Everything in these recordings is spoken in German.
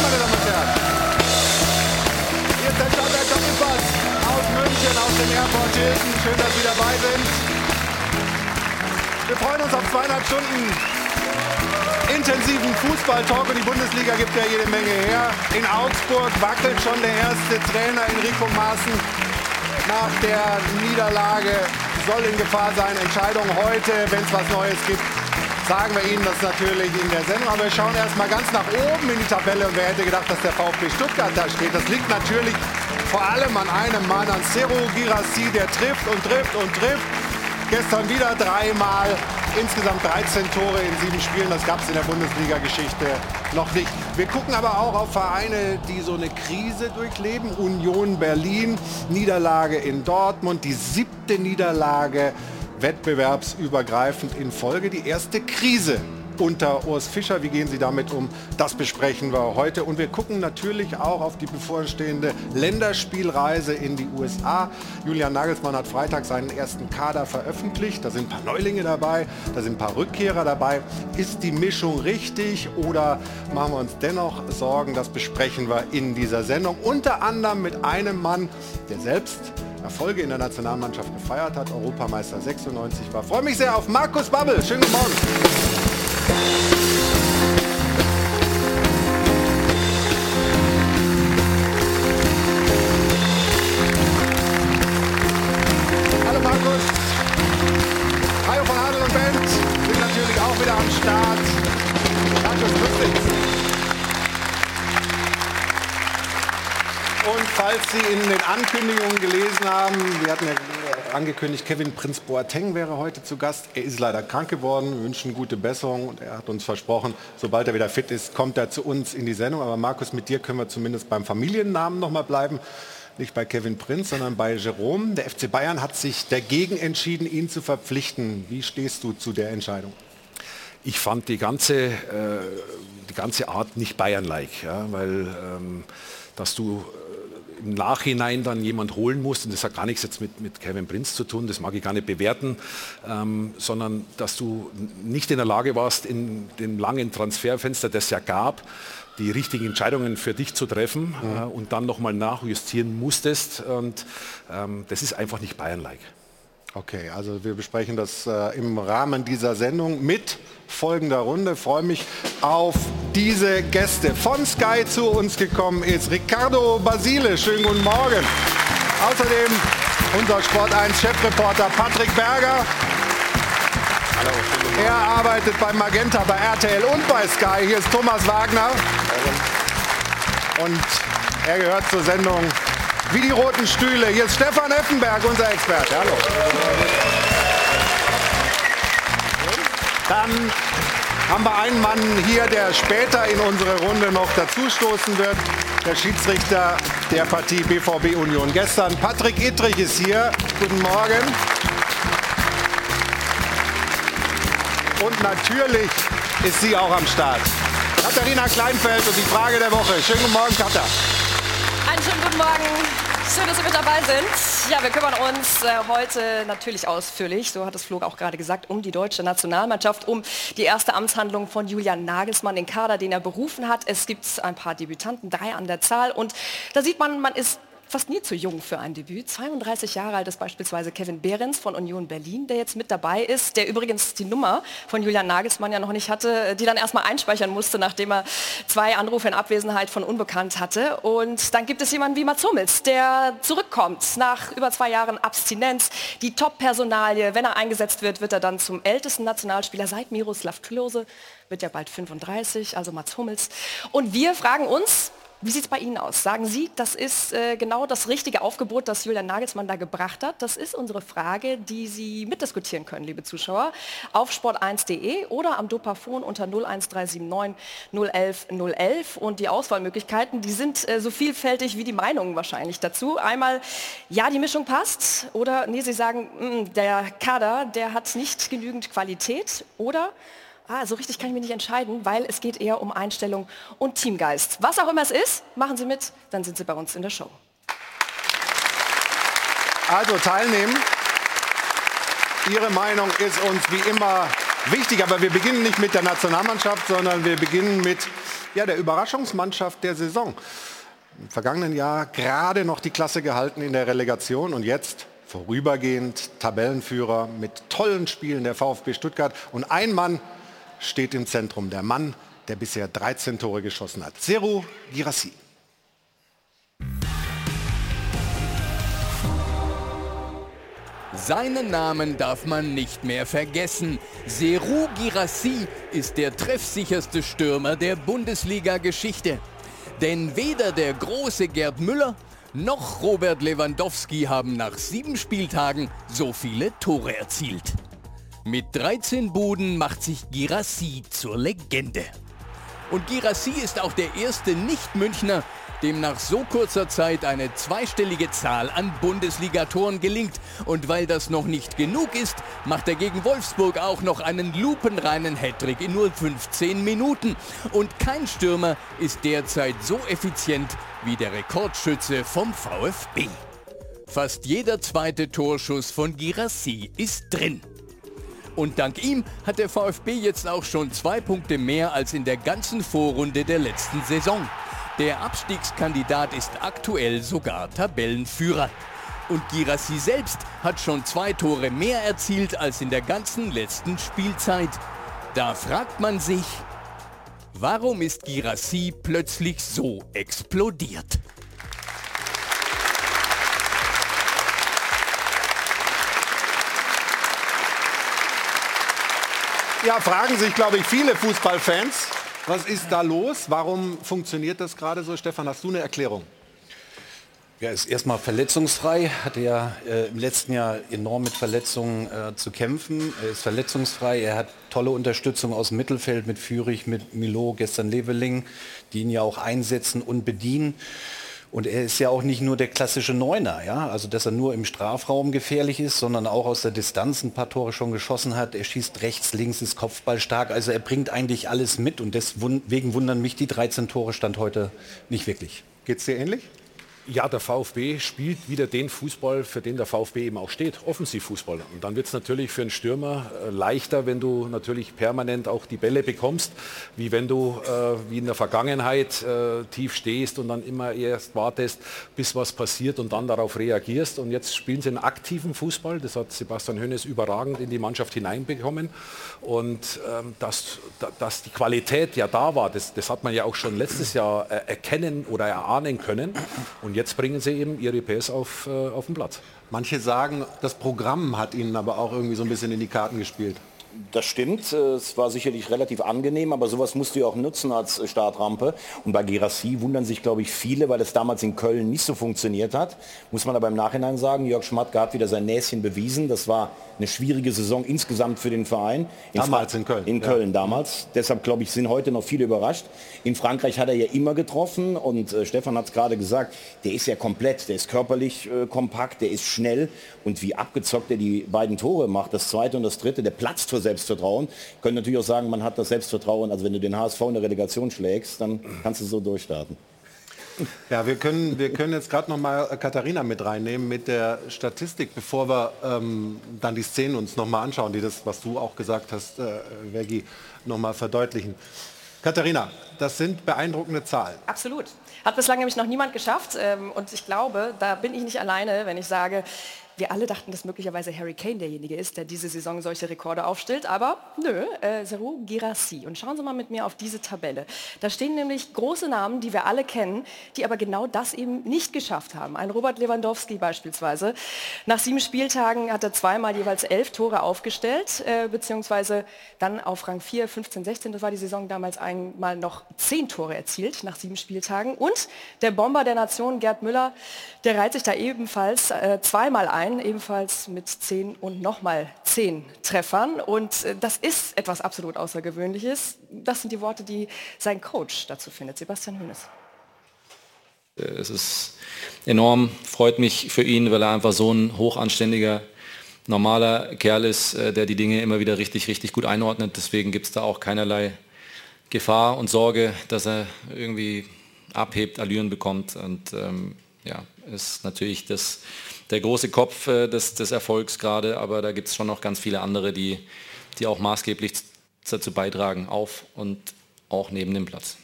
Meine Damen und Herren. Hier ist der Stadtwerk Doppelpass aus München, aus dem Airport Hilton. Schön, dass Sie dabei sind. Wir freuen uns auf zweieinhalb Stunden intensiven Fußball-Talk und die Bundesliga gibt ja jede Menge her. In Augsburg wackelt schon der erste Trainer Enrico Maaßen nach der Niederlage. Soll in Gefahr sein. Entscheidung heute, wenn es was Neues gibt sagen wir Ihnen das natürlich in der Sendung. Aber wir schauen erstmal ganz nach oben in die Tabelle. Und wer hätte gedacht, dass der VfB Stuttgart da steht? Das liegt natürlich vor allem an einem Mann, an Cero Girassi, der trifft und trifft und trifft. Gestern wieder dreimal, insgesamt 13 Tore in sieben Spielen. Das gab es in der Bundesliga-Geschichte noch nicht. Wir gucken aber auch auf Vereine, die so eine Krise durchleben. Union Berlin, Niederlage in Dortmund, die siebte Niederlage wettbewerbsübergreifend in Folge. Die erste Krise unter Urs Fischer. Wie gehen Sie damit um? Das besprechen wir heute. Und wir gucken natürlich auch auf die bevorstehende Länderspielreise in die USA. Julian Nagelsmann hat Freitag seinen ersten Kader veröffentlicht. Da sind ein paar Neulinge dabei, da sind ein paar Rückkehrer dabei. Ist die Mischung richtig oder machen wir uns dennoch Sorgen? Das besprechen wir in dieser Sendung. Unter anderem mit einem Mann, der selbst Erfolge in der Nationalmannschaft gefeiert hat, Europameister 96 war. Freue mich sehr auf Markus Babbel. Schönen guten Morgen. Gelesen haben, wir hatten ja angekündigt, Kevin Prinz Boateng wäre heute zu Gast. Er ist leider krank geworden. Wir wünschen gute Besserung und er hat uns versprochen, sobald er wieder fit ist, kommt er zu uns in die Sendung. Aber Markus, mit dir können wir zumindest beim Familiennamen noch mal bleiben. Nicht bei Kevin Prinz, sondern bei Jerome. Der FC Bayern hat sich dagegen entschieden, ihn zu verpflichten. Wie stehst du zu der Entscheidung? Ich fand die ganze, äh, die ganze Art nicht Bayern-like, ja, weil ähm, dass du im Nachhinein dann jemand holen musst, und das hat gar nichts jetzt mit, mit Kevin Prinz zu tun, das mag ich gar nicht bewerten, ähm, sondern dass du nicht in der Lage warst, in dem langen Transferfenster, das es ja gab, die richtigen Entscheidungen für dich zu treffen mhm. äh, und dann nochmal nachjustieren musstest. Und ähm, das ist einfach nicht Bayern-like. Okay, also wir besprechen das äh, im Rahmen dieser Sendung mit folgender Runde. Freue mich auf diese Gäste. Von Sky zu uns gekommen ist Ricardo Basile. Schönen guten Morgen. Außerdem unser Sport 1 Chefreporter Patrick Berger. Hallo, er arbeitet bei Magenta, bei RTL und bei Sky. Hier ist Thomas Wagner. Und er gehört zur Sendung wie die roten Stühle. Hier ist Stefan Effenberg, unser Experte. Hallo. Dann haben wir einen Mann hier, der später in unsere Runde noch dazustoßen wird. Der Schiedsrichter der Partie BVB Union gestern. Patrick Ittrich ist hier. Guten Morgen. Und natürlich ist sie auch am Start. Katharina Kleinfeld und die Frage der Woche. Schönen guten Morgen, Katha. Einen schönen guten Morgen. Schön, dass Sie mit dabei sind. Ja, wir kümmern uns äh, heute natürlich ausführlich, so hat es Flo auch gerade gesagt, um die deutsche Nationalmannschaft, um die erste Amtshandlung von Julian Nagelsmann, den Kader, den er berufen hat. Es gibt ein paar Debütanten, drei an der Zahl. Und da sieht man, man ist fast nie zu jung für ein Debüt. 32 Jahre alt ist beispielsweise Kevin Behrens von Union Berlin, der jetzt mit dabei ist, der übrigens die Nummer von Julian Nagelsmann ja noch nicht hatte, die dann erstmal einspeichern musste, nachdem er zwei Anrufe in Abwesenheit von Unbekannt hatte. Und dann gibt es jemanden wie Mats Hummels, der zurückkommt nach über zwei Jahren Abstinenz. Die Top-Personalie, wenn er eingesetzt wird, wird er dann zum ältesten Nationalspieler seit Miroslav Klose, wird ja bald 35, also Mats Hummels. Und wir fragen uns, wie sieht es bei Ihnen aus? Sagen Sie, das ist äh, genau das richtige Aufgebot, das Julian Nagelsmann da gebracht hat? Das ist unsere Frage, die Sie mitdiskutieren können, liebe Zuschauer, auf sport1.de oder am Dopafon unter 01379 011 011. Und die Auswahlmöglichkeiten, die sind äh, so vielfältig wie die Meinungen wahrscheinlich dazu. Einmal, ja, die Mischung passt oder, nee, Sie sagen, mh, mm, der Kader, der hat nicht genügend Qualität oder Ah, so richtig kann ich mich nicht entscheiden, weil es geht eher um Einstellung und Teamgeist. Was auch immer es ist, machen Sie mit, dann sind Sie bei uns in der Show. Also teilnehmen. Ihre Meinung ist uns wie immer wichtig, aber wir beginnen nicht mit der Nationalmannschaft, sondern wir beginnen mit ja, der Überraschungsmannschaft der Saison. Im vergangenen Jahr gerade noch die Klasse gehalten in der Relegation und jetzt vorübergehend Tabellenführer mit tollen Spielen der VfB Stuttgart. Und ein Mann steht im Zentrum, der Mann, der bisher 13 Tore geschossen hat. Seru Girassi. Seinen Namen darf man nicht mehr vergessen. Seru Girassi ist der treffsicherste Stürmer der Bundesliga-Geschichte. Denn weder der große Gerd Müller noch Robert Lewandowski haben nach sieben Spieltagen so viele Tore erzielt. Mit 13 Buden macht sich Girassi zur Legende. Und Girassi ist auch der erste Nicht-Münchner, dem nach so kurzer Zeit eine zweistellige Zahl an Bundesligatoren gelingt. Und weil das noch nicht genug ist, macht er gegen Wolfsburg auch noch einen lupenreinen Hattrick in nur 15 Minuten. Und kein Stürmer ist derzeit so effizient wie der Rekordschütze vom VfB. Fast jeder zweite Torschuss von Girassi ist drin. Und dank ihm hat der VfB jetzt auch schon zwei Punkte mehr als in der ganzen Vorrunde der letzten Saison. Der Abstiegskandidat ist aktuell sogar Tabellenführer. Und Girassi selbst hat schon zwei Tore mehr erzielt als in der ganzen letzten Spielzeit. Da fragt man sich, warum ist Girassi plötzlich so explodiert? Ja, fragen sich, glaube ich, viele Fußballfans. Was ist da los? Warum funktioniert das gerade so? Stefan, hast du eine Erklärung? Er ist erstmal verletzungsfrei, hatte ja äh, im letzten Jahr enorm mit Verletzungen äh, zu kämpfen. Er ist verletzungsfrei, er hat tolle Unterstützung aus dem Mittelfeld mit Fürich, mit Milo, gestern Leveling, die ihn ja auch einsetzen und bedienen. Und er ist ja auch nicht nur der klassische Neuner, ja, also dass er nur im Strafraum gefährlich ist, sondern auch aus der Distanz ein paar Tore schon geschossen hat. Er schießt rechts, links, ist Kopfball stark. Also er bringt eigentlich alles mit und deswegen wundern mich die 13 Tore Stand heute nicht wirklich. Geht's dir ähnlich? Ja, der VfB spielt wieder den Fußball, für den der VfB eben auch steht, Offensivfußball. Und dann wird es natürlich für einen Stürmer äh, leichter, wenn du natürlich permanent auch die Bälle bekommst, wie wenn du äh, wie in der Vergangenheit äh, tief stehst und dann immer erst wartest, bis was passiert und dann darauf reagierst. Und jetzt spielen sie einen aktiven Fußball, das hat Sebastian Hönes überragend in die Mannschaft hineinbekommen. Und ähm, dass, dass die Qualität ja da war, das, das hat man ja auch schon letztes Jahr äh, erkennen oder erahnen können. Und jetzt bringen sie eben ihre PS auf, äh, auf den Platz. Manche sagen, das Programm hat ihnen aber auch irgendwie so ein bisschen in die Karten gespielt. Das stimmt, es war sicherlich relativ angenehm, aber sowas musst du ja auch nutzen als Startrampe. Und bei Gerassi wundern sich, glaube ich, viele, weil es damals in Köln nicht so funktioniert hat. Muss man aber im Nachhinein sagen, Jörg Schmatke hat wieder sein Näschen bewiesen. Das war eine schwierige Saison insgesamt für den Verein. In damals in Köln. In Köln ja. damals. Deshalb, glaube ich, sind heute noch viele überrascht. In Frankreich hat er ja immer getroffen und äh, Stefan hat es gerade gesagt, der ist ja komplett, der ist körperlich äh, kompakt, der ist schnell und wie abgezockt er die beiden Tore macht, das zweite und das dritte, der platzt für Selbstvertrauen. Können natürlich auch sagen, man hat das Selbstvertrauen, also wenn du den HSV in der Relegation schlägst, dann kannst du so durchstarten. Ja, wir können, wir können jetzt gerade noch mal Katharina mit reinnehmen mit der Statistik, bevor wir ähm, dann die Szenen uns noch mal anschauen, die das, was du auch gesagt hast, äh, Vergi, noch mal verdeutlichen. Katharina, das sind beeindruckende Zahlen. Absolut. Hat bislang nämlich noch niemand geschafft. Ähm, und ich glaube, da bin ich nicht alleine, wenn ich sage, wir alle dachten, dass möglicherweise Harry Kane derjenige ist, der diese Saison solche Rekorde aufstellt, aber nö, äh, Girassi. Und schauen Sie mal mit mir auf diese Tabelle. Da stehen nämlich große Namen, die wir alle kennen, die aber genau das eben nicht geschafft haben. Ein Robert Lewandowski beispielsweise. Nach sieben Spieltagen hat er zweimal jeweils elf Tore aufgestellt, äh, beziehungsweise dann auf Rang 4, 15, 16, das war die Saison damals einmal noch zehn Tore erzielt nach sieben Spieltagen. Und der Bomber der Nation, Gerd Müller, der reiht sich da ebenfalls äh, zweimal ein Verein, ebenfalls mit zehn und nochmal zehn Treffern. Und äh, das ist etwas absolut Außergewöhnliches. Das sind die Worte, die sein Coach dazu findet, Sebastian Hönes. Äh, es ist enorm, freut mich für ihn, weil er einfach so ein hochanständiger, normaler Kerl ist, äh, der die Dinge immer wieder richtig, richtig gut einordnet. Deswegen gibt es da auch keinerlei Gefahr und Sorge, dass er irgendwie abhebt, Allüren bekommt. Und ähm, ja, ist natürlich das der große Kopf äh, des, des Erfolgs gerade, aber da gibt es schon noch ganz viele andere, die, die auch maßgeblich dazu beitragen, auf und auch neben dem Platz.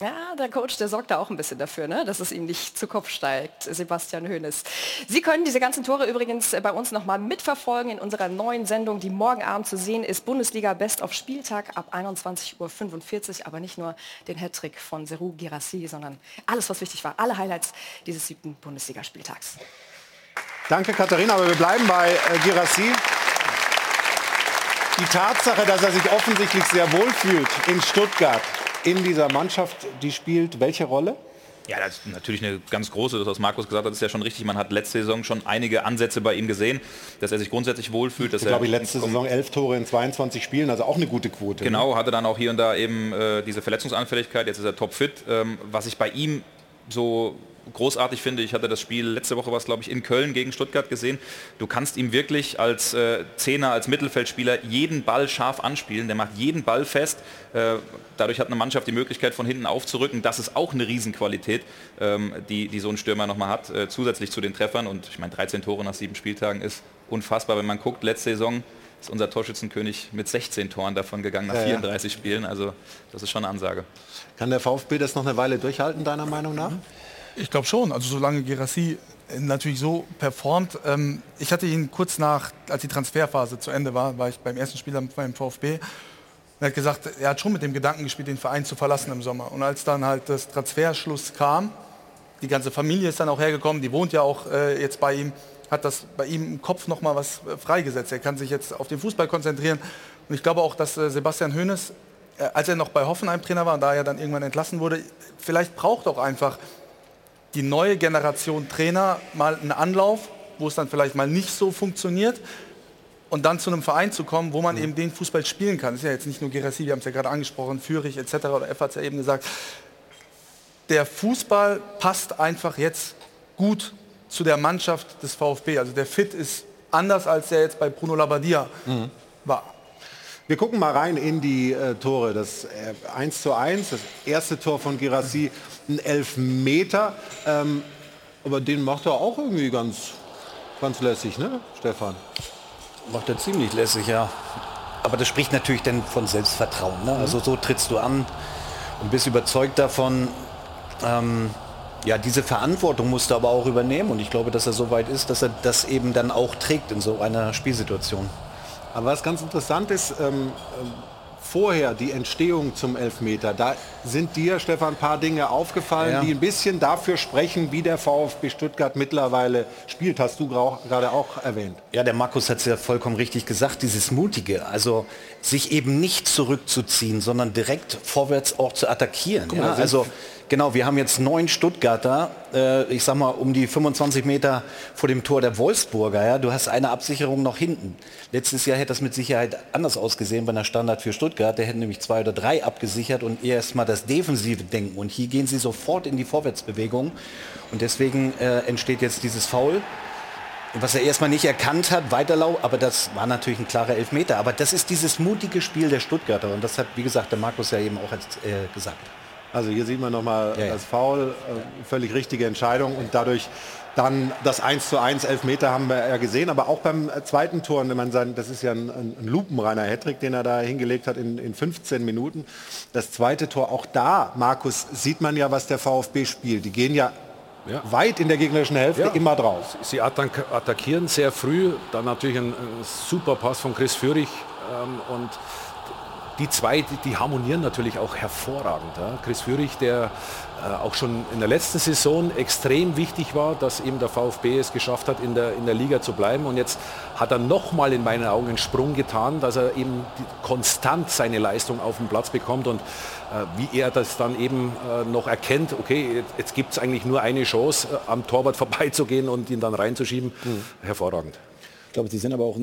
Ja, der Coach, der sorgt da auch ein bisschen dafür, ne? dass es ihm nicht zu Kopf steigt, Sebastian Hoeneß. Sie können diese ganzen Tore übrigens bei uns nochmal mitverfolgen in unserer neuen Sendung, die morgen Abend zu sehen ist. Bundesliga Best auf Spieltag ab 21.45 Uhr. Aber nicht nur den Hattrick von Seru Girassi, sondern alles, was wichtig war. Alle Highlights dieses siebten Bundesligaspieltags. Danke, Katharina. Aber wir bleiben bei äh, Girassi. Die Tatsache, dass er sich offensichtlich sehr wohl fühlt in Stuttgart, in dieser Mannschaft, die spielt welche Rolle? Ja, das ist natürlich eine ganz große, das was Markus gesagt hat, ist ja schon richtig. Man hat letzte Saison schon einige Ansätze bei ihm gesehen, dass er sich grundsätzlich wohlfühlt. Dass ich glaube, letzte Saison elf Tore in 22 Spielen, also auch eine gute Quote. Ne? Genau, hatte dann auch hier und da eben äh, diese Verletzungsanfälligkeit. Jetzt ist er topfit. Ähm, was ich bei ihm so großartig finde. Ich hatte das Spiel letzte Woche was, glaube ich, in Köln gegen Stuttgart gesehen. Du kannst ihm wirklich als äh, Zehner, als Mittelfeldspieler jeden Ball scharf anspielen. Der macht jeden Ball fest. Äh, dadurch hat eine Mannschaft die Möglichkeit, von hinten aufzurücken. Das ist auch eine Riesenqualität, ähm, die, die so ein Stürmer nochmal hat, äh, zusätzlich zu den Treffern. Und ich meine, 13 Tore nach sieben Spieltagen ist unfassbar, wenn man guckt. Letzte Saison ist unser Torschützenkönig mit 16 Toren davon gegangen nach ja, 34 ja. Spielen. Also das ist schon eine Ansage. Kann der VfB das noch eine Weile durchhalten, deiner Meinung nach? Mhm. Ich glaube schon. Also solange Gerassi natürlich so performt. Ähm, ich hatte ihn kurz nach, als die Transferphase zu Ende war, war ich beim ersten Spiel beim VfB. Er hat gesagt, er hat schon mit dem Gedanken gespielt, den Verein zu verlassen im Sommer. Und als dann halt das Transferschluss kam, die ganze Familie ist dann auch hergekommen, die wohnt ja auch äh, jetzt bei ihm, hat das bei ihm im Kopf noch mal was äh, freigesetzt. Er kann sich jetzt auf den Fußball konzentrieren. Und ich glaube auch, dass äh, Sebastian Hoeneß, äh, als er noch bei Hoffenheim Trainer war da er dann irgendwann entlassen wurde, vielleicht braucht auch einfach die neue Generation Trainer mal einen Anlauf, wo es dann vielleicht mal nicht so funktioniert und dann zu einem Verein zu kommen, wo man mhm. eben den Fußball spielen kann. Das ist ja jetzt nicht nur Gerassi, wir haben es ja gerade angesprochen, Fürich etc. oder F hat es ja eben gesagt. Der Fußball passt einfach jetzt gut zu der Mannschaft des VfB. Also der Fit ist anders, als der jetzt bei Bruno Labbadia mhm. war. Wir gucken mal rein in die äh, Tore. Das äh, 1 zu 1, das erste Tor von Girassi, ein Elfmeter. Ähm, aber den macht er auch irgendwie ganz, ganz lässig, ne, Stefan? Macht er ziemlich lässig, ja. Aber das spricht natürlich dann von Selbstvertrauen. Ne? Also so trittst du an und bist überzeugt davon. Ähm, ja, diese Verantwortung musst du aber auch übernehmen. Und ich glaube, dass er so weit ist, dass er das eben dann auch trägt in so einer Spielsituation. Aber was ganz interessant ist, ähm, ähm, vorher die Entstehung zum Elfmeter, da sind dir, Stefan, ein paar Dinge aufgefallen, ja. die ein bisschen dafür sprechen, wie der VfB Stuttgart mittlerweile spielt. Hast du gerade auch erwähnt. Ja, der Markus hat es ja vollkommen richtig gesagt, dieses Mutige, also sich eben nicht zurückzuziehen, sondern direkt vorwärts auch zu attackieren. Mal, ja? Also Genau, wir haben jetzt neun Stuttgarter, äh, ich sag mal um die 25 Meter vor dem Tor der Wolfsburger. Ja? Du hast eine Absicherung noch hinten. Letztes Jahr hätte das mit Sicherheit anders ausgesehen bei einer Standard für Stuttgart. Der hätte nämlich zwei oder drei abgesichert und erst mal das defensive Denken. Und hier gehen sie sofort in die Vorwärtsbewegung. Und deswegen äh, entsteht jetzt dieses Foul was er erstmal nicht erkannt hat, Weiterlau, aber das war natürlich ein klarer Elfmeter. Aber das ist dieses mutige Spiel der Stuttgarter und das hat, wie gesagt, der Markus ja eben auch äh, gesagt. Also hier sieht man nochmal ja, ja. das Foul, äh, völlig richtige Entscheidung und dadurch dann das 1 zu 1 Elfmeter haben wir ja gesehen, aber auch beim äh, zweiten Tor, wenn man sagen, das ist ja ein, ein lupenreiner Hattrick, den er da hingelegt hat in, in 15 Minuten. Das zweite Tor, auch da, Markus, sieht man ja, was der VfB spielt. Die gehen ja ja. weit in der gegnerischen Hälfte ja. immer drauf. Sie attack attackieren sehr früh, dann natürlich ein, ein super Pass von Chris Führig ähm, und die zwei, die, die, harmonieren natürlich auch hervorragend. Ja. Chris Führig, der äh, auch schon in der letzten Saison extrem wichtig war, dass eben der VfB es geschafft hat, in der, in der Liga zu bleiben. Und jetzt hat er nochmal in meinen Augen einen Sprung getan, dass er eben die, konstant seine Leistung auf den Platz bekommt und äh, wie er das dann eben äh, noch erkennt, okay, jetzt, jetzt gibt es eigentlich nur eine Chance, äh, am Torwart vorbeizugehen und ihn dann reinzuschieben. Mhm. Hervorragend. Ich glaube, sie sind aber auch,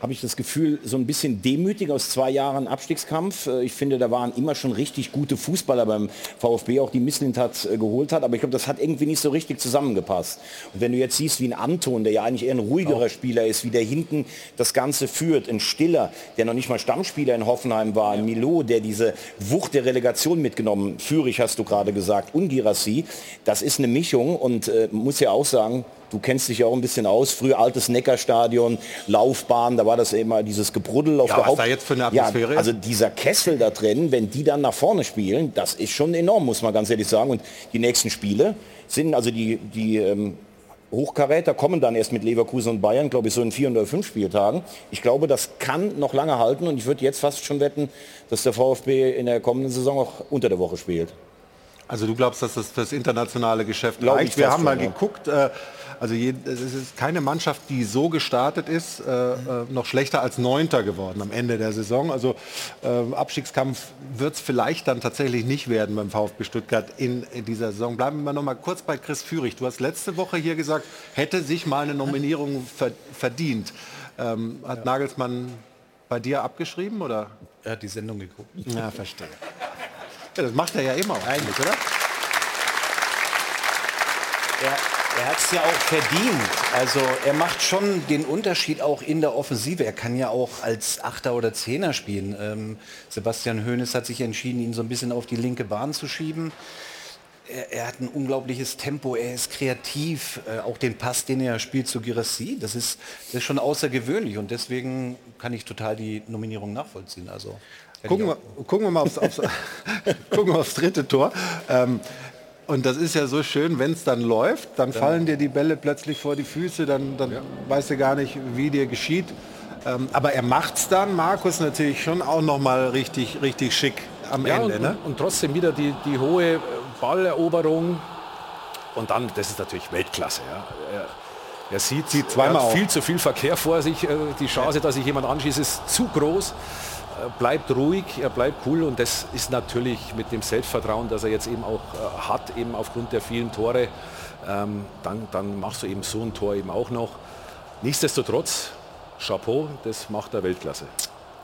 habe ich das Gefühl, so ein bisschen demütig aus zwei Jahren Abstiegskampf. Äh, ich finde, da waren immer schon richtig gute Fußballer beim VfB, auch die Misslintat äh, geholt hat. Aber ich glaube, das hat irgendwie nicht so richtig zusammengepasst. Und wenn du jetzt siehst, wie ein Anton, der ja eigentlich eher ein ruhigerer. Spieler ist, wie der hinten das Ganze führt, ein Stiller, der noch nicht mal Stammspieler in Hoffenheim war, ein Milo, der diese Wucht der Relegation mitgenommen, Führig hast du gerade gesagt, und Girassi, das ist eine Mischung und äh, muss ja auch sagen, Du kennst dich ja auch ein bisschen aus. Früher altes Neckarstadion, Laufbahn, da war das immer dieses Gebruddel auf Ja, der was Haupt... da jetzt für eine Ja, Atmosphäre ist? also dieser Kessel da drin, wenn die dann nach vorne spielen, das ist schon enorm, muss man ganz ehrlich sagen. Und die nächsten Spiele sind, also die, die ähm, Hochkaräter kommen dann erst mit Leverkusen und Bayern, glaube ich, so in vier oder fünf Spieltagen. Ich glaube, das kann noch lange halten und ich würde jetzt fast schon wetten, dass der VfB in der kommenden Saison auch unter der Woche spielt. Also du glaubst, dass das fürs internationale Geschäft Glaub reicht? ich Wir haben mal schon, ja. geguckt, äh, also je, es ist keine Mannschaft, die so gestartet ist, äh, äh, noch schlechter als Neunter geworden am Ende der Saison. Also äh, Abstiegskampf wird es vielleicht dann tatsächlich nicht werden beim VfB Stuttgart in, in dieser Saison. Bleiben wir noch mal kurz bei Chris Führig. Du hast letzte Woche hier gesagt, hätte sich mal eine Nominierung ver verdient. Ähm, hat Nagelsmann bei dir abgeschrieben oder? Er hat die Sendung geguckt. Ja, verstehe. Ja, das macht er ja immer eigentlich, oder? Er, er hat es ja auch verdient. Also er macht schon den Unterschied auch in der Offensive. Er kann ja auch als Achter oder Zehner spielen. Ähm, Sebastian Hoeneß hat sich entschieden, ihn so ein bisschen auf die linke Bahn zu schieben. Er, er hat ein unglaubliches Tempo, er ist kreativ. Äh, auch den Pass, den er spielt zu Girassi, das ist, das ist schon außergewöhnlich. Und deswegen kann ich total die Nominierung nachvollziehen. Also, Gucken wir, gucken wir mal aufs, aufs, gucken wir aufs dritte Tor. Ähm, und das ist ja so schön, wenn es dann läuft, dann fallen dir die Bälle plötzlich vor die Füße, dann, dann weißt du gar nicht, wie dir geschieht. Ähm, aber er macht es dann, Markus, natürlich schon auch noch mal richtig, richtig schick am Ja, Ende. und, ne? und trotzdem wieder die, die hohe Balleroberung. Und dann, das ist natürlich Weltklasse. Ja. Er, sieht, Sieht zweimal er viel zu viel Verkehr vor sich. Äh, Die Chance, dass sich jemand anschießt, ist zu groß. Er bleibt ruhig, er bleibt cool und das ist natürlich mit dem Selbstvertrauen, das er jetzt eben auch äh, hat, eben aufgrund der vielen Tore, ähm, dann, dann machst du eben so ein Tor eben auch noch. Nichtsdestotrotz, Chapeau, das macht er Weltklasse.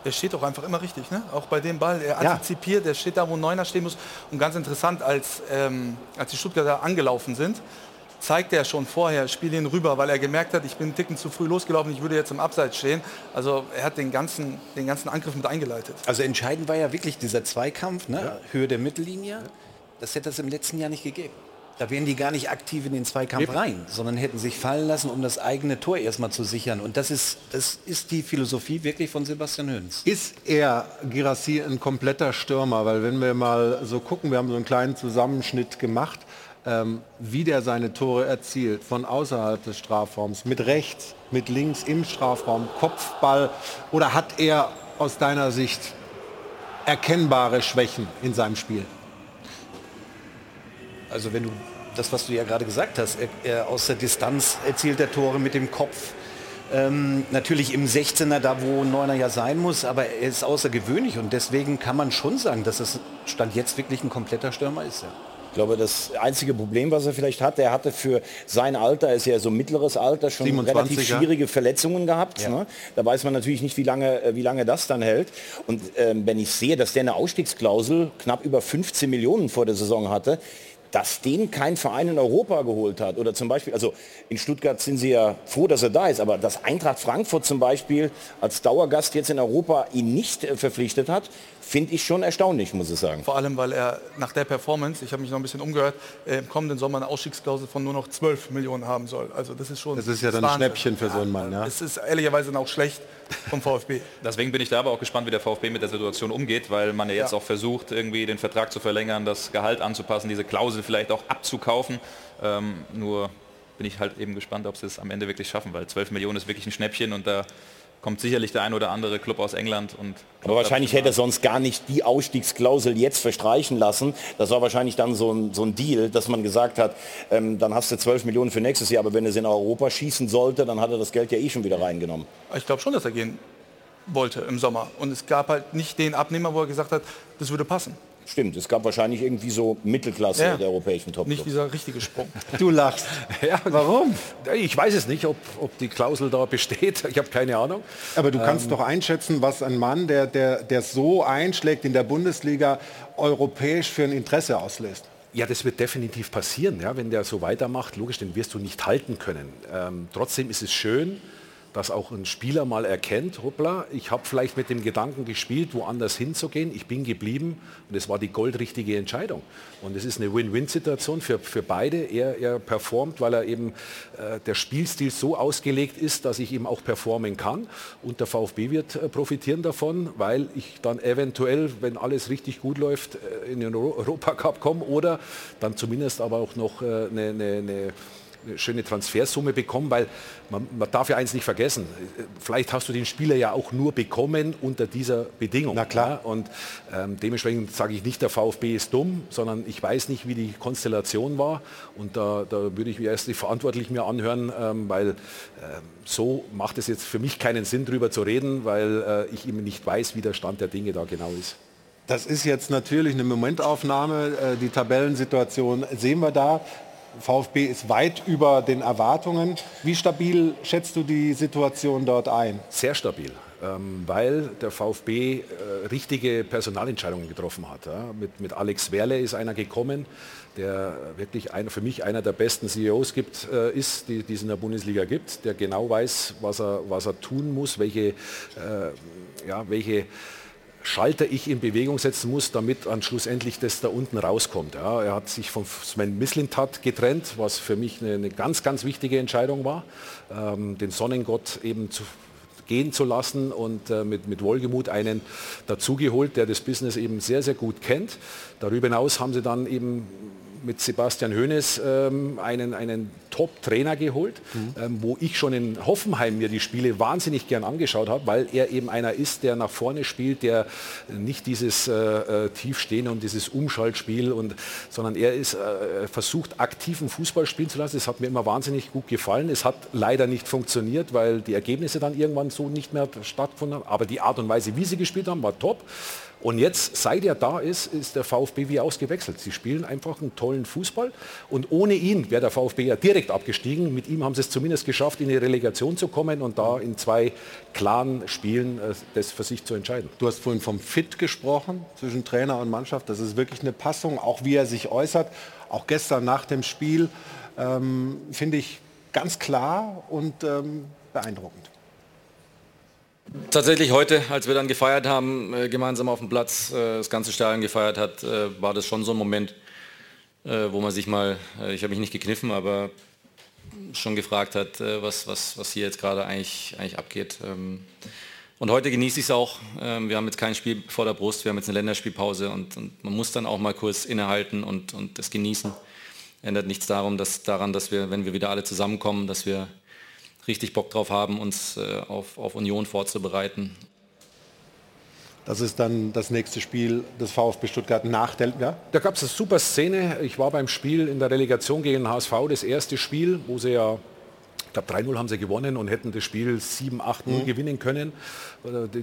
Er steht auch einfach immer richtig, ne? Auch bei dem Ball. Er antizipiert, er steht da, wo Neuner stehen muss. Und ganz interessant, als, ähm, als die Stuttgarter angelaufen sind, zeigt er schon vorher, spiel ihn rüber, weil er gemerkt hat, ich bin einen Ticken zu früh losgelaufen, ich würde jetzt im Abseits stehen. Also er hat den ganzen, den ganzen Angriff mit eingeleitet. Also entscheidend war ja wirklich dieser Zweikampf, ne? Höhe der Mittellinie. Das hätte es im letzten Jahr nicht gegeben. Da wären die gar nicht aktiv in den Zweikampf rein, sondern hätten sich fallen lassen, um das eigene Tor erstmal zu sichern. Und das ist, das ist die Philosophie wirklich von Sebastian Höns. Ist er, Girassi, ein kompletter Stürmer? Weil wenn wir mal so gucken, wir haben so einen kleinen Zusammenschnitt gemacht, ähm, wie der seine Tore erzielt, von außerhalb des Strafraums, mit rechts, mit links im Strafraum, Kopfball, oder hat er aus deiner Sicht erkennbare Schwächen in seinem Spiel? Also wenn du das, was du ja gerade gesagt hast, er, er aus der Distanz erzielt er Tore mit dem Kopf. Ähm, natürlich im 16er, da wo ein Neuner ja sein muss, aber er ist außergewöhnlich und deswegen kann man schon sagen, dass es Stand jetzt wirklich ein kompletter Stürmer ist. Ja. Ich glaube, das einzige Problem, was er vielleicht hat, er hatte für sein Alter, ist ja so mittleres Alter, schon 27er. relativ schwierige Verletzungen gehabt. Ne? Da weiß man natürlich nicht, wie lange, äh, wie lange das dann hält. Und ähm, wenn ich sehe, dass der eine Ausstiegsklausel knapp über 15 Millionen vor der Saison hatte, dass den kein Verein in Europa geholt hat. Oder zum Beispiel, also in Stuttgart sind sie ja froh, dass er da ist, aber dass Eintracht Frankfurt zum Beispiel als Dauergast jetzt in Europa ihn nicht äh, verpflichtet hat, finde ich schon erstaunlich, muss ich sagen. Vor allem, weil er nach der Performance, ich habe mich noch ein bisschen umgehört, äh, im kommenden Sommer eine Ausstiegsklausel von nur noch 12 Millionen haben soll. Also das ist schon Das ist ja dann ein. Schnäppchen für so einen Mann. Ja? Es ist ehrlicherweise dann auch schlecht vom VfB. Deswegen bin ich da aber auch gespannt, wie der VfB mit der Situation umgeht, weil man ja jetzt Ja. auch versucht, irgendwie den Vertrag zu verlängern, das Gehalt anzupassen, diese Klausel vielleicht auch abzukaufen. Ähm, nur bin ich halt eben gespannt, ob sie es am Ende wirklich schaffen, weil 12 Millionen ist wirklich ein Schnäppchen und da kommt sicherlich der ein oder andere Club aus England und Aber wahrscheinlich hätte er sonst gar nicht die Ausstiegsklausel jetzt verstreichen lassen. Das war wahrscheinlich dann so ein, so ein Deal, dass man gesagt hat, ähm, dann hast du 12 Millionen für nächstes Jahr, aber wenn er es in Europa schießen sollte, dann hat er das Geld ja eh schon wieder reingenommen. Ich glaube schon, dass er gehen wollte im Sommer. Und es gab halt nicht den Abnehmer, wo er gesagt hat, das würde passen. Stimmt, es gab wahrscheinlich irgendwie so Mittelklasse Ja. der europäischen top Nicht dieser richtige Sprung. Du lachst. Ja, warum? Ich weiß es nicht, ob, ob die Klausel da besteht. Ich habe keine Ahnung. Aber du kannst doch einschätzen, was ein Mann, der, der, der so einschlägt in der Bundesliga, europäisch für ein Interesse auslöst. Ja, das wird definitiv passieren, ja, wenn der so weitermacht. Logisch, den wirst du nicht halten können. Ähm, trotzdem ist es schön, dass auch ein Spieler mal erkennt, hoppla, ich habe vielleicht mit dem Gedanken gespielt, woanders hinzugehen, ich bin geblieben und es war die goldrichtige Entscheidung. Und es ist eine Win-Win-Situation für, für beide. Er, er performt, weil er eben äh, der Spielstil so ausgelegt ist, dass ich eben auch performen kann. Und der VfB wird äh, profitieren davon, weil ich dann eventuell, wenn alles richtig gut läuft, äh, in den Europacup komme oder dann zumindest aber auch noch äh, eine, eine, eine eine schöne Transfersumme bekommen, weil man, man, darf ja eins nicht vergessen, vielleicht hast du den Spieler ja auch nur bekommen unter dieser Bedingung. Na klar. Ja? Und ähm, dementsprechend sage ich nicht, der VfB ist dumm, sondern ich weiß nicht, wie die Konstellation war und da, da würde ich mir erst die Verantwortlichen mir anhören, ähm, weil ähm, so macht es jetzt für mich keinen Sinn, darüber zu reden, weil äh, ich eben nicht weiß, wie der Stand der Dinge da genau ist. Das ist jetzt natürlich eine Momentaufnahme. Äh, die Tabellensituation sehen wir da. VfB ist weit über den Erwartungen. Wie stabil schätzt du die Situation dort ein? Sehr stabil. Ähm, weil der VfB äh, richtige Personalentscheidungen getroffen hat. Mit, Alex Werle ist einer gekommen, der wirklich für mich einer der besten CEOs gibt, äh, ist, die, die es in der Bundesliga gibt, der genau weiß, was er, was er tun muss, welche, äh, ja, welche Schalter ich in Bewegung setzen muss, damit dann schlussendlich das da unten rauskommt. Ja, er hat sich von Sven Mislintat getrennt, was für mich eine, eine ganz, ganz wichtige Entscheidung war, ähm, den Sonnengott eben zu, gehen zu lassen und äh, mit, mit Wohlgemut einen dazugeholt, der das Business eben sehr, sehr gut kennt. Darüber hinaus haben sie dann eben mit Sebastian Hoeneß ähm, einen, einen Top-Trainer geholt, mhm. ähm, wo ich schon in Hoffenheim mir die Spiele wahnsinnig gern angeschaut habe, weil er eben einer ist, der nach vorne spielt, der nicht dieses äh, äh Tiefstehen und dieses Umschaltspiel, und, sondern er ist, äh, versucht aktiven Fußball spielen zu lassen. Das hat mir immer wahnsinnig gut gefallen. Es hat leider nicht funktioniert, weil die Ergebnisse dann irgendwann so nicht mehr stattgefunden haben. Aber die Art und Weise, wie sie gespielt haben, war top. Und jetzt, seit er da ist, ist der VfB wie ausgewechselt. Sie spielen einfach einen tollen Fußball. Und ohne ihn wäre der VfB ja direkt abgestiegen. Mit ihm haben sie es zumindest geschafft, in die Relegation zu kommen und da in zwei klaren Spielen äh, das für sich zu entscheiden. Du hast vorhin vom Fit gesprochen zwischen Trainer und Mannschaft. Das ist wirklich eine Passung, auch wie er sich äußert. Auch gestern nach dem Spiel ähm, finde ich ganz klar und ähm, beeindruckend. Tatsächlich heute, als wir dann gefeiert haben, äh, gemeinsam auf dem Platz, äh, das ganze Stadion gefeiert hat, äh, war das schon so ein Moment, wo man sich mal, ich habe mich nicht gekniffen, aber schon gefragt hat, was, was, was hier jetzt gerade eigentlich, eigentlich abgeht. Ähm, und heute genieße ich es auch. Ähm, wir haben jetzt kein Spiel vor der Brust, wir haben jetzt eine Länderspielpause und, und man muss dann auch mal kurz innehalten und, und das genießen. Ändert nichts darum, dass, daran, dass wir, wenn wir wieder alle zusammenkommen, dass wir richtig Bock drauf haben, uns äh, auf, auf Union vorzubereiten. Das ist dann das nächste Spiel des VfB Stuttgart nach der... Ja? Da gab es eine super Szene. Ich war beim Spiel in der Relegation gegen den HSV, das erste Spiel, wo sie ja glaube 3-0 haben sie gewonnen und hätten das Spiel 7-8-0 mhm. gewinnen können.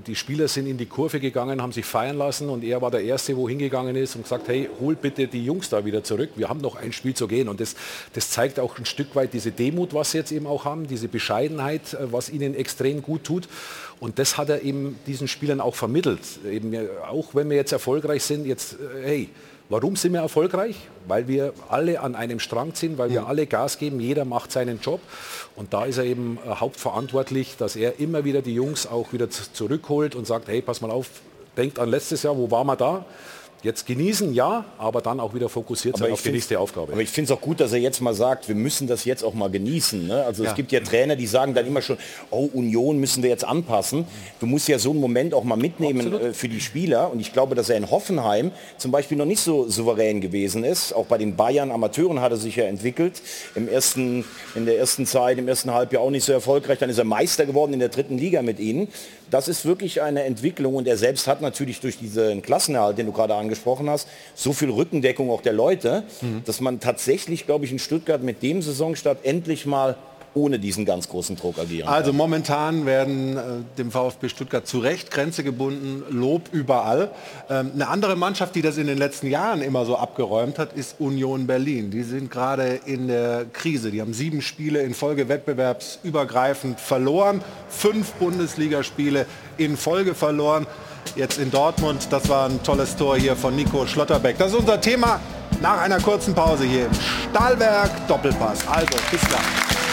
Die Spieler sind in die Kurve gegangen, haben sich feiern lassen und er war der Erste, wo hingegangen ist und gesagt, hey, hol bitte die Jungs da wieder zurück. Wir haben noch ein Spiel zu gehen. Und das, das zeigt auch ein Stück weit diese Demut, was sie jetzt eben auch haben, diese Bescheidenheit, äh, was ihnen extrem gut tut. Und das hat er eben diesen Spielern auch vermittelt. Eben, auch wenn wir jetzt erfolgreich sind, jetzt, äh, hey, Warum sind wir erfolgreich? Weil wir alle an einem Strang ziehen, weil wir alle Gas geben, jeder macht seinen Job. Und da ist er eben äh, hauptverantwortlich, dass er immer wieder die Jungs auch wieder zurückholt und sagt, hey, pass mal auf, denkt an letztes Jahr, wo waren wir da? Jetzt genießen, ja, aber dann auch wieder fokussiert sein auf die nächste Aufgabe. Aber ich finde es auch gut, dass er jetzt mal sagt, wir müssen das jetzt auch mal genießen. Ne? Also ja. es gibt ja Trainer, die sagen dann immer schon, oh, Union müssen wir jetzt anpassen. Du musst ja so einen Moment auch mal mitnehmen äh, für die Spieler. Und ich glaube, dass er in Hoffenheim zum Beispiel noch nicht so souverän gewesen ist. Auch bei den Bayern Amateuren hat er sich ja entwickelt. Im ersten, in der ersten Zeit, im ersten Halbjahr auch nicht so erfolgreich. Dann ist er Meister geworden in der dritten Liga mit ihnen. Das ist wirklich eine Entwicklung. Und er selbst hat natürlich durch diesen Klassenerhalt, den du gerade angesprochen hast, so viel Rückendeckung auch der Leute, mhm. dass man tatsächlich, glaube ich, in Stuttgart mit dem Saisonstart endlich mal ohne diesen ganz großen Druck agieren. Also momentan werden äh, dem VfB Stuttgart zu Recht Grenze gebunden, Lob überall. Ähm, eine andere Mannschaft, die das in den letzten Jahren immer so abgeräumt hat, ist Union Berlin. Die sind gerade in der Krise. Die haben sieben Spiele in Folge wettbewerbsübergreifend verloren, fünf Bundesligaspiele in Folge verloren jetzt in Dortmund. Das war ein tolles Tor hier von Nico Schlotterbeck. Das ist unser Thema nach einer kurzen Pause hier im Stahlwerk Doppelpass. Also, bis gleich.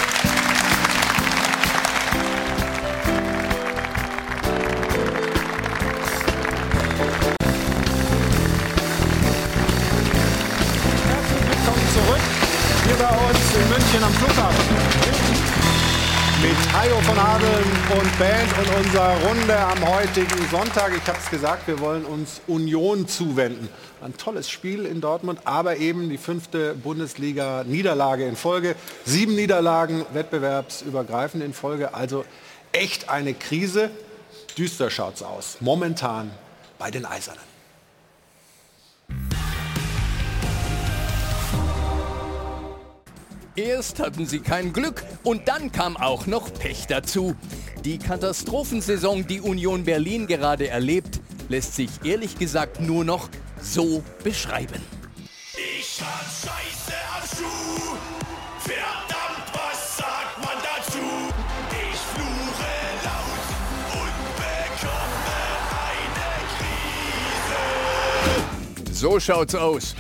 Hajo von Hadeln und Band und unserer Runde am heutigen Sonntag. Ich habe es gesagt, wir wollen uns Union zuwenden. Ein tolles Spiel in Dortmund, aber eben die fünfte Bundesliga-Niederlage in Folge. Sieben Niederlagen wettbewerbsübergreifend in Folge. Also echt eine Krise. Düster schaut es aus. Momentan bei den Eisernen. Erst hatten sie kein Glück und dann kam auch noch Pech dazu. Die Katastrophensaison, die Union Berlin gerade erlebt, lässt sich ehrlich gesagt nur noch so beschreiben. Ich hab Scheiße am Schuh. Verdammt, was sagt man dazu? Ich fluche laut und bekomme eine Krise. So schaut's aus.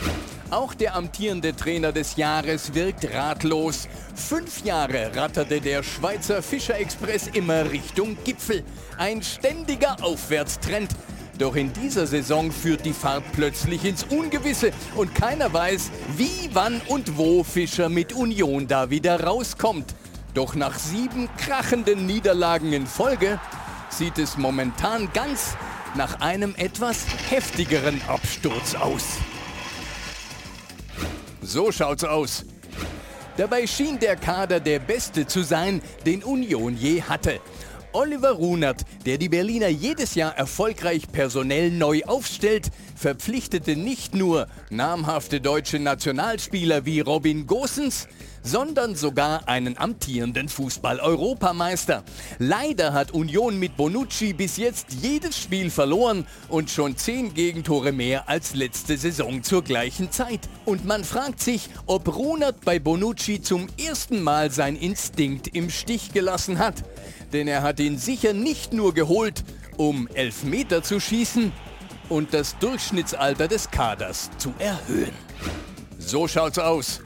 Auch der amtierende Trainer des Jahres wirkt ratlos. Fünf Jahre ratterte der Schweizer Fischer Express immer Richtung Gipfel. Ein ständiger Aufwärtstrend. Doch in dieser Saison führt die Fahrt plötzlich ins Ungewisse und keiner weiß, wie, wann und wo Fischer mit Union da wieder rauskommt. Doch nach sieben krachenden Niederlagen in Folge sieht es momentan ganz nach einem etwas heftigeren Absturz aus. So schaut's aus. Dabei schien der Kader der beste zu sein, den Union je hatte. Oliver Runert, der die Berliner jedes Jahr erfolgreich personell neu aufstellt, verpflichtete nicht nur namhafte deutsche Nationalspieler wie Robin Gosens, sondern sogar einen amtierenden Fußball-Europameister. Leider hat Union mit Bonucci bis jetzt jedes Spiel verloren und schon zehn Gegentore mehr als letzte Saison zur gleichen Zeit. Und man fragt sich, ob Runert bei Bonucci zum ersten Mal sein Instinkt im Stich gelassen hat. Denn er hat ihn sicher nicht nur geholt, um Elfmeter zu schießen und das Durchschnittsalter des Kaders zu erhöhen. So schaut's aus.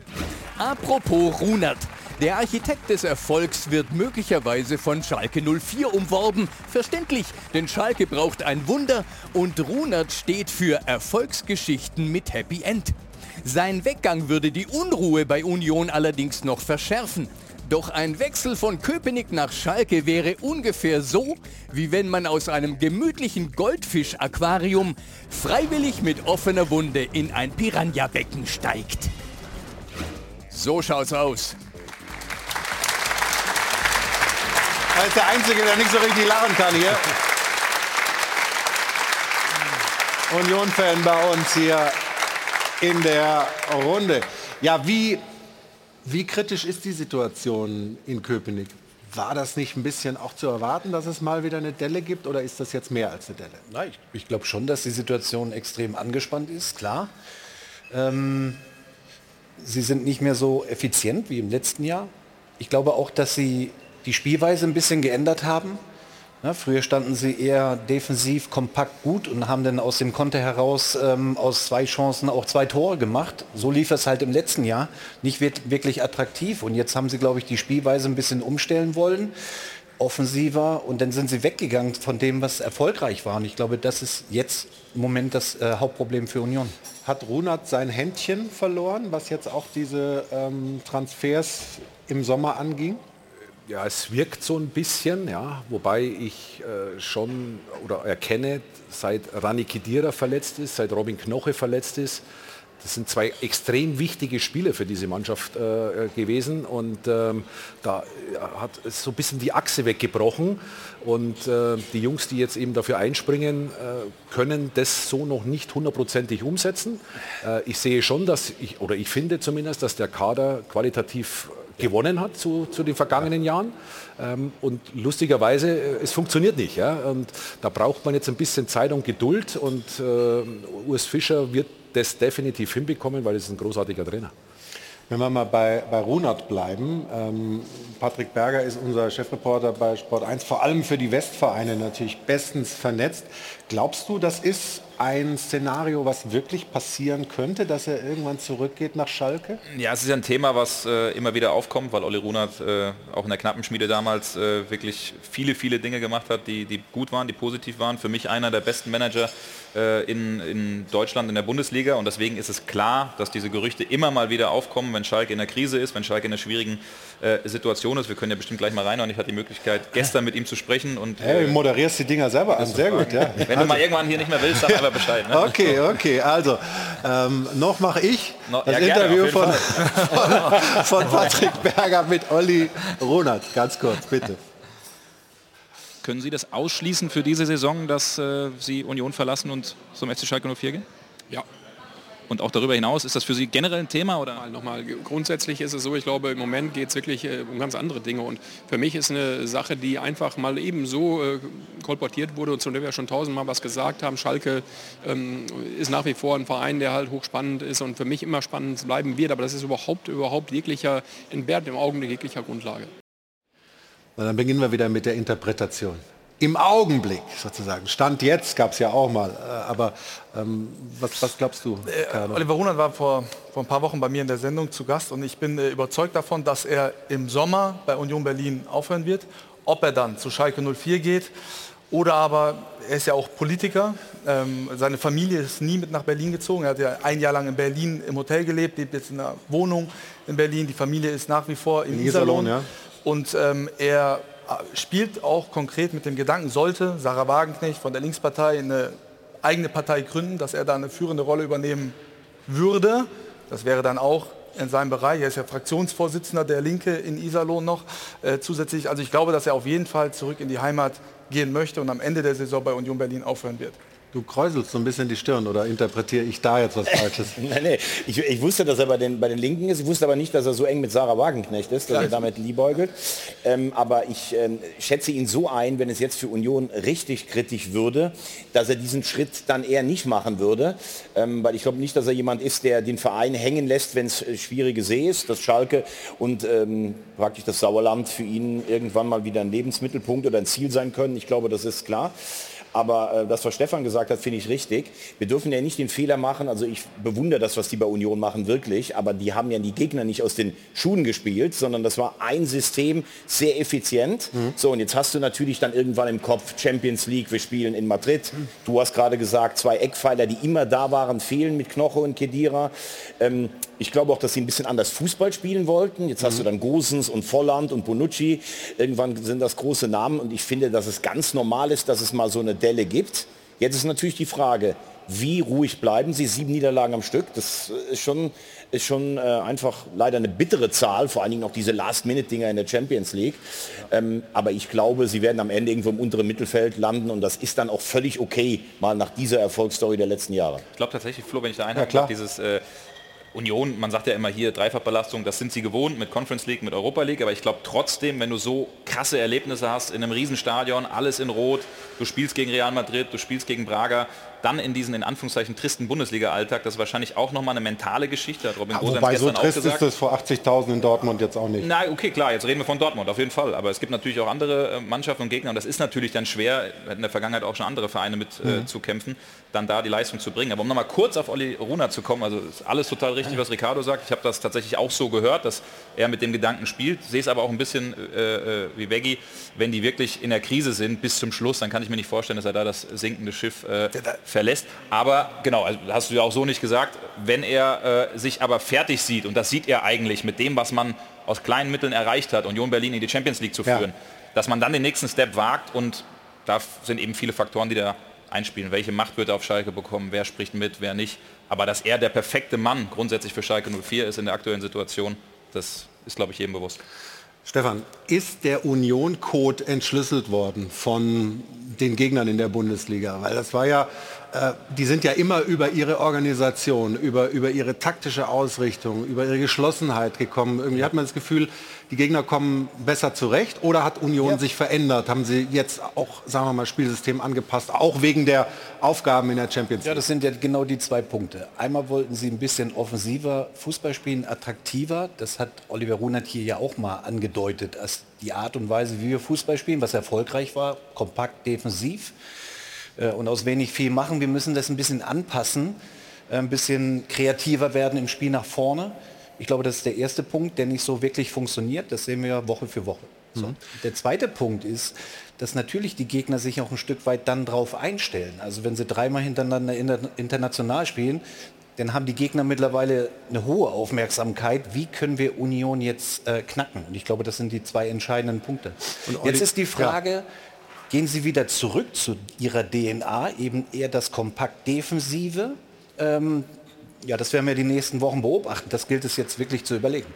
Apropos Runert. Der Architekt des Erfolgs wird möglicherweise von Schalke 04 umworben. Verständlich, denn Schalke braucht ein Wunder und Runert steht für Erfolgsgeschichten mit Happy End. Sein Weggang würde die Unruhe bei Union allerdings noch verschärfen. Doch ein Wechsel von Köpenick nach Schalke wäre ungefähr so, wie wenn man aus einem gemütlichen Goldfisch-Aquarium freiwillig mit offener Wunde in ein Piranha-Becken steigt. So schaut's aus. Er ist der Einzige, der nicht so richtig lachen kann hier. Union-Fan bei uns hier in der Runde. Ja, wie, wie kritisch ist die Situation in Köpenick? War das nicht ein bisschen auch zu erwarten, dass es mal wieder eine Delle gibt oder ist das jetzt mehr als eine Delle? Nein, ich, ich glaube schon, dass die Situation extrem angespannt ist, klar. Ähm, sie sind nicht mehr so effizient wie im letzten Jahr. Ich glaube auch, dass sie die Spielweise ein bisschen geändert haben. Ja, früher standen sie eher defensiv kompakt gut und haben dann aus dem Konter heraus ähm, aus zwei Chancen auch zwei Tore gemacht. So lief es halt im letzten Jahr. Nicht wirklich attraktiv. Und jetzt haben sie, glaube ich, die Spielweise ein bisschen umstellen wollen offensiver und dann sind sie weggegangen von dem, was erfolgreich war. Und ich glaube, das ist jetzt im Moment das äh, Hauptproblem für Union. Hat Runert sein Händchen verloren, was jetzt auch diese ähm, Transfers im Sommer anging? Ja, es wirkt so ein bisschen, ja, wobei ich äh, schon oder erkenne, seit Rani Kidira verletzt ist, seit Robin Knoche verletzt ist, das sind zwei extrem wichtige Spiele für diese Mannschaft äh, gewesen und ähm, da hat es so ein bisschen die Achse weggebrochen und äh, die Jungs, die jetzt eben dafür einspringen, äh, können das so noch nicht hundertprozentig umsetzen. Äh, ich sehe schon, dass ich, oder ich finde zumindest, dass der Kader qualitativ gewonnen hat zu, zu den vergangenen Jahren. Ähm, und lustigerweise, äh, es funktioniert nicht. Ja? Und da braucht man jetzt ein bisschen Zeit und Geduld. Und äh, Urs Fischer wird das definitiv hinbekommen, weil es ist ein großartiger Trainer. Wenn wir mal bei, bei Runert bleiben, ähm, Patrick Berger ist unser Chefreporter bei Sport 1, vor allem für die Westvereine natürlich bestens vernetzt. Glaubst du, das ist ein Szenario, was wirklich passieren könnte, dass er irgendwann zurückgeht nach Schalke? Ja, es ist ein Thema, was äh, immer wieder aufkommt, weil Olli Runert äh, auch in der Knappenschmiede damals äh, wirklich viele, viele Dinge gemacht hat, die, die gut waren, die positiv waren. Für mich einer der besten Manager äh, in, in Deutschland in der Bundesliga und deswegen ist es klar, dass diese Gerüchte immer mal wieder aufkommen, wenn Schalke in der Krise ist, wenn Schalke in einer schwierigen äh, Situation ist. Wir können ja bestimmt gleich mal rein und ich hatte die Möglichkeit, gestern mit ihm zu sprechen. Und, hey, du moderierst die Dinger selber an, sehr gut. Ja. Wenn du mal irgendwann hier nicht mehr willst, sag aber Bescheid. Ne? Okay, okay, also ähm, noch mache ich no, das ja, Interview von, von, von Patrick Berger mit Olli Ronald. Ganz kurz, bitte. Können Sie das ausschließen für diese Saison, dass äh, Sie Union verlassen und zum FC Schalke 04 gehen? Ja, und auch darüber hinaus, ist das für Sie generell ein Thema? Oder? Nochmal, grundsätzlich ist es so, ich glaube, im Moment geht es wirklich äh, um ganz andere Dinge. Und für mich ist eine Sache, die einfach mal eben so äh, kolportiert wurde und zu der wir schon tausendmal was gesagt haben. Schalke ähm, ist nach wie vor ein Verein, der halt hochspannend ist und für mich immer spannend bleiben wird. Aber das ist überhaupt, überhaupt jeglicher, entbehrt im Augenblick jeglicher Grundlage. Dann beginnen wir wieder mit der Interpretation im Augenblick sozusagen. Stand jetzt gab es ja auch mal. Äh, aber ähm, was, was, glaubst du? Äh, Oliver Runert war vor, vor ein paar Wochen bei mir in der Sendung zu Gast und ich bin äh, überzeugt davon, dass er im Sommer bei Union Berlin aufhören wird. Ob er dann zu Schalke 04 geht oder aber, er ist ja auch Politiker, ähm, seine Familie ist nie mit nach Berlin gezogen. Er hat ja ein Jahr lang in Berlin im Hotel gelebt, lebt jetzt in einer Wohnung in Berlin. Die Familie ist nach wie vor in, in Iserlohn. Iserlohn ja. Und ähm, er spielt auch konkret mit dem Gedanken, sollte Sarah Wagenknecht von der Linkspartei eine eigene Partei gründen, dass er da eine führende Rolle übernehmen würde. Das wäre dann auch in seinem Bereich. Er ist ja Fraktionsvorsitzender der Linke in Iserlohn noch äh, zusätzlich. Also ich glaube, dass er auf jeden Fall zurück in die Heimat gehen möchte und am Ende der Saison bei Union Berlin aufhören wird. Du kräuselst so ein bisschen die Stirn oder interpretiere ich da jetzt was Falsches? nein, nein. Ich, ich, wusste, dass er bei den, bei den Linken ist. Ich wusste aber nicht, dass er so eng mit Sarah Wagenknecht ist, dass er damit liebäugelt. Ähm, aber ich ähm, schätze ihn so ein, wenn es jetzt für Union richtig kritisch würde, dass er diesen Schritt dann eher nicht machen würde. Ähm, weil ich glaube nicht, dass er jemand ist, der den Verein hängen lässt, wenn es äh, schwierige See ist, das Schalke und ähm, praktisch das Sauerland für ihn irgendwann mal wieder ein Lebensmittelpunkt oder ein Ziel sein können. Ich glaube, das ist klar. Aber äh, das, was Stefan gesagt hat, finde ich richtig. Wir dürfen ja nicht den Fehler machen, also ich bewundere das, was die bei Union machen, wirklich, aber die haben ja die Gegner nicht aus den Schuhen gespielt, sondern das war ein System, sehr effizient. Mhm. So, und jetzt hast du natürlich dann irgendwann im Kopf Champions League, wir spielen in Madrid. Mhm. Du hast gerade gesagt, zwei Eckpfeiler, die immer da waren, fehlen mit Knoche und Kedira. Ähm, ich glaube auch, dass sie ein bisschen anders Fußball spielen wollten. Jetzt hast du mhm. dann Gosens und Volland und Bonucci. Irgendwann sind das große Namen und ich finde, dass es ganz normal ist, dass es mal so eine Delle gibt. Jetzt ist natürlich die Frage, wie ruhig bleiben sie? Sieben Niederlagen am Stück, das ist schon, ist schon äh, einfach leider eine bittere Zahl, vor allen Dingen auch diese Last-Minute-Dinger in der Champions League. Ähm, aber ich glaube, sie werden am Ende irgendwo im unteren Mittelfeld landen und das ist dann auch völlig okay, mal nach dieser Erfolgsstory der letzten Jahre. Ich glaube tatsächlich, Flo, wenn ich da einhaken ja, dieses äh, Union, man sagt ja immer hier Dreifachbelastung, das sind sie gewohnt mit Conference League, mit Europa League, aber ich glaube trotzdem, wenn du so krasse Erlebnisse hast in einem Riesenstadion, alles in Rot, du spielst gegen Real Madrid, du spielst gegen Braga, dann in diesen in Anführungszeichen tristen Bundesliga-Alltag, das ist wahrscheinlich auch nochmal eine mentale Geschichte. Hat Robin ja, wobei so trist ist das vor 80.000 in Dortmund jetzt auch nicht. Nein, okay, klar, jetzt reden wir von Dortmund, auf jeden Fall. Aber es gibt natürlich auch andere äh, Mannschaften und Gegner und das ist natürlich dann schwer, in der Vergangenheit auch schon andere Vereine mit äh, mhm. zu kämpfen, dann da die Leistung zu bringen. Aber um nochmal kurz auf Olli Runa zu kommen, also ist alles total richtig, was Ricardo sagt. Ich habe das tatsächlich auch so gehört, dass er mit dem Gedanken spielt. Sehe es aber auch ein bisschen äh, äh wie Veggie, wenn die wirklich in der Krise sind bis zum Schluss, dann kann ich mir nicht vorstellen, dass er da das sinkende Schiff äh, verlässt. Aber aber genau, also hast du ja auch so nicht gesagt, wenn er äh, sich aber fertig sieht, und das sieht er eigentlich mit dem, was man aus kleinen Mitteln erreicht hat, Union Berlin in die Champions League zu führen, ja. dass man dann den nächsten Step wagt und da sind eben viele Faktoren, die da einspielen. Welche Macht wird er auf Schalke bekommen, wer spricht mit, wer nicht. Aber dass er der perfekte Mann grundsätzlich für Schalke 04 ist in der aktuellen Situation, das ist, glaube ich, jedem bewusst. Stefan, ist der Union-Code entschlüsselt worden von den Gegnern in der Bundesliga? Weil das war ja äh, die sind ja immer über ihre Organisation, über, über ihre taktische Ausrichtung, über ihre Geschlossenheit gekommen. Irgendwie hat man das Gefühl, die Gegner kommen besser zurecht oder hat Union ja. sich verändert? Haben sie jetzt auch, sagen wir mal, Spielsystem angepasst, auch wegen der Aufgaben in der Champions League? Ja, das sind ja genau die zwei Punkte. Einmal wollten sie ein bisschen offensiver Fußball spielen, attraktiver. Das hat Oliver Runert hier ja auch mal angedeutet, als die Art und Weise, wie wir Fußball spielen, was erfolgreich war, kompakt defensiv. äh, und aus wenig viel machen. Wir müssen das ein bisschen anpassen, äh, ein bisschen kreativer werden im Spiel nach vorne. Ich glaube, das ist der erste Punkt, der nicht so wirklich funktioniert. Das sehen wir Woche für Woche. So. Mhm. Der zweite Punkt ist, dass natürlich die Gegner sich auch ein Stück weit dann drauf einstellen. Also wenn sie dreimal hintereinander inter- international spielen, dann haben die Gegner mittlerweile eine hohe Aufmerksamkeit. Wie können wir Union jetzt äh, knacken? Und ich glaube, das sind die zwei entscheidenden Punkte. Und jetzt ist die Frage, gehen Sie wieder zurück zu Ihrer DNA, eben eher das kompakt Defensive? Ähm, ja, das werden wir die nächsten Wochen beobachten. Das gilt es jetzt wirklich zu überlegen.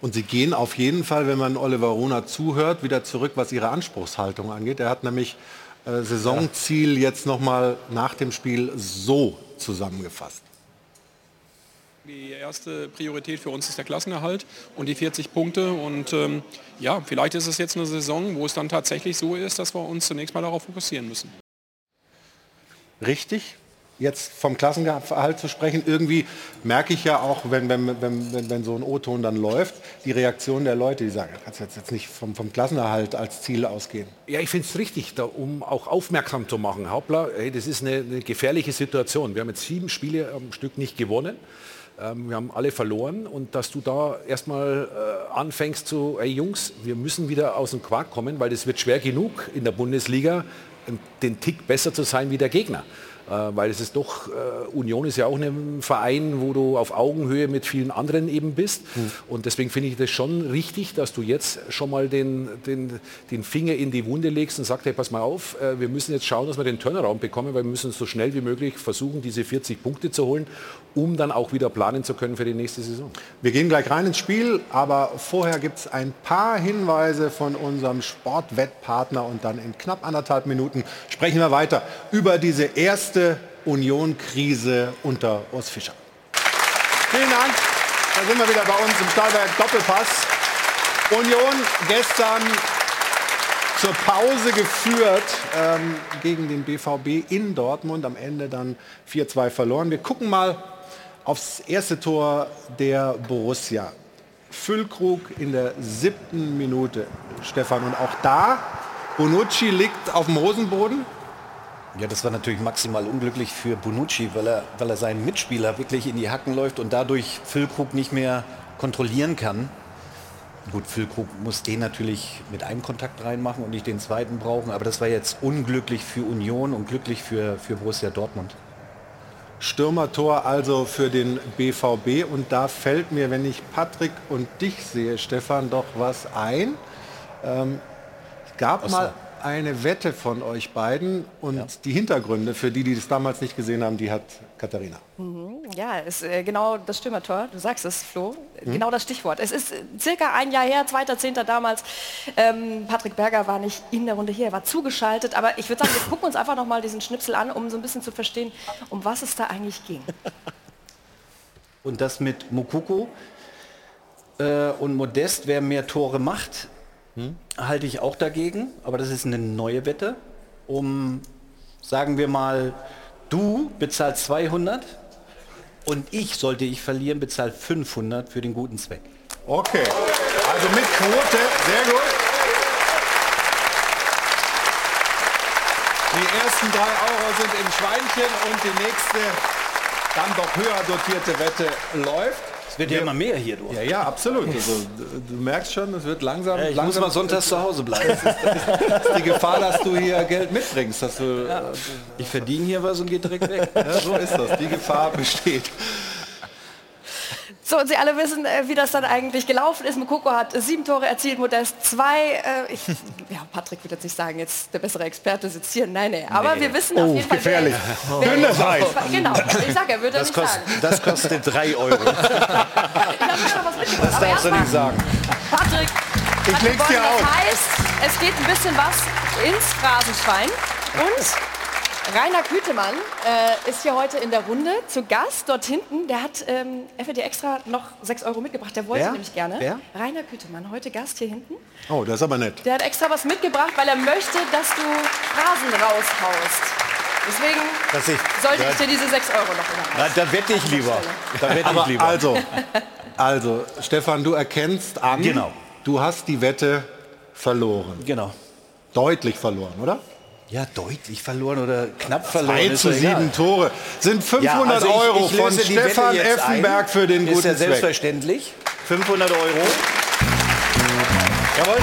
Und sie gehen auf jeden Fall, wenn man Oliver Runa zuhört, wieder zurück, was ihre Anspruchshaltung angeht. Er hat nämlich äh, Saisonziel jetzt nochmal nach dem Spiel so zusammengefasst. Die erste Priorität für uns ist der Klassenerhalt und die 40 Punkte. Und ähm, ja, vielleicht ist es jetzt eine Saison, wo es dann tatsächlich so ist, dass wir uns zunächst mal darauf fokussieren müssen. Richtig, jetzt vom Klassenerhalt zu sprechen. Irgendwie merke ich ja auch, wenn, wenn, wenn, wenn, so ein O-Ton dann läuft, die Reaktion der Leute, die sagen, kannst jetzt, jetzt nicht vom, vom Klassenerhalt als Ziel ausgehen. Ja, ich finde es richtig, da, um auch aufmerksam zu machen. Hauptler, hey, das ist eine, eine gefährliche Situation. Wir haben jetzt sieben Spiele am Stück nicht gewonnen. Ähm, wir haben alle verloren und dass du da erstmal äh, anfängst zu, ey Jungs, wir müssen wieder aus dem Quark kommen, weil das wird schwer genug in der Bundesliga, ähm, den Tick besser zu sein wie der Gegner. Äh, weil es ist doch, äh, Union ist ja auch ein Verein, wo du auf Augenhöhe mit vielen anderen eben bist. Und deswegen finde ich das schon richtig, dass du jetzt schon mal den, den, den Finger in die Wunde legst und sagst, hey, pass mal auf, äh, wir müssen jetzt schauen, dass wir den Turnaround bekommen, weil wir müssen so schnell wie möglich versuchen, diese 40 Punkte zu holen, um dann auch wieder planen zu können für die nächste Saison. Wir gehen gleich rein ins Spiel, aber vorher gibt es ein paar Hinweise von unserem Sportwettpartner und dann in knapp anderthalb Minuten sprechen wir weiter über diese erste Union-Krise unter Urs Fischer. Vielen Dank. Da sind wir wieder bei uns im Stahlwerk Doppelpass. Union gestern zur Pause geführt ähm, gegen den BVB in Dortmund. Am Ende dann 4-2 verloren. Wir gucken mal aufs erste Tor der Borussia. Füllkrug in der siebten Minute. Stefan, und auch da, Bonucci liegt auf dem Hosenboden. Ja, das war natürlich maximal unglücklich für Bonucci, weil er, weil er seinen Mitspieler wirklich in die Hacken läuft und dadurch Füllkrug nicht mehr kontrollieren kann. Gut, Füllkrug muss den natürlich mit einem Kontakt reinmachen und nicht den zweiten brauchen, aber das war jetzt unglücklich für Union und glücklich für, für Borussia Dortmund. Stürmertor also für den BVB und da fällt mir, wenn ich Patrick und dich sehe, Stefan, doch was ein. Ähm, es gab so. mal eine Wette von euch beiden und die Hintergründe, für die, die das damals nicht gesehen haben, die hat Katharina. Mhm, Ja, ist äh, genau das Stürmertor. Du sagst es, Flo. Genau das Stichwort. Es ist äh, circa ein Jahr her, 2.10. damals. Ähm, Patrick Berger war nicht in der Runde hier, er war zugeschaltet. Aber ich würde sagen, wir gucken uns einfach noch mal diesen Schnipsel an, um so ein bisschen zu verstehen, um was es da eigentlich ging. Und das mit Mukoko äh, und Modest, wer mehr Tore macht, halte ich auch dagegen. Aber das ist eine neue Wette. Um, sagen wir mal, du bezahlst 200 und ich, sollte ich verlieren, bezahle 500 für den guten Zweck. Okay, also mit Quote, sehr gut. Die ersten drei Euro sind im Schweinchen und die nächste, dann doch höher dotierte Wette läuft. Es wird ja immer mehr hier, du. Ja, ja, absolut. Also, du- du merkst schon, es wird langsam. Ja, ich langsam muss mal sonntags zu Hause bleiben. ist die Gefahr, dass du hier Geld mitbringst. Dass du, Ich verdiene hier was und gehe direkt weg. ja, so ist das. Die Gefahr besteht. So, und Sie alle wissen, äh, wie das dann eigentlich gelaufen ist. Mukoko hat äh, sieben Tore erzielt, Modest zwei. Äh, ich, ja, Patrick wird jetzt nicht sagen, jetzt der bessere Experte sitzt hier. Nein, nein. Aber wir wissen auf Oh, jeden Fall, gefährlich. wer, Dünnes Eis. Genau, ich sage, er würde Das, nicht kost, sagen. das kostet 3 Euro. Ich habe noch was mitgebracht. Das darfst du nicht sagen. Patrick, Ich leg's dir aus. Das heißt, es geht ein bisschen was ins Phrasenschwein. Und Rainer Kütemann äh, ist hier heute in der Runde zu Gast. Dort hinten, der hat ähm, FD extra noch 6 Euro mitgebracht. Der wollte Wer? nämlich gerne. Wer? Rainer Kütemann, heute Gast hier hinten. Oh, das ist aber nett. Der hat extra was mitgebracht, weil er möchte, dass du Phrasen raushaust. Deswegen Dass ich, sollte ja, ich dir diese 6 Euro noch überreichen. da wette ich lieber. Da wette ich lieber. also, also, Stefan, du erkennst an, Genau. du hast die Wette verloren. Genau. Deutlich verloren, oder? Ja, deutlich verloren oder knapp verloren. 2 zu 7 Tore. Sind 500 ja, also ich, Euro ich von Stefan Effenberg ein. für den guten Ist ja selbstverständlich. 500 Euro. Jawohl.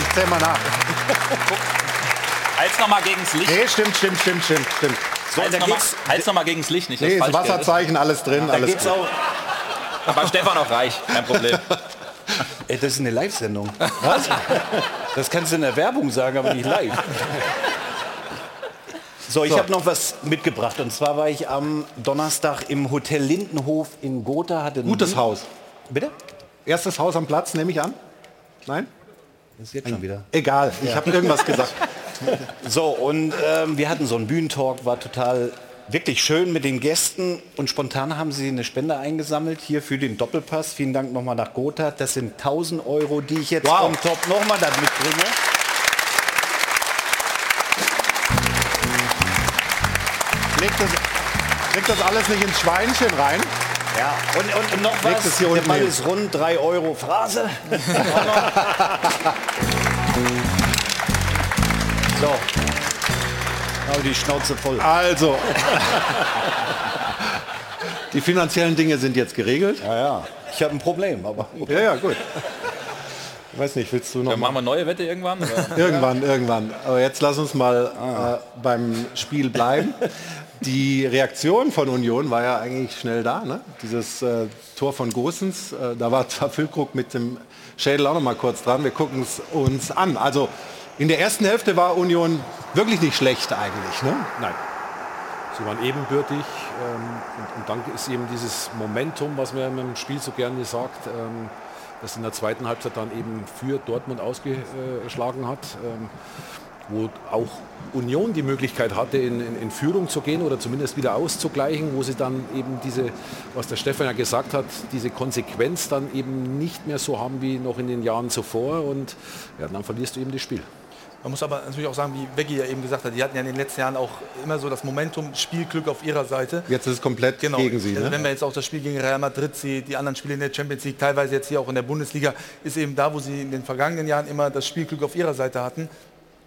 Ich zähl mal nach. Halt's noch mal gegens Licht. Nee, stimmt, stimmt, stimmt, stimmt, stimmt. So, halt's noch, mal, halt's noch mal gegens Licht, nicht nee, das Wasserzeichen, alles drin, ja, alles gut. Auch, war Stefan auch reich, kein Problem. Ey, das ist eine Live-Sendung. Was? Das kannst du in der Werbung sagen, aber nicht live. So, ich so. habe noch was mitgebracht. Und zwar war ich am Donnerstag im Hotel Lindenhof in Gotha. Hatte Gutes Haus. Bitte? Erstes Haus am Platz, nehme ich an? Nein? Das ist jetzt schon wieder. Egal, ich ja. habe irgendwas gesagt. So, und ähm, wir hatten so einen Bühnentalk, war total wirklich schön mit den Gästen und spontan haben sie eine Spende eingesammelt hier für den Doppelpass. Vielen Dank nochmal nach Gotha. Das sind 1000 Euro, die ich jetzt wow. on top nochmal da mitbringe. Legt das, legt das alles nicht ins Schweinchen rein? Ja, und, und, und noch was, der Ball ist rund, 3 Euro Phrase. so, aber die Schnauze voll. Also. die finanziellen Dinge sind jetzt geregelt. Ja, ja. Ich habe ein Problem, aber. Ja, ja, gut. Ich weiß nicht, willst du noch. Ja, machen wir neue Wette irgendwann? irgendwann, irgendwann. Aber jetzt lass uns mal ah. äh, beim Spiel bleiben. Die Reaktion von Union war ja eigentlich schnell da. Ne? Dieses äh, Tor von Gosens, äh, da war zwar Füllkrug mit dem Schädel auch noch mal kurz dran. Wir gucken es uns an. Also in der ersten Hälfte war Union wirklich nicht schlecht eigentlich. Ne? Nein. Sie waren ebenbürtig ähm, und, und, dann ist eben dieses Momentum, was man im Spiel so gerne sagt, ähm, das in der zweiten Halbzeit dann eben für Dortmund ausgeschlagen hat, ähm, wo auch Union die Möglichkeit hatte, in, in, in, Führung zu gehen oder zumindest wieder auszugleichen, wo sie dann eben diese, was der Stefan ja gesagt hat, diese Konsequenz dann eben nicht mehr so haben wie noch in den Jahren zuvor und ja, dann verlierst du eben das Spiel. Man muss aber natürlich auch sagen, wie Veggie ja eben gesagt hat, die hatten ja in den letzten Jahren auch immer so das Momentum, Spielglück auf ihrer Seite. Jetzt ist es komplett genau. gegen sie. Also ne? Wenn wir jetzt auch das Spiel gegen Real Madrid sehen, die anderen Spiele in der Champions League, teilweise jetzt hier auch in der Bundesliga, ist eben da, wo sie in den vergangenen Jahren immer das Spielglück auf ihrer Seite hatten,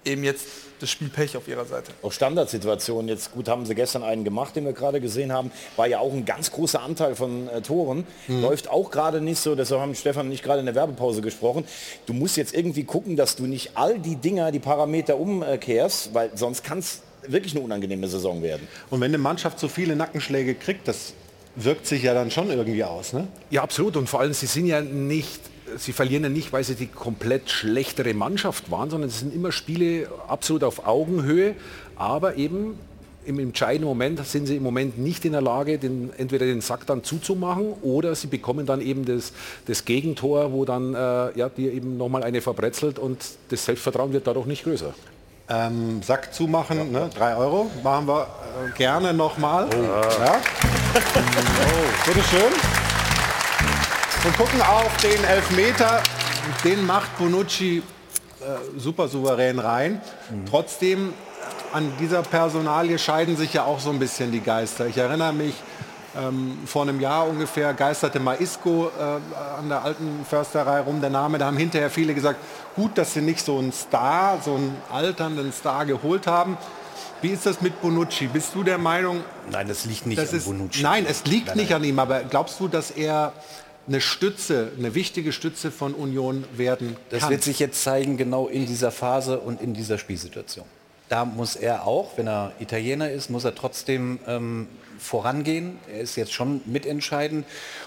eben jetzt das Spiel Pech auf ihrer Seite. Auch Standardsituationen, jetzt gut haben sie gestern einen gemacht, den wir gerade gesehen haben, war ja auch ein ganz großer Anteil von äh, Toren. Mhm. Läuft auch gerade nicht so, deshalb haben Stefan nicht gerade in der Werbepause gesprochen. Du musst jetzt irgendwie gucken, dass du nicht all die Dinger, die Parameter umkehrst, weil sonst kann es wirklich eine unangenehme Saison werden. Und wenn eine Mannschaft so viele Nackenschläge kriegt, das wirkt sich ja dann schon irgendwie aus, ne? Ja, absolut. Und vor allem, sie sind ja nicht sie verlieren ja nicht, weil sie die komplett schlechtere Mannschaft waren, sondern es sind immer Spiele absolut auf Augenhöhe, aber eben im entscheidenden Moment sind sie im Moment nicht in der Lage, den, entweder den Sack dann zuzumachen oder sie bekommen dann eben das, das Gegentor, wo dann äh, ja, dir eben nochmal eine verbrezelt und das Selbstvertrauen wird dadurch nicht größer. Ähm, Sack zumachen, ja. ne? 3 Euro, machen wir äh, gerne nochmal. Oh. Ja. oh. Bitteschön und gucken auf den Elfmeter. Den macht Bonucci äh, super souverän rein. Mhm. Trotzdem, an dieser Personalie scheiden sich ja auch so ein bisschen die Geister. Ich erinnere mich, ähm, vor einem Jahr ungefähr geisterte Maisco äh, an der alten Försterei rum, der Name. Da haben hinterher viele gesagt, gut, dass sie nicht so einen Star, so einen alternden Star geholt haben. Wie ist das mit Bonucci? Bist du der Meinung? Nein, das liegt nicht an ist, Bonucci. Nein, es liegt nein, nicht nein. an ihm. Aber glaubst du, dass er eine Stütze, eine wichtige Stütze von Union werden kann. Das wird sich jetzt zeigen, genau in dieser Phase und in dieser Spielsituation. Da muss er auch, wenn er Italiener ist, muss er trotzdem ähm, vorangehen. Er ist jetzt schon mitentscheidend.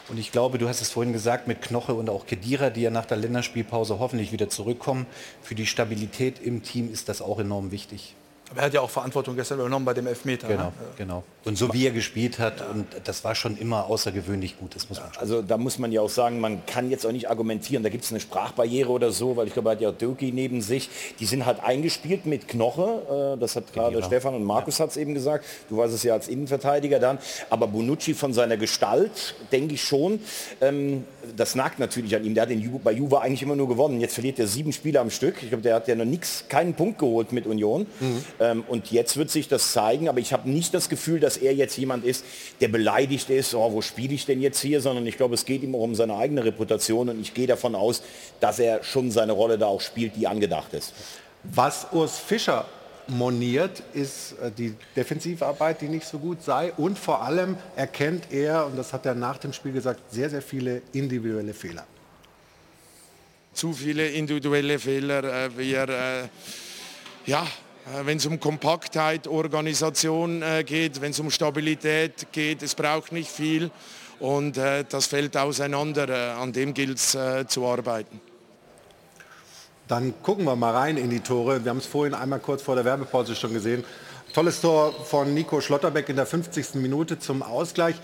Und ich glaube, du hast es vorhin gesagt, mit Knoche und auch Kedira, die ja nach der Länderspielpause hoffentlich wieder zurückkommen. Für die Stabilität im Team ist das auch enorm wichtig. Aber er hat ja auch Verantwortung gestern übernommen bei dem Elfmeter. Genau, ne? genau. Und so wie er gespielt hat, ja. und das war schon immer außergewöhnlich gut. Das muss man also da muss man ja auch sagen, man kann jetzt auch nicht argumentieren, da gibt es eine Sprachbarriere oder so, weil ich glaube, er hat ja Döki neben sich. Die sind halt eingespielt mit Knoche. Äh, das hat gerade Stefan und Markus ja. hat es eben gesagt. Du warst es ja als Innenverteidiger dann. Aber Bonucci von seiner Gestalt, denke ich schon, ähm, das nagt natürlich an ihm. Der hat den bei Juve eigentlich immer nur gewonnen. Jetzt verliert er sieben Spiele am Stück. Ich glaube, der hat ja noch nichts, keinen Punkt geholt mit Union. Mhm. Ähm, und jetzt wird sich das zeigen, aber ich habe nicht das Gefühl, dass er jetzt jemand ist, der beleidigt ist, oh, wo spiele ich denn jetzt hier, sondern ich glaube, es geht ihm auch um seine eigene Reputation und ich gehe davon aus, dass er schon seine Rolle da auch spielt, die angedacht ist. Was Urs Fischer moniert, ist äh, die Defensivarbeit, die nicht so gut sei. Und vor allem erkennt er, und das hat er nach dem Spiel gesagt, sehr, sehr viele individuelle Fehler. Zu viele individuelle Fehler. Äh, wir, äh, ja, wenn es um Kompaktheit, Organisation geht, wenn es um Stabilität geht, es braucht nicht viel und das fällt auseinander. An dem gilt es zu arbeiten. Dann gucken wir mal rein in die Tore. Wir haben es vorhin einmal kurz vor der Werbepause schon gesehen. Tolles Tor von Nico Schlotterbeck in der 50. Minute zum Ausgleich.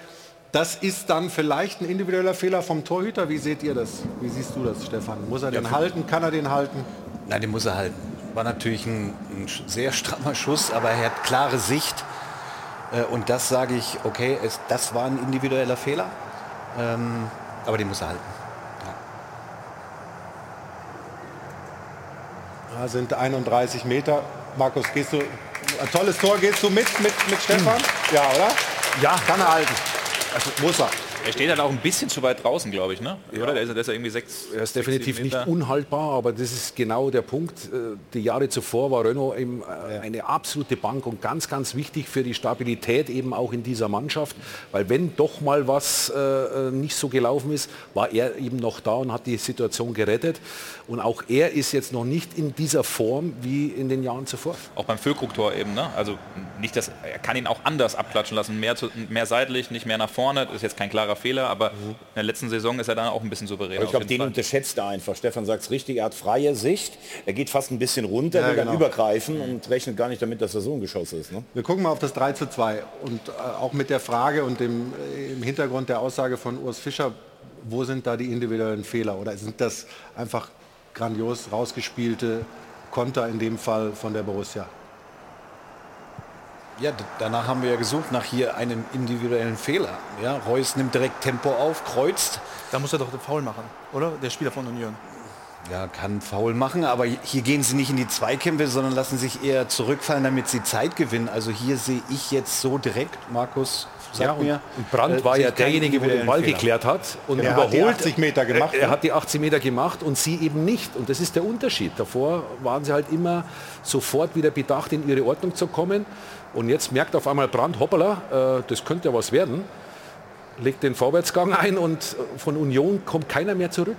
Das ist dann vielleicht ein individueller Fehler vom Torhüter. Wie seht ihr das? Wie siehst du das, Stefan? Muss er den ja, halten? Kann er den halten? Nein, den muss er halten. War natürlich ein, ein sehr strammer Schuss, aber er hat klare Sicht. Äh, und das sage ich, okay, es, das war ein individueller Fehler. Ähm, aber den muss er halten. Ja, sind 31 Meter. Markus, gehst du, ein tolles Tor, gehst du mit, mit, mit Stefan? Hm. Ja, oder? Ja. Kann er halten. Also muss er. Er steht halt auch ein bisschen zu weit draußen, glaube ich, ne? Ja. Oder? Der ist, der ist ja irgendwie sechs. Er ist definitiv nicht unhaltbar, aber das ist genau der Punkt. Äh, die Jahre zuvor war Renault eben äh, eine absolute Bank und ganz, ganz wichtig für die Stabilität eben auch in dieser Mannschaft. Weil wenn doch mal was äh, nicht so gelaufen ist, war er eben noch da und hat die Situation gerettet. Und auch er ist jetzt noch nicht in dieser Form wie in den Jahren zuvor. Auch beim Füllkrug-Tor eben, ne? Also nicht, dass er kann ihn auch anders abklatschen lassen, mehr, zu, mehr seitlich, nicht mehr nach vorne. Das ist jetzt kein klarer Fehler, aber mhm. in der letzten Saison ist er dann auch ein bisschen souverän. Aber ich glaube, den Fall. unterschätzt er einfach. Stefan sagt es richtig, er hat freie Sicht, er geht fast ein bisschen runter, ja, will genau. dann übergreifen und rechnet gar nicht damit, dass er so ein Geschoss ist. Ne? Wir gucken mal auf das 3 zu 2 und äh, auch mit der Frage und dem, äh, im Hintergrund der Aussage von Urs Fischer, wo sind da die individuellen Fehler oder sind das einfach grandios rausgespielte Konter in dem Fall von der Borussia? Ja, danach haben wir ja gesucht nach hier einem individuellen Fehler. Ja, Reus nimmt direkt Tempo auf, kreuzt. Da muss er doch den Foul machen, oder? Der Spieler von Union. Ja, kann Foul machen, aber hier gehen sie nicht in die Zweikämpfe, sondern lassen sich eher zurückfallen, damit sie Zeit gewinnen. Also hier sehe ich jetzt so direkt, Markus, ja, und, mir, und Brandt äh, war ja derjenige, der den Ball Fehler. geklärt hat und er überholt. Hat 80 Meter gemacht. Er, er, hat die 80 Meter gemacht und sie eben nicht. Und das ist der Unterschied. Davor waren sie halt immer sofort wieder bedacht, in ihre Ordnung zu kommen. Und jetzt merkt auf einmal Brandt, hoppala, äh, das könnte ja was werden. Legt den Vorwärtsgang ein und von Union kommt keiner mehr zurück.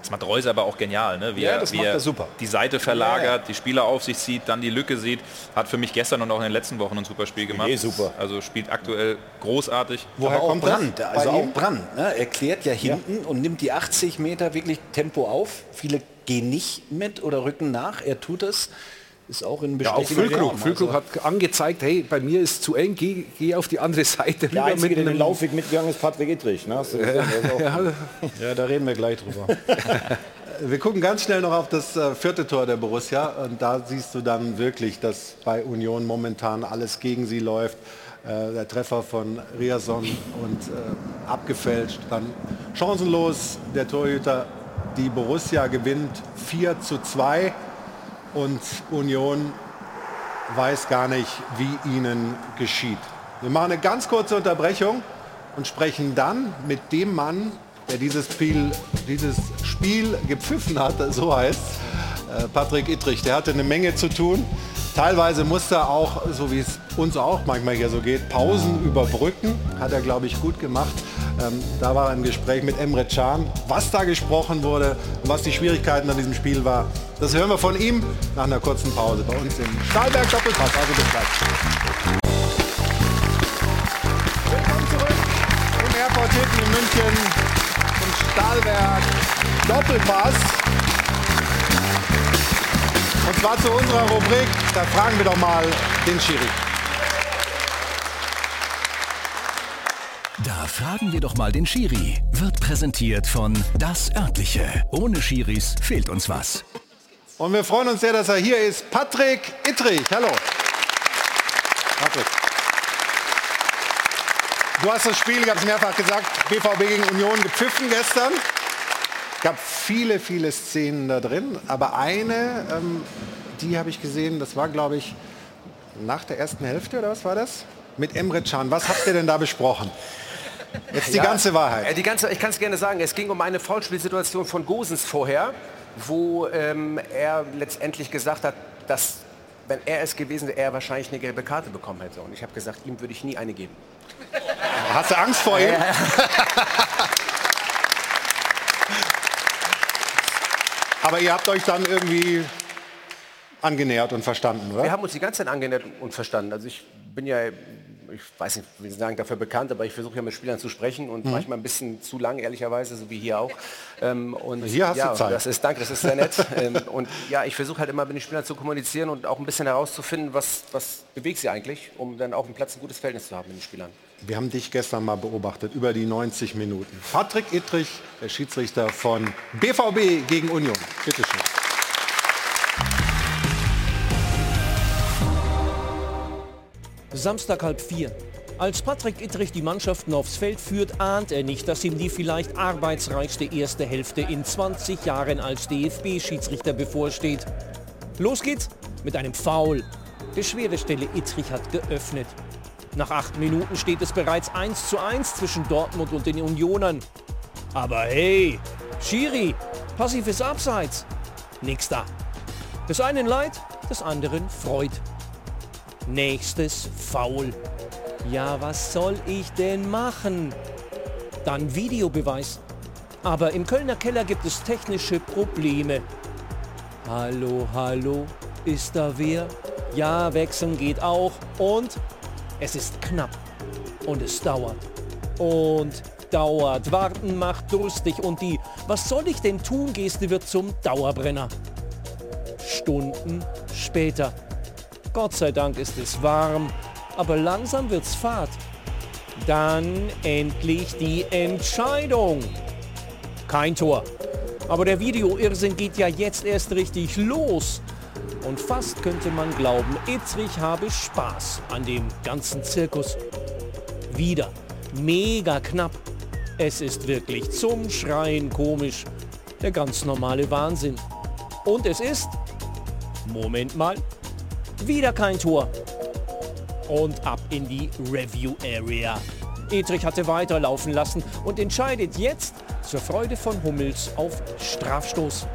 Das macht Reus aber auch genial, ne? wie, ja, er, wie er die Seite verlagert, ja, ja. die Spieler auf sich zieht, dann die Lücke sieht. Hat für mich gestern und auch in den letzten Wochen ein super Spiel gemacht. Nee, super. Also spielt aktuell großartig. Woher aber auch Brand, also auch Brand. Ne? Er klärt ja hinten und nimmt die 80 Meter wirklich Tempo auf. Viele gehen nicht mit oder rücken nach. Er tut es ist auch in ja, auch Füllkrug. Füllkrug also hat angezeigt, hey, bei mir ist zu eng, geh, geh auf die andere Seite. Der Einzige, der den Laufweg mitgegangen ist, Patrick Ittrich. Ne? Ja, ja, da reden wir gleich drüber. wir gucken ganz schnell noch auf das äh, vierte Tor der Borussia und da siehst du dann wirklich, dass bei Union momentan alles gegen sie läuft. Äh, der Treffer von Riason und äh, abgefälscht, dann chancenlos der Torhüter. Die Borussia gewinnt 4 zu 2 und Union weiß gar nicht, wie ihnen geschieht. Wir machen eine ganz kurze Unterbrechung und sprechen dann mit dem Mann, der dieses Spiel, dieses Spiel gepfiffen hat, so heißt äh, Patrick Ittrich. Der hatte eine Menge zu tun. Teilweise musste er auch, so wie es uns auch manchmal hier so geht, Pausen überbrücken. Hat er, glaube ich, gut gemacht. Ähm, da war er im Gespräch mit Emre Can. Was da gesprochen wurde und was die Schwierigkeiten an diesem Spiel war, das hören wir von ihm nach einer kurzen Pause bei uns im Stahlberg Doppelpass. Also bis gleich. Willkommen zurück im Airport Hilton in München im Stahlberg Doppelpass. Und zwar zu unserer Rubrik, da fragen wir doch mal den Schiri. Da fragen wir doch mal den Schiri. Wird präsentiert von Das Örtliche. Ohne Schiris fehlt uns was. Und wir freuen uns sehr, dass er hier ist. Patrick Ittrich. Hallo. Patrick. Du hast das Spiel, ich habe es mehrfach gesagt, BVB gegen Union gepfiffen gestern. Es gab viele, viele Szenen da drin, aber eine, ähm, die habe ich gesehen, das war, glaube ich, nach der ersten Hälfte oder was war das? Mit Emre Can. Was habt ihr denn da besprochen? Jetzt die Ja, ganze Wahrheit. äh, Die ganze, ich kann es gerne sagen. Es ging um eine Foulspielsituation von Gosens vorher, wo ähm, er letztendlich gesagt hat, dass wenn er es gewesen wäre, er wahrscheinlich eine gelbe Karte bekommen hätte. Und ich habe gesagt, ihm würde ich nie eine geben. Hast du Angst vor ihm? Aber ihr habt euch dann irgendwie angenähert und verstanden, oder? Wir haben uns die ganze Zeit angenähert und verstanden. Also ich bin ja, ich weiß nicht, wie Sie sagen, dafür bekannt, aber ich versuche ja mit Spielern zu sprechen und Mhm. manchmal ein bisschen zu lang, ehrlicherweise, so wie hier auch. Ähm, und Hier hast du ja, Zeit. Das ist, danke, das ist sehr nett. ähm, und ja, ich versuche halt immer mit den Spielern zu kommunizieren und auch ein bisschen herauszufinden, was, was bewegt sie eigentlich, um dann auf dem Platz ein gutes Verhältnis zu haben mit den Spielern. Wir haben dich gestern mal beobachtet, über die 90 Minuten. Patrick Ittrich, der Schiedsrichter von BVB gegen Union. Bitte schön. Samstag halb vier. Als Patrick Ittrich die Mannschaften aufs Feld führt, ahnt er nicht, dass ihm die vielleicht arbeitsreichste erste Hälfte in 20 Jahren als DFB-Schiedsrichter bevorsteht. Los geht's mit einem Foul. Beschwerdestelle Ittrich hat geöffnet. Nach acht Minuten steht es bereits 1 zu 1 zwischen Dortmund und den Unionern. Aber hey, Schiri, passives Abseits. Nix da. Des einen leid, des anderen freut. Nächstes Foul. Ja, was soll ich denn machen? Dann Videobeweis. Aber im Kölner Keller gibt es technische Probleme. Hallo, hallo, ist da wer? Ja, wechseln geht auch. Und es ist knapp. Und es dauert. Und dauert. Warten macht durstig. Und die Was soll ich denn tun? Geste wird zum Dauerbrenner. Stunden später. Gott sei Dank ist es warm, aber langsam wird's fad. Dann endlich die Entscheidung. Kein Tor. Aber der Videoirrsinn geht ja jetzt erst richtig los. Und fast könnte man glauben, Ittrich habe Spaß an dem ganzen Zirkus. Wieder. Mega knapp. Es ist wirklich zum Schreien komisch. Der ganz normale Wahnsinn. Und es ist... Moment mal. Wieder kein Tor. Und ab in die Review Area. Edrich hatte weiterlaufen lassen und entscheidet jetzt zur Freude von Hummels auf Strafstoß.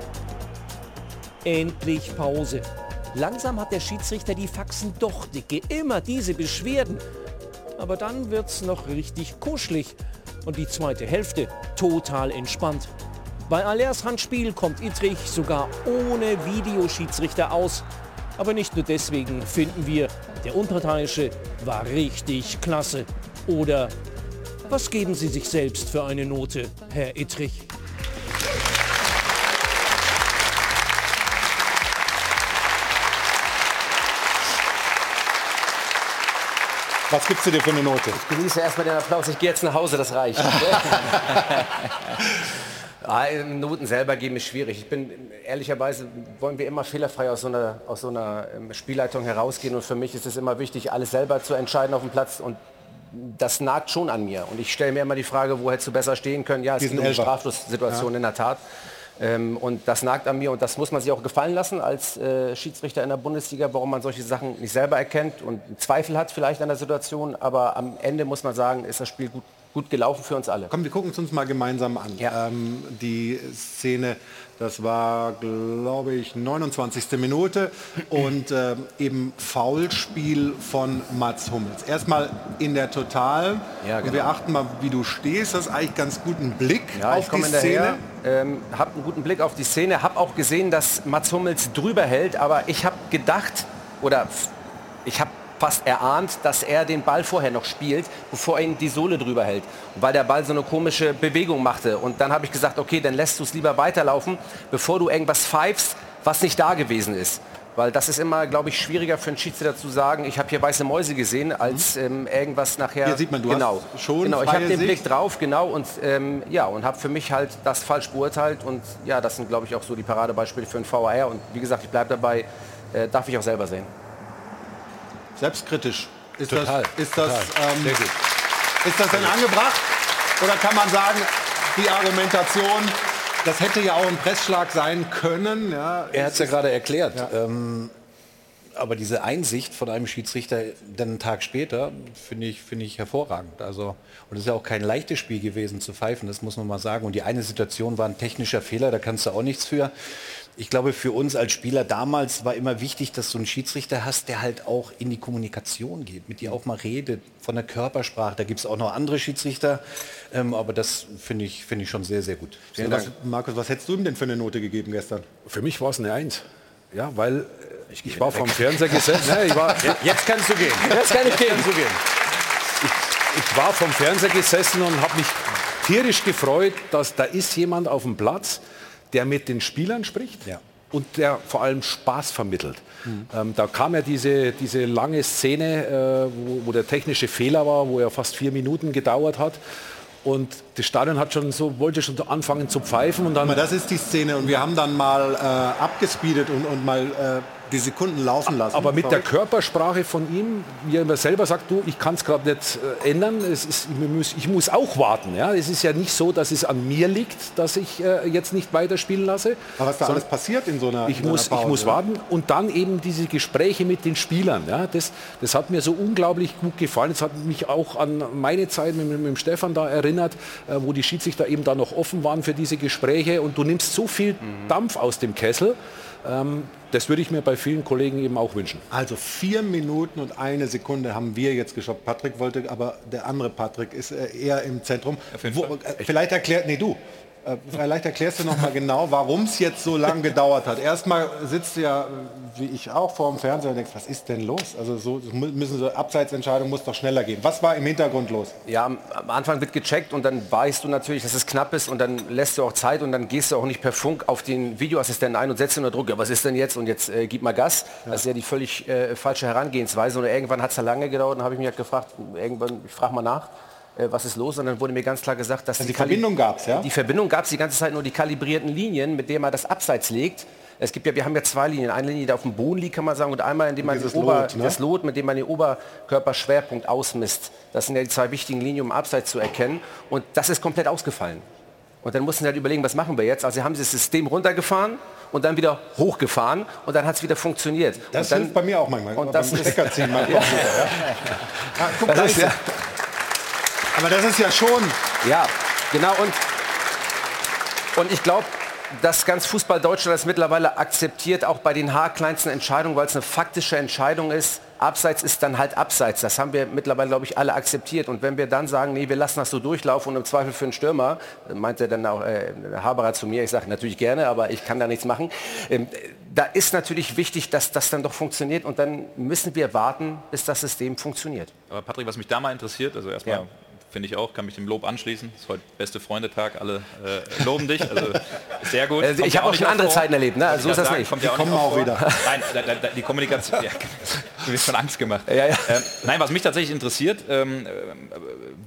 Endlich Pause. Langsam hat der Schiedsrichter die Faxen doch dicke, immer diese Beschwerden. Aber dann wird's noch richtig kuschelig und die zweite Hälfte total entspannt. Bei Alers Handspiel kommt Ittrich sogar ohne Videoschiedsrichter aus. Aber nicht nur deswegen finden wir, der Unparteiische war richtig klasse. Oder was geben Sie sich selbst für eine Note, Herr Ittrich? Was gibst du dir für eine Note? Ich genieße erstmal den Applaus. Ich gehe jetzt nach Hause, das reicht. Ah, Noten selber geben ist schwierig. Ich bin ehrlicherweise wollen wir immer fehlerfrei aus so einer, aus so einer ähm, Spielleitung herausgehen und für mich ist es immer wichtig, alles selber zu entscheiden auf dem Platz und das nagt schon an mir. Und ich stelle mir immer die Frage, wo hättest du besser stehen können? Ja, es Diesen um die Elfer. Strafschlusssituation Ja. in der Tat. Ähm, und das nagt an mir und das muss man sich auch gefallen lassen als äh, Schiedsrichter in der Bundesliga, warum man solche Sachen nicht selber erkennt und Zweifel hat vielleicht an der Situation. Aber am Ende muss man sagen, ist das Spiel gut, gut gelaufen für uns alle. Komm, wir gucken es uns mal gemeinsam an. Ähm, die Szene, das war, glaube ich, 29. Minute und ähm, eben Foulspiel von Mats Hummels. Erstmal in der Total. Ja, Und genau. wir achten mal, wie du stehst. Das ist eigentlich ganz guten Blick Ja, ich auf die Szene. ähm, habe einen guten Blick auf die Szene, habe auch gesehen, dass Mats Hummels drüber hält, aber ich habe gedacht oder ich habe fast erahnt, dass er den Ball vorher noch spielt, bevor er ihn die Sohle drüber hält, weil der Ball so eine komische Bewegung machte. Und dann habe ich gesagt, okay, dann lässt du es lieber weiterlaufen, bevor du irgendwas pfeifst, was nicht da gewesen ist. Weil das ist immer, glaube ich, schwieriger für einen Schiedsrichter zu sagen, ich habe hier weiße Mäuse gesehen, als ähm, irgendwas nachher... Hier sieht man, du genau, hast schon genau, ich habe den Blick drauf, genau, und ähm, ja, und habe für mich halt das falsch beurteilt. Und ja, das sind, glaube ich, auch so die Paradebeispiele für einen VAR und wie gesagt, ich bleibe dabei, äh, darf ich auch selber sehen. Selbstkritisch. Ist Total, das, ist das, total. ähm, Sehr gut. ist das denn angebracht? Oder kann man sagen, die Argumentation, das hätte ja auch ein Pressschlag sein können? Ja, Er hat es ja gerade erklärt. Ähm, aber diese Einsicht von einem Schiedsrichter dann einen Tag später finde ich, finde ich hervorragend. Also, und es ist ja auch kein leichtes Spiel gewesen zu pfeifen, das muss man mal sagen. Und die eine Situation war ein technischer Fehler, da kannst du auch nichts für. Ich glaube, für uns als Spieler damals war immer wichtig, dass du einen Schiedsrichter hast, der halt auch in die Kommunikation geht, mit dir auch mal redet, von der Körpersprache. Da gibt es auch noch andere Schiedsrichter, ähm, aber das finde ich, finde ich schon sehr, sehr gut. So, was, Markus, was hättest du ihm denn für eine Note gegeben gestern? Für mich war es eine Eins. Ja, weil ich, ich war vom Fernseher gesessen. Nee, ich war, Jetzt kannst du gehen. Jetzt kann ich gehen. Kannst du gehen. Ich, ich war vom Fernseher gesessen und habe mich tierisch gefreut, dass da ist jemand auf dem Platz, der mit den Spielern spricht Ja. und der vor allem Spaß vermittelt. Ähm, da kam ja diese, diese lange Szene, äh, wo, wo der technische Fehler war, wo ja fast vier Minuten gedauert hat. Und das Stadion hat schon so, wollte schon anfangen zu pfeifen und dann. Das ist die Szene und wir haben dann mal äh, abgespeedet und, und mal äh, die Sekunden laufen lassen. Aber mit Sorry. der Körpersprache von ihm, wie er immer selber sagt, du, ich kann es gerade nicht äh, ändern, es ist, ich, muss, ich muss auch warten. Ja? Es ist ja nicht so, dass es an mir liegt, dass ich äh, jetzt nicht weiterspielen lasse. Aber was da alles passiert in so einer ich so muss, einer ich muss Pause, warten und dann eben diese Gespräche mit den Spielern. Ja? Das, das hat mir so unglaublich gut gefallen. Es hat mich auch an meine Zeit mit, mit dem Stefan da erinnert, äh, wo die Schiedsrichter eben da noch offen waren für diese Gespräche und du nimmst so viel Mhm. Dampf aus dem Kessel. Ähm, das würde ich mir bei vielen Kollegen eben auch wünschen. Also vier Minuten und eine Sekunde haben wir jetzt geschafft. Patrick wollte, aber der andere Patrick ist äh, eher im Zentrum. Wo, äh, vielleicht erklärt, nee du, vielleicht erklärst du noch mal genau, warum es jetzt so lange gedauert hat. Erstmal sitzt du ja, äh, wie ich auch, vor dem Fernseher und denkst, was ist denn los? Also so müssen so Abseitsentscheidungen muss doch schneller gehen. Was war im Hintergrund los? Ja, am, Anfang wird gecheckt und dann weißt du natürlich, dass es knapp ist und dann lässt du auch Zeit und dann gehst du auch nicht per Funk auf den Videoassistenten ein und setzt ihn unter Druck. Ja, was ist denn jetzt? Und jetzt äh, gib mal Gas. Das ist ja die völlig äh, falsche Herangehensweise. Und irgendwann hat es ja lange gedauert und habe ich mich halt gefragt, irgendwann, ich frage mal nach, äh, was ist los? Und dann wurde mir ganz klar gesagt, dass Also die Kali- Verbindung gab's, ja? Die Verbindung gab es die ganze Zeit nur die kalibrierten Linien, mit denen man das Abseits legt. Es gibt ja, wir haben ja zwei Linien. Eine Linie, die auf dem Boden liegt, kann man sagen, und einmal, indem man die Ober, Lot, ne? das Lot, mit dem man den Oberkörperschwerpunkt ausmisst. Das sind ja die zwei wichtigen Linien, um Abseits zu erkennen. Und das ist komplett ausgefallen. Und dann mussten sie halt überlegen, was machen wir jetzt? Also sie haben das System runtergefahren und dann wieder hochgefahren und dann hat es wieder funktioniert. Das und dann, hilft bei mir auch manchmal. Und das ist- Stecker ziehen mein Ja. Ah, guck, Das da ist ja- er. Aber das ist ja schon Ja, genau. Und, und ich glaube, dass ganz Fußball Deutschland das mittlerweile akzeptiert, auch bei den haarkleinsten Entscheidungen, weil es eine faktische Entscheidung ist. Abseits ist dann halt Abseits. Das haben wir mittlerweile, glaube ich, alle akzeptiert. Und wenn wir dann sagen, nee, wir lassen das so durchlaufen und im Zweifel für einen Stürmer, meinte dann auch äh, Haberer zu mir, ich sage natürlich gerne, aber ich kann da nichts machen. Ähm, da ist natürlich wichtig, dass das dann doch funktioniert und dann müssen wir warten, bis das System funktioniert. Aber Patrick, was mich da mal interessiert, also erstmal Ja. Finde ich auch, kann mich dem Lob anschließen. Ist heute beste Freundetag, alle äh, loben dich. Also sehr gut. Also Kommt ich ja habe auch schon andere vor. Zeiten erlebt, ne? Also so ist das sagen, nicht. Kommt ja Die auch kommen auch vor. wieder. Nein, da, da, die Kommunikation. Ja, du wirst schon Angst gemacht. Ja, ja. Ähm, nein, was mich tatsächlich interessiert, ähm, äh,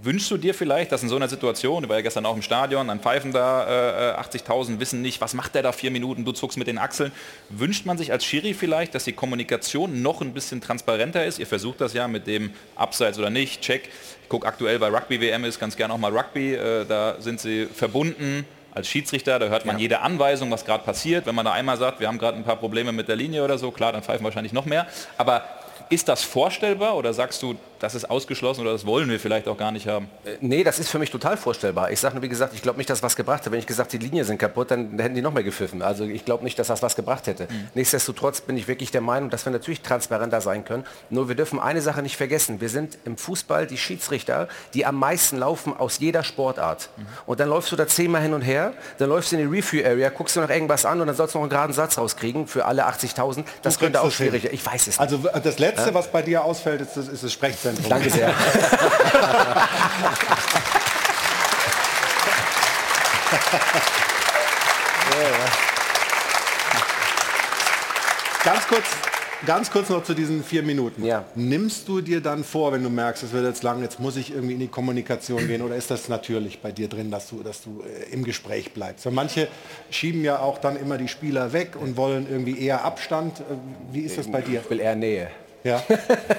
wünschst du dir vielleicht, dass in so einer Situation, du war ja gestern auch im Stadion, an Pfeifen da, äh, 80.000 wissen nicht, was macht der da vier Minuten, du zuckst mit den Achseln. Wünscht man sich als Schiri vielleicht, dass die Kommunikation noch ein bisschen transparenter ist? Ihr versucht das ja mit dem Abseits oder nicht, Check. Ich gucke aktuell bei Rugby-WM ist ganz gerne auch mal Rugby, äh, da sind sie verbunden als Schiedsrichter, da hört man jede Anweisung, was gerade passiert. Wenn man da einmal sagt, wir haben gerade ein paar Probleme mit der Linie oder so, klar, dann pfeifen wahrscheinlich noch mehr. Aber ist das vorstellbar oder sagst du, das ist ausgeschlossen oder das wollen wir vielleicht auch gar nicht haben? Äh, Nee, das ist für mich total vorstellbar. Ich sage nur, wie gesagt, ich glaube nicht, dass was gebracht hat. Wenn ich gesagt, die Linien sind kaputt, dann hätten die noch mehr gepfiffen. Also ich glaube nicht, dass das was gebracht hätte. Nichtsdestotrotz bin ich wirklich der Meinung, dass wir natürlich transparenter sein können. Nur wir dürfen eine Sache nicht vergessen. Wir sind im Fußball die Schiedsrichter, die am meisten laufen aus jeder Sportart. Und dann läufst du da zehnmal hin und her, dann läufst du in die Review-Area, guckst du noch irgendwas an und dann sollst du noch einen geraden Satz rauskriegen für alle 80.000. Das Du könnte auch schwierig. Ich weiß es nicht. Also das Letzte, Ja? was bei dir ausfällt, ist das, ist das Sprechzentrum. Danke sehr. Ganz kurz, ganz kurz noch zu diesen vier Minuten. Nimmst du dir dann vor, wenn du merkst, es wird jetzt lang, jetzt muss ich irgendwie in die Kommunikation gehen oder ist das natürlich bei dir drin, dass du, dass du äh, im Gespräch bleibst? Weil manche schieben ja auch dann immer die Spieler weg und wollen irgendwie eher Abstand. Äh, Wie ist das bei dir? Ich will eher Nähe. Ja.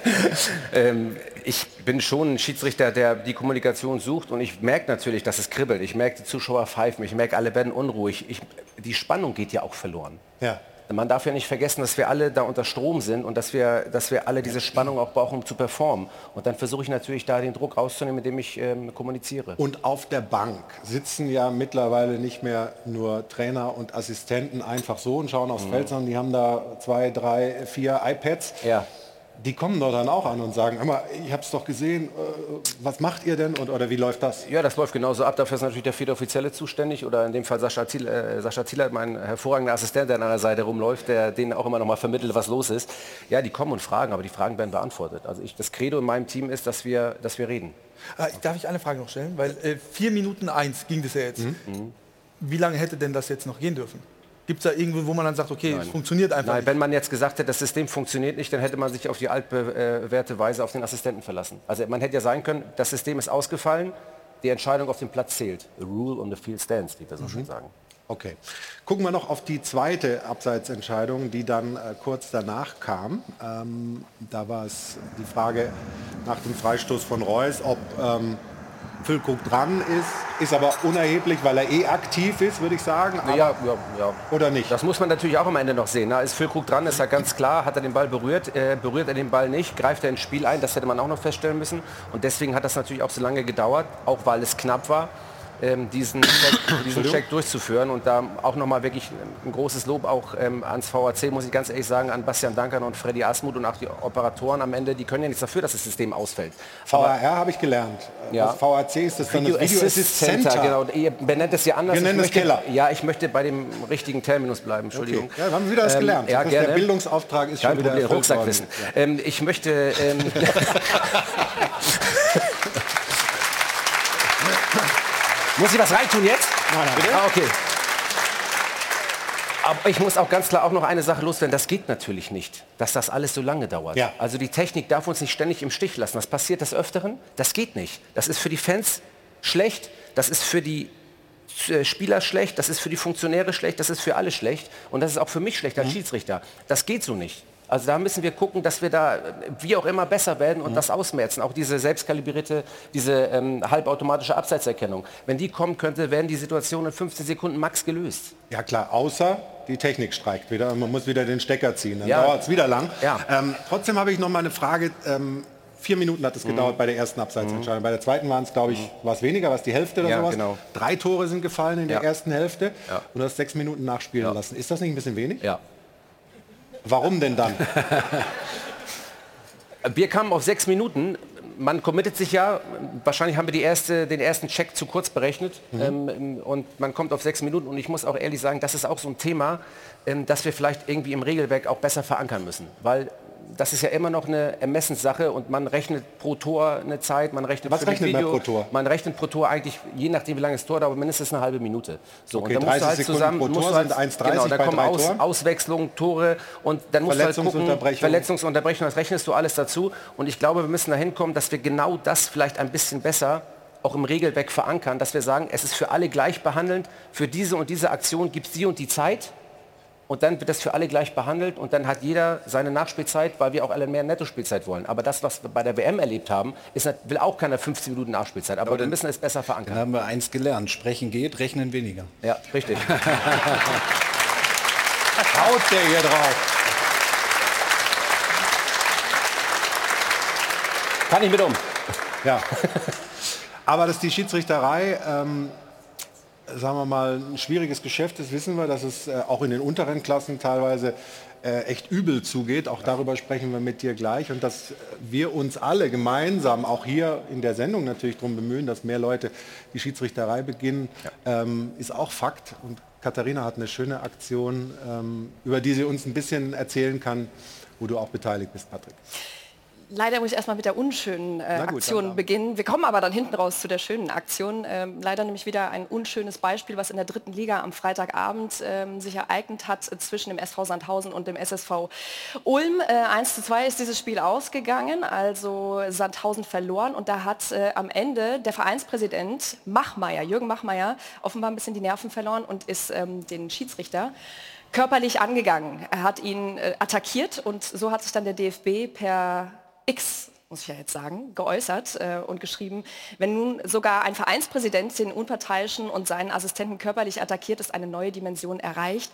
ähm, ich bin schon ein Schiedsrichter, der die Kommunikation sucht und ich merke natürlich, dass es kribbelt. Ich merke, die Zuschauer pfeifen, ich merke, alle werden unruhig. Ich, die Spannung geht ja auch verloren. Ja. Man darf ja nicht vergessen, dass wir alle da unter Strom sind und dass wir, dass wir alle diese Spannung auch brauchen, um zu performen. Und dann versuche ich natürlich da den Druck rauszunehmen, indem ich ähm, kommuniziere. Und auf der Bank sitzen ja mittlerweile nicht mehr nur Trainer und Assistenten einfach so und schauen aufs mhm. Feld, sondern die haben da zwei, drei, vier iPads. Ja die kommen doch dann auch an und sagen, aber ich habe es doch gesehen, äh, was macht ihr denn und, oder wie läuft das? Ja, das läuft genauso ab. Dafür ist natürlich der vierte Offizielle zuständig oder in dem Fall Sascha, Ziel, äh, Sascha Zieler, mein hervorragender Assistent, der an einer Seite rumläuft, der denen auch immer noch mal vermittelt, was los ist. Ja, die kommen und fragen, aber die Fragen werden beantwortet. Also ich, das Credo in meinem Team ist, dass wir, dass wir reden. Ah, darf ich eine Frage noch stellen? Weil äh, vier Minuten eins ging das ja jetzt. Mhm. Wie lange hätte denn das jetzt noch gehen dürfen? Gibt es da irgendwo, wo man dann sagt, okay, es funktioniert einfach Nein, nicht? wenn man jetzt gesagt hätte, das System funktioniert nicht, dann hätte man sich auf die altbewährte Weise auf den Assistenten verlassen. Also man hätte ja sagen können, das System ist ausgefallen, die Entscheidung auf dem Platz zählt. The rule on the field stands, wie wir so mhm. schön sagen. Okay. Gucken wir noch auf die zweite Abseitsentscheidung, die dann äh, kurz danach kam. Ähm, da war es die Frage nach dem Freistoß von Reus, ob ähm, Füllkrug dran ist, ist aber unerheblich, weil er eh aktiv ist, würde ich sagen. ja, ja, ja. Oder nicht? Das muss man natürlich auch am Ende noch sehen. Na, ist Füllkrug dran, ist ja ganz klar, hat er den Ball berührt, äh, berührt er den Ball nicht, greift er ins Spiel ein, das hätte man auch noch feststellen müssen. Und deswegen hat das natürlich auch so lange gedauert, auch weil es knapp war ähm, diesen, Check, diesen Check durchzuführen. Und da auch nochmal wirklich ein großes Lob auch ähm, ans VAC, muss ich ganz ehrlich sagen, an Bastian Dankern und Freddy Asmuth und auch die Operatoren am Ende, die können ja nichts dafür, dass das System ausfällt. VAR habe ich gelernt. Ja. Das VAC ist das Video, Video Assist Center. Center. Genau. Ihr benennt es ja anders. Wir nennen es Keller. Ja, ich möchte bei dem richtigen Terminus bleiben. Entschuldigung. Okay. Ja, haben wir wieder was ähm, gelernt. Ja, der Bildungsauftrag ist Kein schon wieder Problem, Rucksackwissen. Ja. Ähm, ich möchte... Muss ich was reintun jetzt? Nein, nein. Bitte? Ah, okay. Aber ich muss auch ganz klar auch noch eine Sache loswerden. Das geht natürlich nicht, dass das alles so lange dauert. Ja. Also die Technik darf uns nicht ständig im Stich lassen. Das passiert des Öfteren. Das geht nicht. Das ist für die Fans schlecht. Das ist für die äh, Spieler schlecht. Das ist für die Funktionäre schlecht. Das ist für alle schlecht. Und das ist auch für mich schlecht als mhm. Schiedsrichter. Das geht so nicht. Also da müssen wir gucken, dass wir da wie auch immer besser werden und mhm. das ausmerzen. Auch diese selbstkalibrierte, diese ähm, halbautomatische Abseitserkennung. Wenn die kommen könnte, werden die Situationen in 15 Sekunden max gelöst. Ja klar, außer die Technik streikt wieder. Man muss wieder den Stecker ziehen. Dann ja. dauert es wieder lang. Ja. Ähm, trotzdem habe ich noch mal eine Frage. Ähm, vier Minuten hat es mhm. gedauert bei der ersten Abseitsentscheidung. Mhm. Bei der zweiten waren es, glaube ich, mhm. war es weniger, was die Hälfte oder ja, sowas. Genau. Drei Tore sind gefallen in ja. der ersten Hälfte und du hast sechs Minuten nachspielen lassen. Ist das nicht ein bisschen wenig? Ja. Warum denn dann? wir kamen auf sechs Minuten. Man committet sich ja, wahrscheinlich haben wir die erste, den ersten Check zu kurz berechnet mhm. ähm, und man kommt auf sechs Minuten und ich muss auch ehrlich sagen, das ist auch so ein Thema, ähm, das wir vielleicht irgendwie im Regelwerk auch besser verankern müssen, weil das ist ja immer noch eine Ermessenssache und man rechnet pro Tor eine Zeit, man rechnet Was rechnet Video, pro Tor? Man rechnet pro Tor eigentlich, je nachdem wie lange das Tor dauert, mindestens eine halbe Minute. So, okay, und dann musst du halt zusammen, pro Tor halt, sind 1,30 genau, da kommen Aus, Auswechslungen, Tore und dann musst du halt gucken, Verletzungsunterbrechung, das rechnest du alles dazu. Und ich glaube, wir müssen dahin kommen, dass wir genau das vielleicht ein bisschen besser auch im Regelwerk verankern, dass wir sagen, es ist für alle gleich behandelnd, für diese und diese Aktion gibt es die und die Zeit und dann wird das für alle gleich behandelt und dann hat jeder seine Nachspielzeit, weil wir auch alle mehr Nettospielzeit wollen. Aber das, was wir bei der WM erlebt haben, ist, will auch keiner 15 Minuten Nachspielzeit. Aber, Aber wir müssen es besser verankern. Dann haben wir eins gelernt. Sprechen geht, rechnen weniger. Ja, richtig. Haut der hier drauf. Kann ich mit um. Ja. Aber dass die Schiedsrichterei ähm, sagen wir mal, ein schwieriges Geschäft ist, wissen wir, dass es äh, auch in den unteren Klassen teilweise äh, echt übel zugeht. Auch darüber sprechen wir mit dir gleich. Und dass wir uns alle gemeinsam, auch hier in der Sendung natürlich darum bemühen, dass mehr Leute die Schiedsrichterei beginnen, ja. ähm, ist auch Fakt. Und Katharina hat eine schöne Aktion, ähm, über die sie uns ein bisschen erzählen kann, wo du auch beteiligt bist, Patrick. Leider muss ich erstmal mit der unschönen äh, gut, Aktion beginnen. Wir kommen aber dann hinten raus zu der schönen Aktion. Ähm, leider nämlich wieder ein unschönes Beispiel, was in der dritten Liga am Freitagabend ähm, sich ereignet hat äh, zwischen dem SV Sandhausen und dem SSV Ulm. Äh, 1 zu 2 ist dieses Spiel ausgegangen, also Sandhausen verloren und da hat äh, am Ende der Vereinspräsident Machmeier, Jürgen Machmeier, offenbar ein bisschen die Nerven verloren und ist ähm, den Schiedsrichter körperlich angegangen. Er hat ihn äh, attackiert und so hat sich dann der DFB per X muss ich ja jetzt sagen, geäußert äh, und geschrieben, wenn nun sogar ein Vereinspräsident den Unparteiischen und seinen Assistenten körperlich attackiert, ist eine neue Dimension erreicht.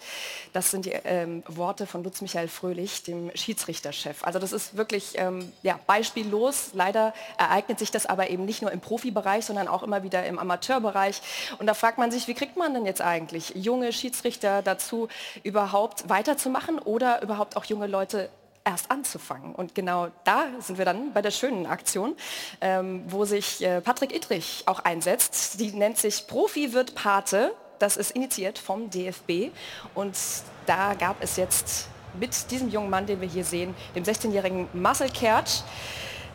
Das sind die ähm, Worte von Lutz Michael Fröhlich, dem Schiedsrichterchef. Also das ist wirklich ähm, ja, beispiellos. Leider ereignet sich das aber eben nicht nur im Profibereich, sondern auch immer wieder im Amateurbereich. Und da fragt man sich, wie kriegt man denn jetzt eigentlich junge Schiedsrichter dazu, überhaupt weiterzumachen oder überhaupt auch junge Leute erst anzufangen. Und genau da sind wir dann bei der schönen Aktion, ähm, wo sich äh, Patrick Ittrich auch einsetzt. Die nennt sich Profi wird Pate. Das ist initiiert vom DFB. Und da gab es jetzt mit diesem jungen Mann, den wir hier sehen, dem 16-jährigen Marcel Kertsch,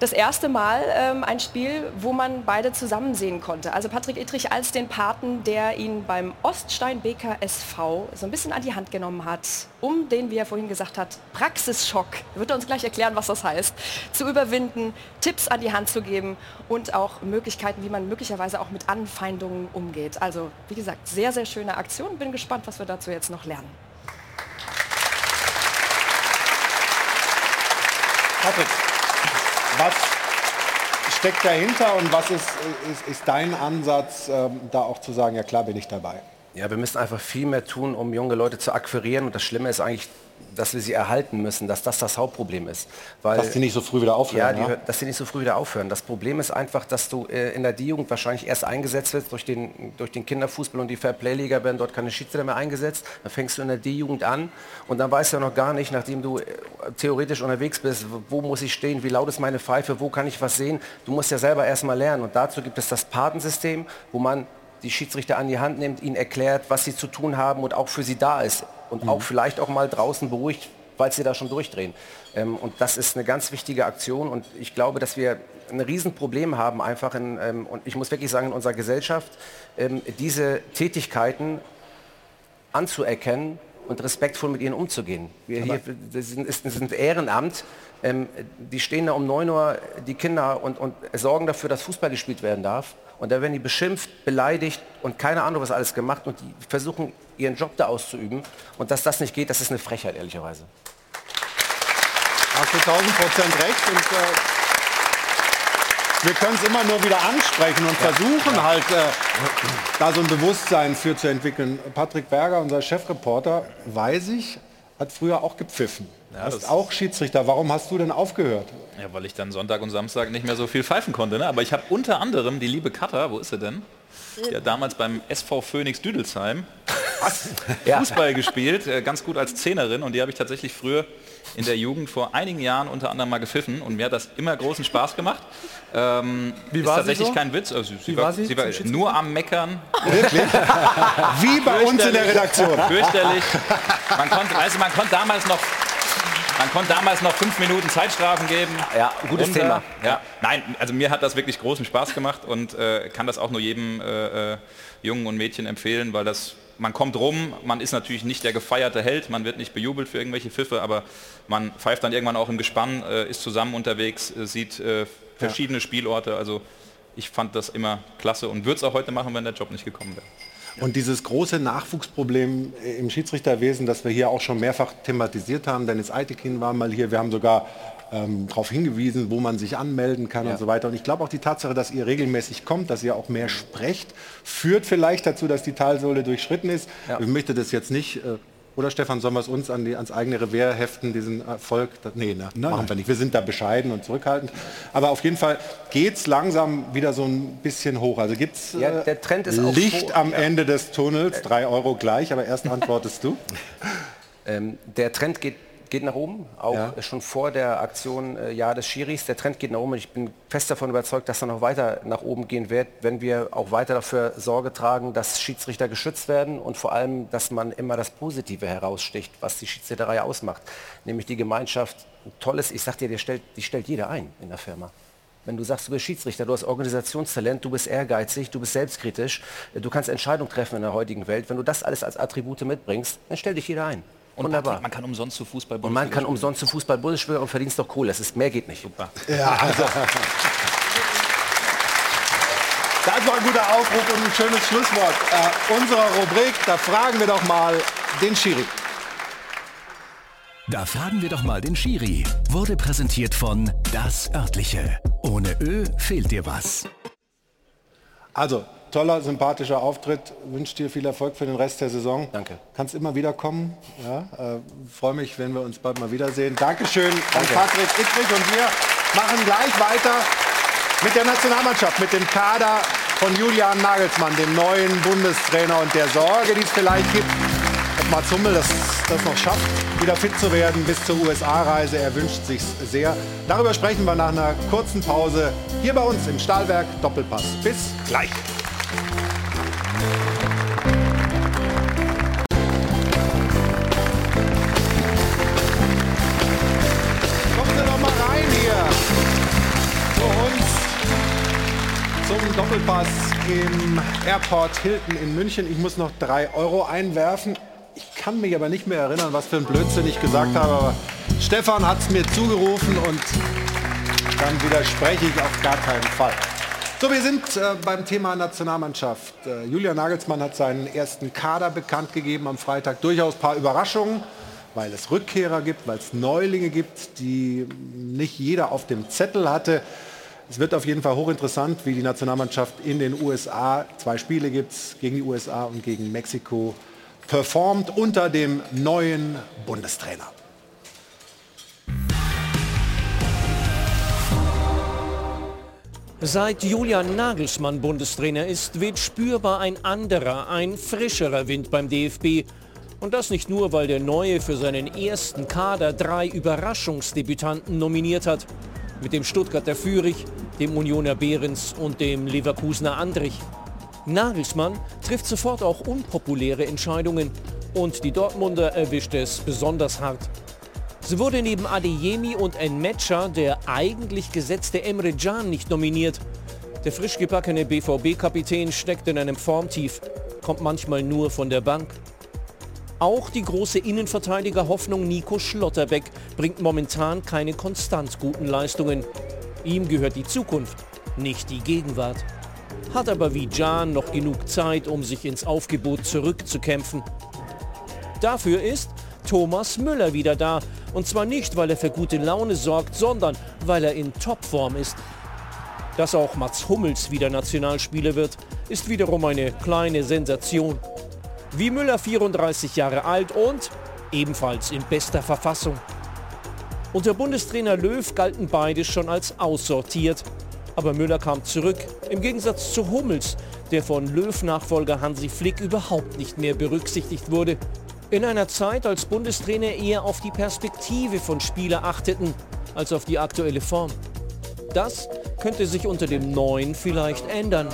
das erste Mal ähm, ein Spiel, wo man beide zusammen sehen konnte. Also Patrick Ittrich als den Paten, der ihn beim Oststein BKSV so ein bisschen an die Hand genommen hat, um den, wie er vorhin gesagt hat, Praxisschock, wird er uns gleich erklären, was das heißt, zu überwinden, Tipps an die Hand zu geben und auch Möglichkeiten, wie man möglicherweise auch mit Anfeindungen umgeht. Also wie gesagt, sehr, sehr schöne Aktion. Bin gespannt, was wir dazu jetzt noch lernen. Patrick, was steckt dahinter und was ist, ist, ist dein Ansatz, ähm, da auch zu sagen, ja klar bin ich dabei? Ja, wir müssen einfach viel mehr tun, um junge Leute zu akquirieren. Und das Schlimme ist eigentlich, dass wir sie erhalten müssen, dass das das Hauptproblem ist. Weil, dass die nicht so früh wieder aufhören. Ja, die, ja? dass sie nicht so früh wieder aufhören. Das Problem ist einfach, dass du äh, in der D-Jugend wahrscheinlich erst eingesetzt wirst durch den, durch den Kinderfußball und die Fairplay-Liga werden dort keine Schiedsrichter mehr eingesetzt. Dann fängst du in der D-Jugend an und dann weißt du ja noch gar nicht, nachdem du äh, theoretisch unterwegs bist, wo muss ich stehen, wie laut ist meine Pfeife, wo kann ich was sehen. Du musst ja selber erstmal lernen und dazu gibt es das Patensystem, wo man die Schiedsrichter an die Hand nimmt, ihnen erklärt, was sie zu tun haben und auch für sie da ist. Und mhm. auch vielleicht auch mal draußen beruhigt, weil sie da schon durchdrehen. Ähm, und das ist eine ganz wichtige Aktion und ich glaube, dass wir ein Riesenproblem haben einfach in, ähm, und ich muss wirklich sagen, in unserer Gesellschaft, ähm, diese Tätigkeiten anzuerkennen und respektvoll mit ihnen umzugehen. Wir hier, das sind, ist, sind Ehrenamt, ähm, die stehen da um 9 Uhr, die Kinder, und, und sorgen dafür, dass Fußball gespielt werden darf. Und da werden die beschimpft, beleidigt und keine Ahnung, was alles gemacht und die versuchen, ihren Job da auszuüben. Und dass das nicht geht, das ist eine Frechheit, ehrlicherweise. Hast du 1000 Prozent recht. Und, äh, wir können es immer nur wieder ansprechen und ja. versuchen ja. halt, äh, da so ein Bewusstsein für zu entwickeln. Patrick Berger, unser Chefreporter, weiß ich, hat früher auch gepfiffen. Ja, hast auch Schiedsrichter. Warum hast du denn aufgehört? Ja, weil ich dann Sonntag und Samstag nicht mehr so viel pfeifen konnte. Ne? Aber ich habe unter anderem die liebe Katha, wo ist sie denn? Die hat damals beim SV Phoenix Düdelsheim Fußball gespielt, äh, ganz gut als Zehnerin und die habe ich tatsächlich früher in der Jugend vor einigen Jahren unter anderem mal gepfiffen und mir hat das immer großen Spaß gemacht. Ähm, Wie war ist tatsächlich so? kein Witz. Also, sie, war, war, sie, sie war nur am Meckern. Wirklich? Wie bei uns in der Redaktion. Fürchterlich. Man konnte, also man konnte damals noch man konnte damals noch fünf Minuten Zeitstrafen geben. Ja, gutes runter. Thema. Ja. Nein, also mir hat das wirklich großen Spaß gemacht und äh, kann das auch nur jedem äh, äh, Jungen und Mädchen empfehlen, weil das man kommt rum, man ist natürlich nicht der gefeierte Held, man wird nicht bejubelt für irgendwelche Pfiffe, aber man pfeift dann irgendwann auch im Gespann, äh, ist zusammen unterwegs, äh, sieht äh, verschiedene ja. Spielorte. Also ich fand das immer klasse und würde es auch heute machen, wenn der Job nicht gekommen wäre. Und dieses große Nachwuchsproblem im Schiedsrichterwesen, das wir hier auch schon mehrfach thematisiert haben, Dennis Eitekin war mal hier, wir haben sogar ähm, darauf hingewiesen, wo man sich anmelden kann ja. und so weiter. Und ich glaube auch die Tatsache, dass ihr regelmäßig kommt, dass ihr auch mehr sprecht, führt vielleicht dazu, dass die Talsohle durchschritten ist. Ja. Ich möchte das jetzt nicht äh, oder Stefan, sollen wir es uns an die, ans eigene Revier heften, diesen Erfolg? Das, nee, ne, Nein. machen wir nicht. Wir sind da bescheiden und zurückhaltend. Aber auf jeden Fall geht es langsam wieder so ein bisschen hoch. Also gibt es ja, äh, Licht am ja. Ende des Tunnels, drei Euro gleich, aber erst antwortest du. Ähm, der Trend geht geht nach oben, auch ja. schon vor der Aktion äh, Jahr des Schiris. Der Trend geht nach oben und ich bin fest davon überzeugt, dass er noch weiter nach oben gehen wird, wenn wir auch weiter dafür Sorge tragen, dass Schiedsrichter geschützt werden und vor allem, dass man immer das Positive heraussticht, was die Schiedsrichterei ausmacht. Nämlich die Gemeinschaft, ein tolles, ich sag dir, die stellt, die stellt jeder ein in der Firma. Wenn du sagst, du bist Schiedsrichter, du hast Organisationstalent, du bist ehrgeizig, du bist selbstkritisch, du kannst Entscheidungen treffen in der heutigen Welt. Wenn du das alles als Attribute mitbringst, dann stellt dich jeder ein. Und Wunderbar. man kann umsonst zu Fußball Und man kann umsonst zu Fußball Bundesliga und verdienst doch Kohle. Das ist, mehr geht nicht. Super. Ja, also. Das war ein guter Aufruf und ein schönes Schlusswort äh, unserer Rubrik. Da fragen wir doch mal den Schiri. Da fragen wir doch mal den Schiri. Wurde präsentiert von Das Örtliche. Ohne Ö fehlt dir was. Also, toller, sympathischer Auftritt. Wünsche dir viel Erfolg für den Rest der Saison. Danke. Kannst immer wieder kommen. Ja, äh, Freue mich, wenn wir uns bald mal wiedersehen. Dankeschön an Patrick Ittrich und wir machen gleich weiter mit der Nationalmannschaft, mit dem Kader von Julian Nagelsmann, dem neuen Bundestrainer und der Sorge, die es vielleicht gibt, ob Mats Hummel das, das noch schafft, wieder fit zu werden bis zur USA-Reise. Er wünscht sich sehr. Darüber sprechen wir nach einer kurzen Pause hier bei uns im Stahlwerk Doppelpass. Bis gleich. Kommen Sie doch mal rein hier zu uns zum Doppelpass im Airport Hilton in München. Ich muss noch drei Euro einwerfen. Ich kann mich aber nicht mehr erinnern, was für ein Blödsinn ich gesagt habe. Aber Stefan hat es mir zugerufen und dann widerspreche ich auf gar keinen Fall. So, wir sind äh, beim Thema Nationalmannschaft. Äh, Julian Nagelsmann hat seinen ersten Kader bekannt gegeben am Freitag. Durchaus ein paar Überraschungen, weil es Rückkehrer gibt, weil es Neulinge gibt, die nicht jeder auf dem Zettel hatte. Es wird auf jeden Fall hochinteressant, wie die Nationalmannschaft in den USA, zwei Spiele gibt es gegen die USA und gegen Mexiko, performt unter dem neuen Bundestrainer. Seit Julian Nagelsmann Bundestrainer ist, weht spürbar ein anderer, ein frischerer Wind beim DFB. Und das nicht nur, weil der Neue für seinen ersten Kader drei Überraschungsdebütanten nominiert hat. Mit dem Stuttgarter Fürich, dem Unioner Behrens und dem Leverkusener Andrich. Nagelsmann trifft sofort auch unpopuläre Entscheidungen. Und die Dortmunder erwischt es besonders hart. So wurde neben Adeyemi und Enmecha der eigentlich gesetzte Emre Can nicht nominiert. Der frisch gebackene BVB-Kapitän steckt in einem Formtief, kommt manchmal nur von der Bank. Auch die große Innenverteidiger-Hoffnung Nico Schlotterbeck bringt momentan keine konstant guten Leistungen. Ihm gehört die Zukunft, nicht die Gegenwart. Hat aber wie Can noch genug Zeit, um sich ins Aufgebot zurückzukämpfen. Dafür ist Thomas Müller wieder da. Und zwar nicht, weil er für gute Laune sorgt, sondern weil er in Topform ist. Dass auch Mats Hummels wieder Nationalspieler wird, ist wiederum eine kleine Sensation. Wie Müller 34 Jahre alt und ebenfalls in bester Verfassung. Unter Bundestrainer Löw galten beide schon als aussortiert. Aber Müller kam zurück, im Gegensatz zu Hummels, der von Löw-Nachfolger Hansi Flick überhaupt nicht mehr berücksichtigt wurde. In einer Zeit, als Bundestrainer eher auf die Perspektive von Spieler achteten, als auf die aktuelle Form. Das könnte sich unter dem Neuen vielleicht ändern.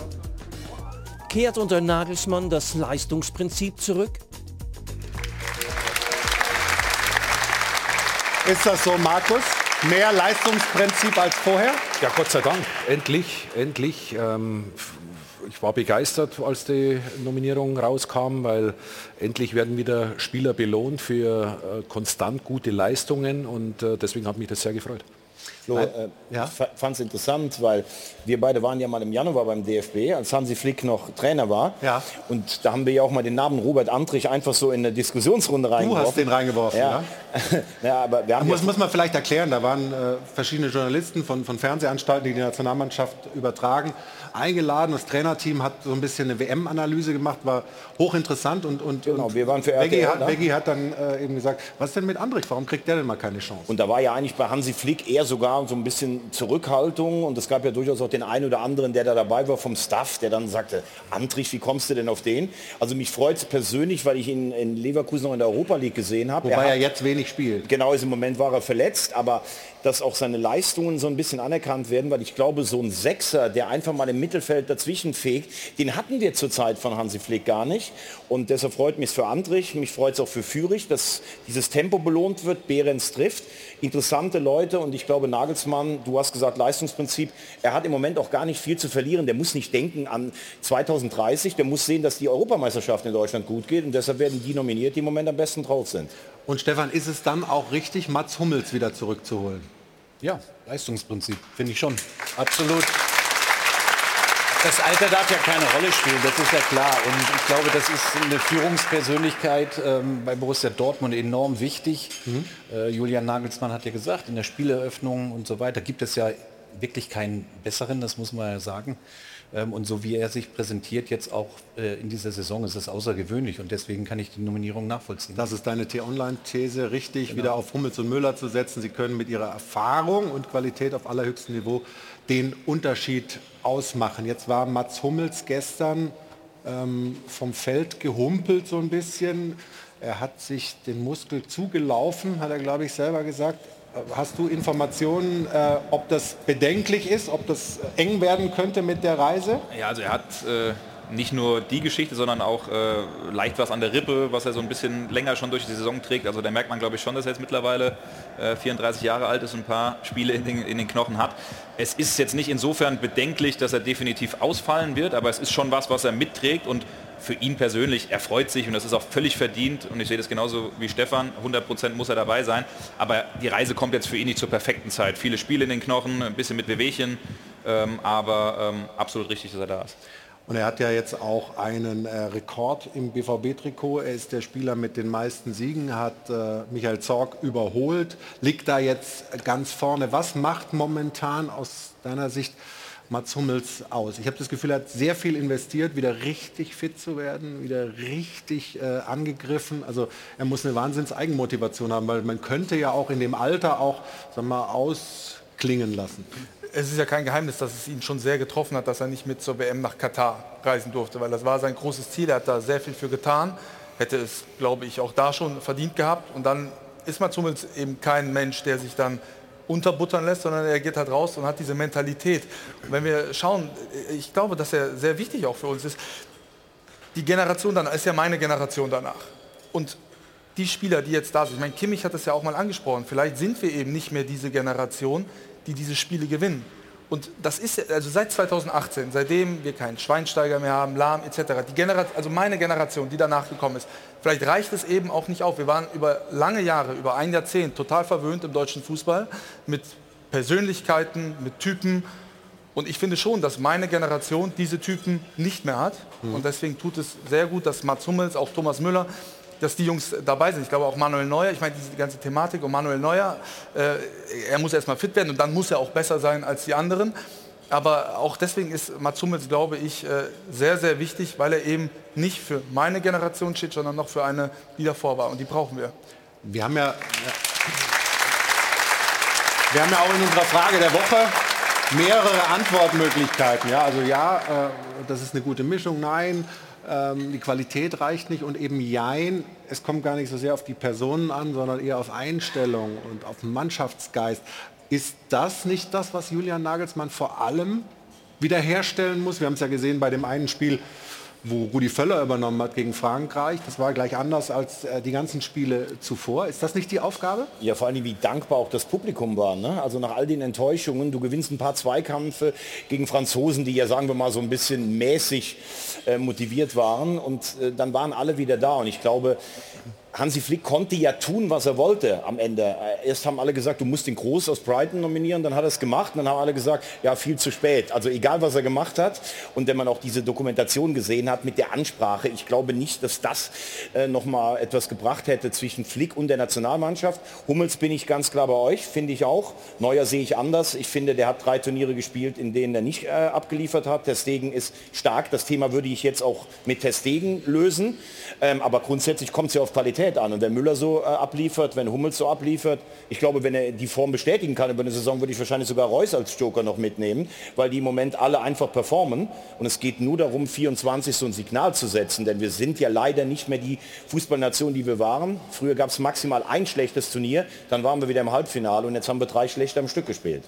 Kehrt unter Nagelsmann das Leistungsprinzip zurück? Ist das so, Markus? Mehr Leistungsprinzip als vorher? Ja, Gott sei Dank. Endlich, endlich. Ähm, ich war begeistert, als die Nominierung rauskam, weil endlich werden wieder Spieler belohnt für äh, konstant gute Leistungen und äh, deswegen hat mich das sehr gefreut. So, äh, ja? Ich fand es interessant, weil wir beide waren ja mal im Januar beim DFB, als Hansi Flick noch Trainer war. Ja. Und da haben wir ja auch mal den Namen Robert Antrich einfach so in eine Diskussionsrunde reingeworfen. Du hast den reingeworfen, ja. ja? ja aber wir haben muss, muss man vielleicht erklären, da waren äh, verschiedene Journalisten von, von Fernsehanstalten, die die Nationalmannschaft übertragen, eingeladen. Das Trainerteam hat so ein bisschen eine WM-Analyse gemacht, war hochinteressant und, und, genau, und wir waren für Beggi RTL hat. Beggi hat dann äh, eben gesagt, was denn mit Andrich, warum kriegt der denn mal keine Chance? Und da war ja eigentlich bei Hansi Flick eher sogar so ein bisschen Zurückhaltung und es gab ja durchaus auch den einen oder anderen, der da dabei war vom Staff, der dann sagte, Antrich, wie kommst du denn auf den? Also mich freut es persönlich, weil ich ihn in Leverkusen noch in der Europa League gesehen habe. Wobei er, hat- jetzt wenig spielt. Genau, ist im Moment war er verletzt, aber dass auch seine Leistungen so ein bisschen anerkannt werden, weil ich glaube, so ein Sechser, der einfach mal im Mittelfeld dazwischen fegt, den hatten wir zurzeit von Hansi Flick gar nicht. Und deshalb freut mich es für Andrich, mich freut es auch für Fürich, dass dieses Tempo belohnt wird, Behrens trifft. Interessante Leute und ich glaube, Nagelsmann, du hast gesagt Leistungsprinzip, er hat im Moment auch gar nicht viel zu verlieren. Der muss nicht denken an 2030, der muss sehen, dass die Europameisterschaft in Deutschland gut geht und deshalb werden die nominiert, die im Moment am besten drauf sind. Und Stefan, ist es dann auch richtig, Mats Hummels wieder zurückzuholen? Ja, Leistungsprinzip, finde ich schon. Absolut. Das Alter darf ja keine Rolle spielen, das ist ja klar. Und ich glaube, das ist eine Führungspersönlichkeit ähm, bei Borussia Dortmund enorm wichtig. Mhm. Äh, Julian Nagelsmann hat ja gesagt, in der Spieleröffnung und so weiter gibt es ja wirklich keinen besseren, das muss man ja sagen. Ähm, und so wie er sich präsentiert jetzt auch äh, in dieser Saison, ist es außergewöhnlich und deswegen kann ich die Nominierung nachvollziehen. Das ist deine T-Online-These, richtig, genau. wieder auf Hummels und Müller zu setzen. Sie können mit ihrer Erfahrung und Qualität auf allerhöchstem Niveau den Unterschied ausmachen. Jetzt war Mats Hummels gestern ähm, vom Feld gehumpelt so ein bisschen. Er hat sich den Muskel zugelaufen, hat er, glaube ich, selber gesagt. Hast du Informationen, äh, ob das bedenklich ist, ob das eng werden könnte mit der Reise? Ja, also er hat äh, nicht nur die Geschichte, sondern auch äh, leicht was an der Rippe, was er so ein bisschen länger schon durch die Saison trägt. Also da merkt man, glaube ich, schon, dass er jetzt mittlerweile 34 äh, Jahre alt ist und ein paar Spiele in den, in den Knochen hat. Es ist jetzt nicht insofern bedenklich, dass er definitiv ausfallen wird, aber es ist schon was, was er mitträgt und für ihn persönlich, er freut sich und das ist auch völlig verdient und ich sehe das genauso wie Stefan, 100% muss er dabei sein, aber die Reise kommt jetzt für ihn nicht zur perfekten Zeit. Viele Spiele in den Knochen, ein bisschen mit Wehwehchen, ähm, aber ähm, absolut richtig, dass er da ist. Und er hat ja jetzt auch einen äh, Rekord im BVB-Trikot. Er ist der Spieler mit den meisten Siegen, hat äh, Michael Zorg überholt, liegt da jetzt ganz vorne. Was macht momentan aus deiner Sicht Mats Hummels aus? Ich habe das Gefühl, er hat sehr viel investiert, wieder richtig fit zu werden, wieder richtig äh, angegriffen. Also er muss eine wahnsinns Eigenmotivation haben, weil man könnte ja auch in dem Alter auch sagen wir, ausklingen lassen. Es ist ja kein Geheimnis, dass es ihn schon sehr getroffen hat, dass er nicht mit zur WM nach Katar reisen durfte, weil das war sein großes Ziel. Er hat da sehr viel für getan, hätte es, glaube ich, auch da schon verdient gehabt. Und dann ist Mats Hummels eben kein Mensch, der sich dann unterbuttern lässt, sondern er geht halt raus und hat diese Mentalität. Und wenn wir schauen, ich glaube, dass er sehr wichtig auch für uns ist, die Generation danach, ist ja meine Generation danach. Und die Spieler, die jetzt da sind, ich meine, Kimmich hat das ja auch mal angesprochen, vielleicht sind wir eben nicht mehr diese Generation, die diese Spiele gewinnen. Und das ist also seit 2018, seitdem wir keinen Schweinsteiger mehr haben, Lahm etc. Die Generation, also meine Generation, die danach gekommen ist, vielleicht reicht es eben auch nicht auf. Wir waren über lange Jahre, über ein Jahrzehnt total verwöhnt im deutschen Fußball mit Persönlichkeiten, mit Typen. Und ich finde schon, dass meine Generation diese Typen nicht mehr hat. Mhm. Und deswegen tut es sehr gut, dass Mats Hummels, auch Thomas Müller, dass die Jungs dabei sind. Ich glaube auch Manuel Neuer, ich meine diese ganze Thematik um Manuel Neuer, äh, er muss erstmal fit werden und dann muss er auch besser sein als die anderen. Aber auch deswegen ist Mats Hummels, glaube ich, äh, sehr, sehr wichtig, weil er eben nicht für meine Generation steht, sondern noch für eine, die davor war. Und die brauchen wir. Wir haben ja, wir haben ja auch in unserer Frage der Woche mehrere Antwortmöglichkeiten. Ja, also ja, äh, das ist eine gute Mischung. Nein, ähm, die Qualität reicht nicht und eben Jein, es kommt gar nicht so sehr auf die Personen an, sondern eher auf Einstellung und auf Mannschaftsgeist. Ist das nicht das, was Julian Nagelsmann vor allem wiederherstellen muss? Wir haben es ja gesehen bei dem einen Spiel wo Rudi Völler übernommen hat gegen Frankreich. Das war gleich anders als äh, die ganzen Spiele zuvor. Ist das nicht die Aufgabe? Ja, vor allem wie dankbar auch das Publikum war. Ne? Also nach all den Enttäuschungen, du gewinnst ein paar Zweikämpfe gegen Franzosen, die ja sagen wir mal so ein bisschen mäßig äh, motiviert waren und äh, dann waren alle wieder da und ich glaube, Hansi Flick konnte ja tun, was er wollte am Ende. Äh, erst haben alle gesagt, du musst den Groß aus Brighton nominieren, dann hat er es gemacht und dann haben alle gesagt, ja, viel zu spät. Also egal, was er gemacht hat und wenn man auch diese Dokumentation gesehen hat mit der Ansprache, ich glaube nicht, dass das äh, nochmal etwas gebracht hätte zwischen Flick und der Nationalmannschaft. Hummels bin ich ganz klar bei euch, finde ich auch. Neuer sehe ich anders. Ich finde, der hat drei Turniere gespielt, in denen er nicht äh, abgeliefert hat. Testegen ist stark. Das Thema würde ich jetzt auch mit Testegen lösen. Ähm, aber grundsätzlich kommt es ja auf Qualität an. Und wenn Müller so äh, abliefert, wenn Hummels so abliefert, ich glaube, wenn er die Form bestätigen kann über eine Saison, würde ich wahrscheinlich sogar Reus als Joker noch mitnehmen, weil die im Moment alle einfach performen. Und es geht nur darum, 24 so ein Signal zu setzen, denn wir sind ja leider nicht mehr die Fußballnation, die wir waren. Früher gab es maximal ein schlechtes Turnier, dann waren wir wieder im Halbfinale und jetzt haben wir drei schlechte am Stück gespielt.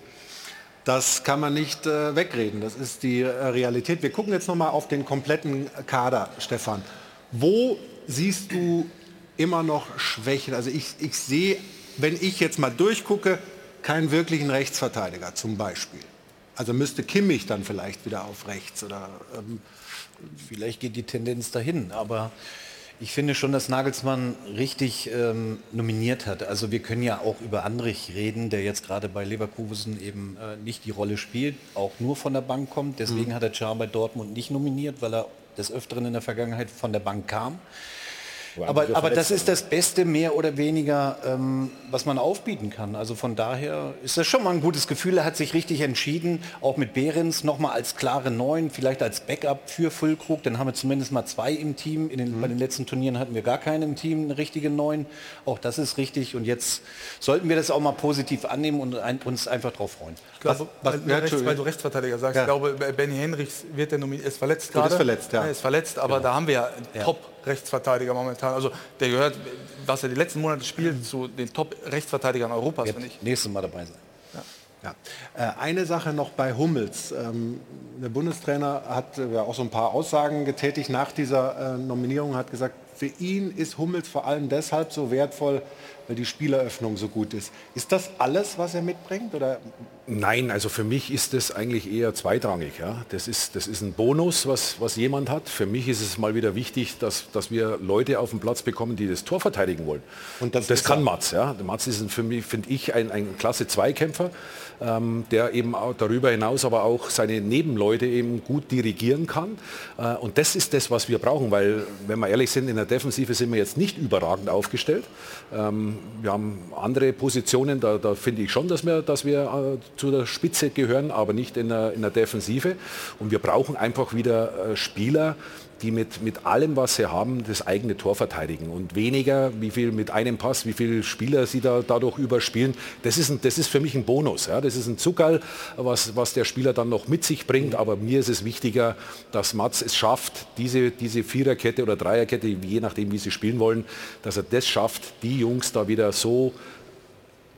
Das kann man nicht äh, wegreden. Das ist die äh, Realität. Wir gucken jetzt noch mal auf den kompletten Kader, Stefan. Wo siehst du immer noch Schwächen? Also ich, ich sehe, wenn ich jetzt mal durchgucke, keinen wirklichen Rechtsverteidiger zum Beispiel. Also müsste Kimmich dann vielleicht wieder auf rechts oder ähm vielleicht geht die Tendenz dahin, aber Ich finde schon, dass Nagelsmann richtig ähm, nominiert hat. Also wir können ja auch über Andrich reden, der jetzt gerade bei Leverkusen eben äh, nicht die Rolle spielt, auch nur von der Bank kommt. Deswegen mhm. hat er Char bei Dortmund nicht nominiert, weil er des Öfteren in der Vergangenheit von der Bank kam. Aber, aber das ist das Beste mehr oder weniger, ähm, was man aufbieten kann. Also von daher ist das schon mal ein gutes Gefühl. Er hat sich richtig entschieden, auch mit Behrens nochmal als klare Neun, vielleicht als Backup für Füllkrug. Dann haben wir zumindest mal zwei im Team. In den, mhm. Bei den letzten Turnieren hatten wir gar keinen im Team, eine richtige Neun. Auch das ist richtig. Und jetzt sollten wir das auch mal positiv annehmen und ein, uns einfach darauf freuen. Ich glaube, was, was, weil, rechts, weil, du Rechtsverteidiger sagst, ja. ich glaube, Benny Henrichs wird der nominiert, ist verletzt gerade. Ist verletzt, ja. Er ist verletzt, aber genau. da haben wir ja, ja. top Rechtsverteidiger momentan. Also der gehört, was er die letzten Monate spielt, zu den Top-Rechtsverteidigern Europas, finde ich. Nächstes Mal dabei sein. Ja. Äh, eine Sache noch bei Hummels. Ähm, der Bundestrainer hat ja auch so ein paar Aussagen getätigt nach dieser äh, Nominierung, hat gesagt, für ihn ist Hummels vor allem deshalb so wertvoll, weil die Spieleröffnung so gut ist. Ist das alles, was er mitbringt? Oder? Nein, also für mich ist das eigentlich eher zweitrangig. Ja. Das, ist, das ist ein Bonus, was, was jemand hat. Für mich ist es mal wieder wichtig, dass, dass wir Leute auf den Platz bekommen, die das Tor verteidigen wollen. Und das, das kann Mats. Ja. Mats ist für mich, finde ich, ein, ein klasse Zweikämpfer, der eben darüber hinaus aber auch seine Nebenleute eben gut dirigieren kann. Äh, und das ist das, was wir brauchen, weil, wenn wir ehrlich sind, in der Defensive sind wir jetzt nicht überragend aufgestellt. Ähm, wir haben andere Positionen, da, da finde ich schon, dass wir, dass wir äh, zu der Spitze gehören, aber nicht in der, in der Defensive. Und wir brauchen einfach wieder äh, Spieler, die mit, mit allem, was sie haben, das eigene Tor verteidigen und weniger, wie viel mit einem Pass, wie viele Spieler sie da dadurch überspielen. Das ist, ein, das ist für mich ein Bonus. Ja. Das ist ein Zuckerl, was, was der Spieler dann noch mit sich bringt. Aber mir ist es wichtiger, dass Mats es schafft, diese, diese Viererkette oder Dreierkette, je nachdem, wie sie spielen wollen, dass er das schafft, die Jungs da wieder so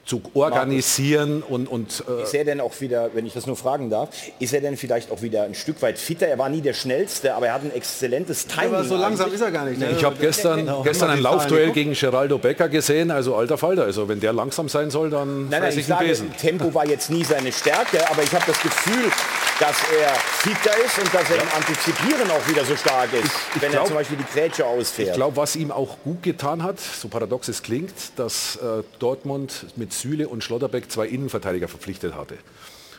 zu organisieren und, und äh ist er denn auch wieder, wenn ich das nur fragen darf, ist er denn vielleicht auch wieder ein Stück weit fitter? Er war nie der schnellste, aber er hat ein exzellentes Timing. Aber so langsam ist er gar nicht. Ne? Ich habe gestern, genau. gestern ein Laufduell gegen Geraldo Becker gesehen, also alter Falter. Also wenn der langsam sein soll, dann nein, nein, ich, ich sage, Besen. Tempo war jetzt nie seine Stärke, aber ich habe das Gefühl, dass er fitter ist und dass er ja. im Antizipieren auch wieder so stark ist, ich, ich wenn glaub, er zum Beispiel die Grätsche ausfährt. Ich glaube, was ihm auch gut getan hat, so paradox es klingt, dass äh, Dortmund mit Süle und Schlotterbeck zwei Innenverteidiger verpflichtet hatte.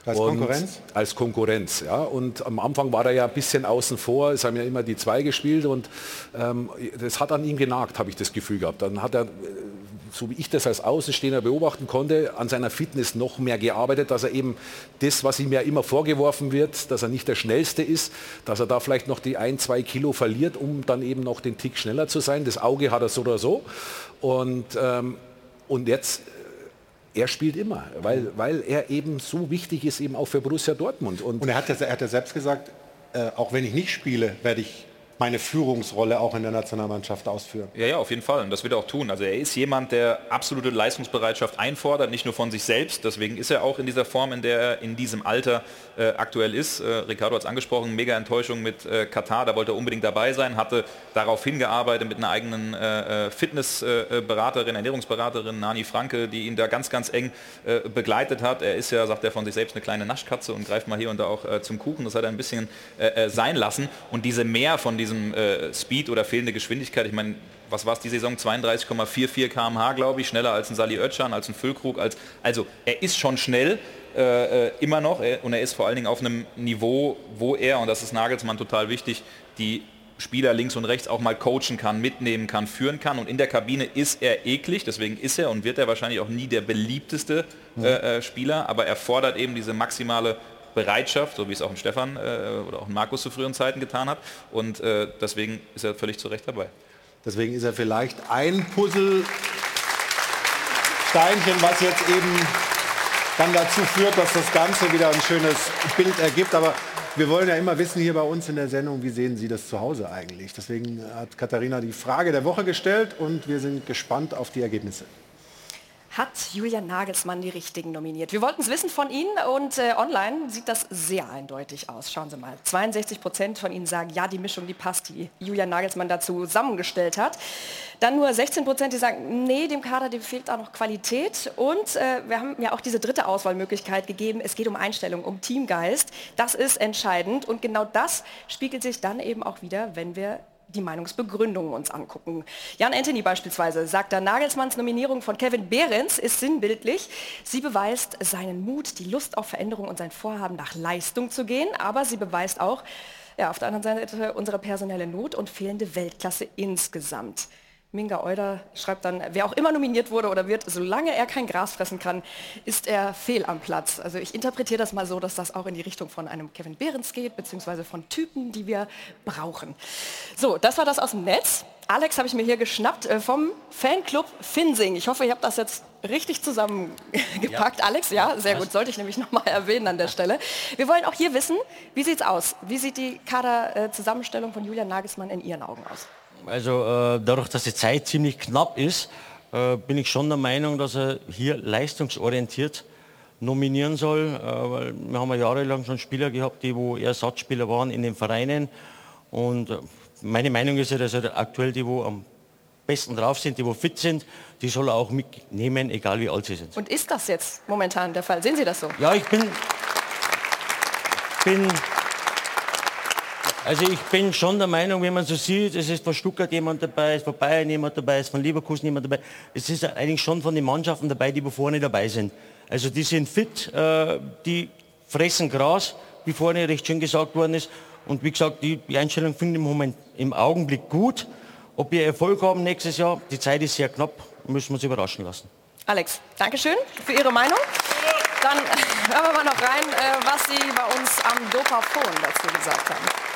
Als Konkurrenz? Als Konkurrenz, ja. Und am Anfang war er ja ein bisschen außen vor. Es haben ja immer die zwei gespielt und ähm, das hat an ihm genagt, habe ich das Gefühl gehabt. Dann hat er so wie ich das als Außenstehender beobachten konnte, an seiner Fitness noch mehr gearbeitet, dass er eben das, was ihm ja immer vorgeworfen wird, dass er nicht der Schnellste ist, dass er da vielleicht noch die ein, zwei Kilo verliert, um dann eben noch den Tick schneller zu sein. Das Auge hat er so oder so. Und, ähm, und jetzt er spielt immer, weil, weil er eben so wichtig ist, eben auch für Borussia Dortmund. Und, und er, hat ja, er hat ja selbst gesagt, äh, auch wenn ich nicht spiele, werde ich meine Führungsrolle auch in der Nationalmannschaft ausführen. Ja, ja, auf jeden Fall. Und das wird er auch tun. Also er ist jemand, der absolute Leistungsbereitschaft einfordert, nicht nur von sich selbst. Deswegen ist er auch in dieser Form, in der er in diesem Alter äh, aktuell ist. Äh, Ricardo hat es angesprochen, mega Enttäuschung mit äh, Katar. Da wollte er unbedingt dabei sein, hatte darauf hingearbeitet mit einer eigenen äh, äh, Fitnessberaterin, Ernährungsberaterin, Nani Franke, die ihn da ganz, ganz eng äh, begleitet hat. Er ist ja, sagt er von sich selbst, eine kleine Naschkatze und greift mal hier und da auch zum Kuchen. Das hat er ein bisschen sein lassen. Und diese Mehr von diesem diesem äh, Speed oder fehlende Geschwindigkeit. Ich meine, was war es die Saison? 32,44 km/h, glaube ich, schneller als ein Sali Oetschan, als ein Füllkrug. Als, also er ist schon schnell, äh, äh immer noch er, und er ist vor allen Dingen auf einem Niveau, wo er, und das ist Nagelsmann total wichtig, die Spieler links und rechts auch mal coachen kann, mitnehmen kann, führen kann. Und in der Kabine ist er eklig, deswegen ist er und wird er wahrscheinlich auch nie der beliebteste mhm. äh, äh Spieler, aber er fordert eben diese maximale Bereitschaft, so wie es auch ein Stefan äh, oder auch ein Markus zu früheren Zeiten getan hat. Und äh, deswegen ist er völlig zu Recht dabei. Deswegen ist er vielleicht ein Puzzlesteinchen, was jetzt eben dann dazu führt, dass das Ganze wieder ein schönes Bild ergibt. Aber wir wollen ja immer wissen hier bei uns in der Sendung, wie sehen Sie das zu Hause eigentlich? Deswegen hat Katharina die Frage der Woche gestellt und wir sind gespannt auf die Ergebnisse hat Julian Nagelsmann die Richtigen nominiert. Wir wollten es wissen von Ihnen und äh, online sieht das sehr eindeutig aus. Schauen Sie mal. 62 Prozent von Ihnen sagen, ja, die Mischung, die passt, die Julian Nagelsmann dazu zusammengestellt hat. Dann nur 16 Prozent, die sagen, nee, dem Kader dem fehlt auch noch Qualität. Und äh, wir haben ja auch diese dritte Auswahlmöglichkeit gegeben. Es geht um Einstellung, um Teamgeist. Das ist entscheidend und genau das spiegelt sich dann eben auch wieder, wenn wir die Meinungsbegründungen uns angucken. Jan Anthony beispielsweise sagt, da Nagelsmanns Nominierung von Kevin Behrens ist sinnbildlich. Sie beweist seinen Mut, die Lust auf Veränderung und sein Vorhaben nach Leistung zu gehen, aber sie beweist auch ja, auf der anderen Seite unsere personelle Not und fehlende Weltklasse insgesamt. Minga Euler schreibt dann, wer auch immer nominiert wurde oder wird, solange er kein Gras fressen kann, ist er fehl am Platz. Also ich interpretiere das mal so, dass das auch in die Richtung von einem Kevin Behrens geht, beziehungsweise von Typen, die wir brauchen. So, das war das aus dem Netz. Alex habe ich mir hier geschnappt äh, vom Fanclub Finsing. Ich hoffe, ich habe das jetzt richtig zusammengepackt. Ja. Alex, ja, sehr gut. Sollte ich nämlich nochmal erwähnen an der Stelle. Wir wollen auch hier wissen, wie sieht es aus? Wie sieht die Kaderzusammenstellung von Julian Nagelsmann in Ihren Augen aus? Also äh, dadurch, dass die Zeit ziemlich knapp ist, äh, bin ich schon der Meinung, dass er hier leistungsorientiert nominieren soll, äh, weil wir haben ja jahrelang schon Spieler gehabt, die wo Ersatzspieler waren in den Vereinen und äh, meine Meinung ist ja, dass er aktuell die, wo am besten drauf sind, die wo fit sind, die soll er auch mitnehmen, egal wie alt sie sind. Und ist das jetzt momentan der Fall? Sehen Sie das so? Ja, ich bin, bin also ich bin schon der Meinung, wenn man so sieht, es ist von Stuttgart jemand dabei, es ist von Bayern jemand dabei, es ist von Leverkusen jemand dabei. Es ist eigentlich schon von den Mannschaften dabei, die vorne dabei sind. Also die sind fit, äh, die fressen Gras, wie vorne recht schön gesagt worden ist. Und wie gesagt, die, die Einstellung finde ich im Moment im Augenblick gut. Ob wir Erfolg haben nächstes Jahr, die Zeit ist sehr knapp, müssen wir uns überraschen lassen. Alex, Dankeschön für Ihre Meinung. Dann hören wir mal noch rein, äh, was Sie bei uns am Dopafon dazu gesagt haben.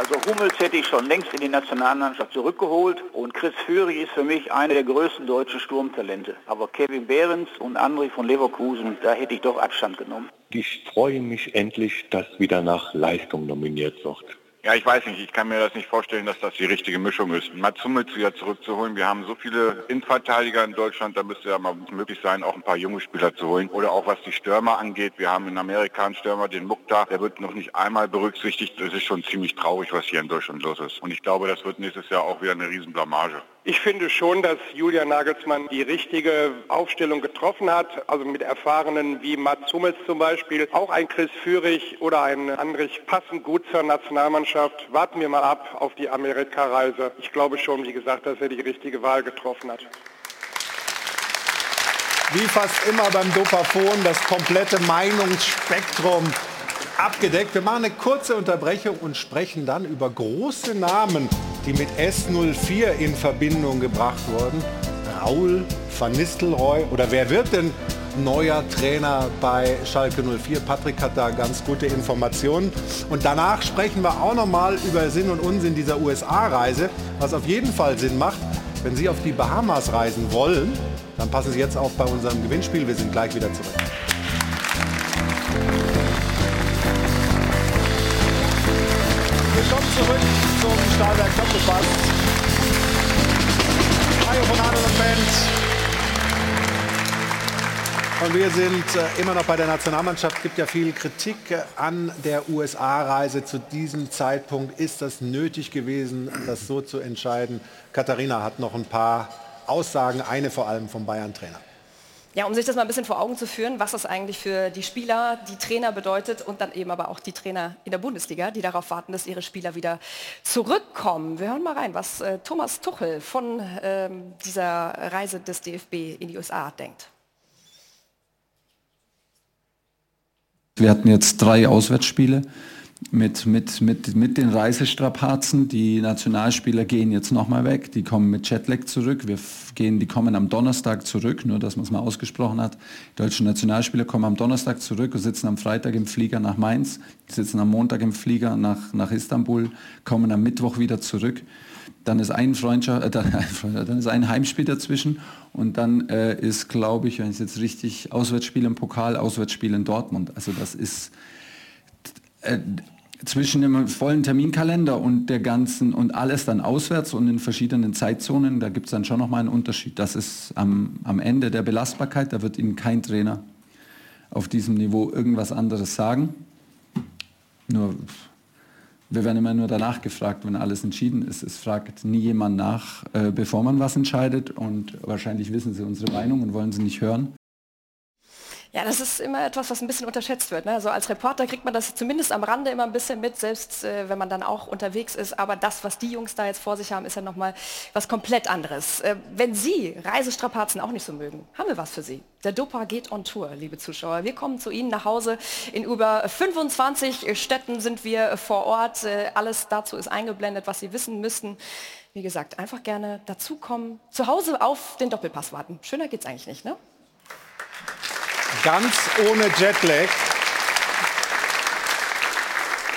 Also Hummels hätte ich schon längst in die Nationalmannschaft zurückgeholt und Chris Führig ist für mich einer der größten deutschen Sturmtalente. Aber Kevin Behrens und André von Leverkusen, da hätte ich doch Abstand genommen. Ich freue mich endlich, dass wieder nach Leistung nominiert wird. Ja, ich weiß nicht. Ich kann mir das nicht vorstellen, dass das die richtige Mischung ist. Mats Hummels wieder zurückzuholen. Wir haben so viele Innenverteidiger in Deutschland, da müsste ja mal möglich sein, auch ein paar junge Spieler zu holen. Oder auch was die Stürmer angeht. Wir haben in Amerika einen Stürmer, den Mukta, der wird noch nicht einmal berücksichtigt. Das ist schon ziemlich traurig, was hier in Deutschland los ist. Und ich glaube, das wird nächstes Jahr auch wieder eine Riesenblamage. Ich finde schon, dass Julian Nagelsmann die richtige Aufstellung getroffen hat. Also mit Erfahrenen wie Mats Hummels zum Beispiel. Auch ein Chris Führig oder ein Andrich passen gut zur Nationalmannschaft. Warten wir mal ab auf die Amerika-Reise. Ich glaube schon, wie gesagt, dass er die richtige Wahl getroffen hat. Wie fast immer beim Dopafon das komplette Meinungsspektrum abgedeckt. Wir machen eine kurze Unterbrechung und sprechen dann über große Namen, die mit S04 in Verbindung gebracht wurden. Raul van Nistelrooy oder wer wird denn neuer Trainer bei Schalke 04? Patrick hat da ganz gute Informationen. Und danach sprechen wir auch noch mal über Sinn und Unsinn dieser USA-Reise, was auf jeden Fall Sinn macht. Wenn Sie auf die Bahamas reisen wollen, dann passen Sie jetzt auf bei unserem Gewinnspiel. Wir sind gleich wieder zurück. Willkommen zurück zum Stahlwerk Doppelpass. Mario von Adel und Band. Und wir sind äh, immer noch bei der Nationalmannschaft. Es gibt ja viel Kritik äh, an der USA-Reise zu diesem Zeitpunkt. Ist das nötig gewesen, das so zu entscheiden? Katharina hat noch ein paar Aussagen, eine vor allem vom Bayern-Trainer. Ja, um sich das mal ein bisschen vor Augen zu führen, was das eigentlich für die Spieler, die Trainer bedeutet und dann eben aber auch die Trainer in der Bundesliga, die darauf warten, dass ihre Spieler wieder zurückkommen. Wir hören mal rein, was äh, Thomas Tuchel von ähm, dieser Reise des DFB in die USA denkt. Wir hatten jetzt drei Auswärtsspiele mit, mit, mit, mit den Reisestrapazen. Die Nationalspieler gehen jetzt nochmal weg, die kommen mit Jetlag zurück. Wir gehen, die kommen am Donnerstag zurück, nur dass man es mal ausgesprochen hat. Die deutschen Nationalspieler kommen am Donnerstag zurück und sitzen am Freitag im Flieger nach Mainz, sitzen am Montag im Flieger nach, nach Istanbul, kommen am Mittwoch wieder zurück. Dann ist ein Freundschaft, äh, dann, dann, ist ein Heimspiel dazwischen und dann äh, ist, glaube ich, wenn ich es jetzt richtig, Auswärtsspiel im Pokal, Auswärtsspiel in Dortmund. Also das ist äh, zwischen dem vollen Terminkalender und der ganzen und alles dann auswärts und in verschiedenen Zeitzonen, da gibt es dann schon nochmal einen Unterschied. Das ist am, am Ende der Belastbarkeit, da wird Ihnen kein Trainer auf diesem Niveau irgendwas anderes sagen. Nur, wir werden immer nur danach gefragt, wenn alles entschieden ist. Es fragt nie jemand nach, äh, bevor man was entscheidet und wahrscheinlich wissen Sie unsere Meinung und wollen sie nicht hören. Ja, das ist immer etwas, was ein bisschen unterschätzt wird. Ne? Also als Reporter kriegt man das zumindest am Rande immer ein bisschen mit, selbst äh, wenn man dann auch unterwegs ist. Aber das, was die Jungs da jetzt vor sich haben, ist ja nochmal was komplett anderes. Äh, wenn Sie Reisestrapazen auch nicht so mögen, haben wir was für Sie. Der Dopa geht on Tour, liebe Zuschauer. Wir kommen zu Ihnen nach Hause. In über 25 Städten sind wir vor Ort. Äh, alles dazu ist eingeblendet, was Sie wissen müssten. Wie gesagt, einfach gerne dazukommen. Zu Hause auf den Doppelpass warten. Schöner geht's eigentlich nicht, ne? Ganz ohne Jetlag.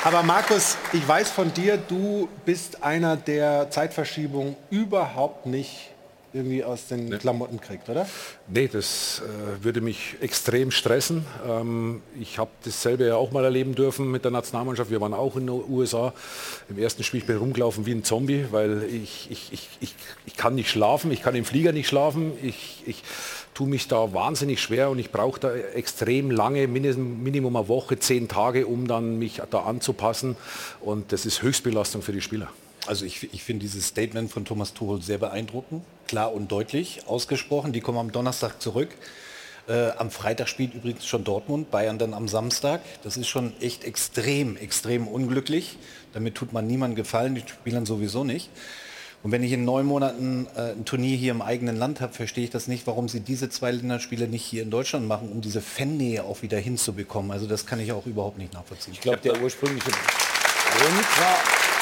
Aber Markus, ich weiß von dir, du bist einer, der Zeitverschiebung überhaupt nicht irgendwie aus den nee. Klamotten kriegt, oder? Nee, das äh, würde mich extrem stressen. Ähm, ich habe dasselbe ja auch mal erleben dürfen mit der Nationalmannschaft. Wir waren auch in den USA. Im ersten Spiel ich bin rumgelaufen wie ein Zombie, weil ich, ich, ich, ich, ich kann nicht schlafen, ich kann im Flieger nicht schlafen. Ich, ich tue mich da wahnsinnig schwer und ich brauche da extrem lange, Minimum eine Woche, zehn Tage, um dann mich da anzupassen. Und das ist Höchstbelastung für die Spieler. Also ich, ich finde dieses Statement von Thomas Tuchel sehr beeindruckend, klar und deutlich ausgesprochen. Die kommen am Donnerstag zurück. Äh, am Freitag spielt übrigens schon Dortmund, Bayern dann am Samstag. Das ist schon echt extrem, extrem unglücklich. Damit tut man niemandem gefallen, die Spielern sowieso nicht. Und wenn ich in neun Monaten äh, ein Turnier hier im eigenen Land habe, verstehe ich das nicht, warum sie diese zwei Länderspiele nicht hier in Deutschland machen, um diese Fannähe auch wieder hinzubekommen. Also das kann ich auch überhaupt nicht nachvollziehen. Ich glaube, der ursprüngliche Grund war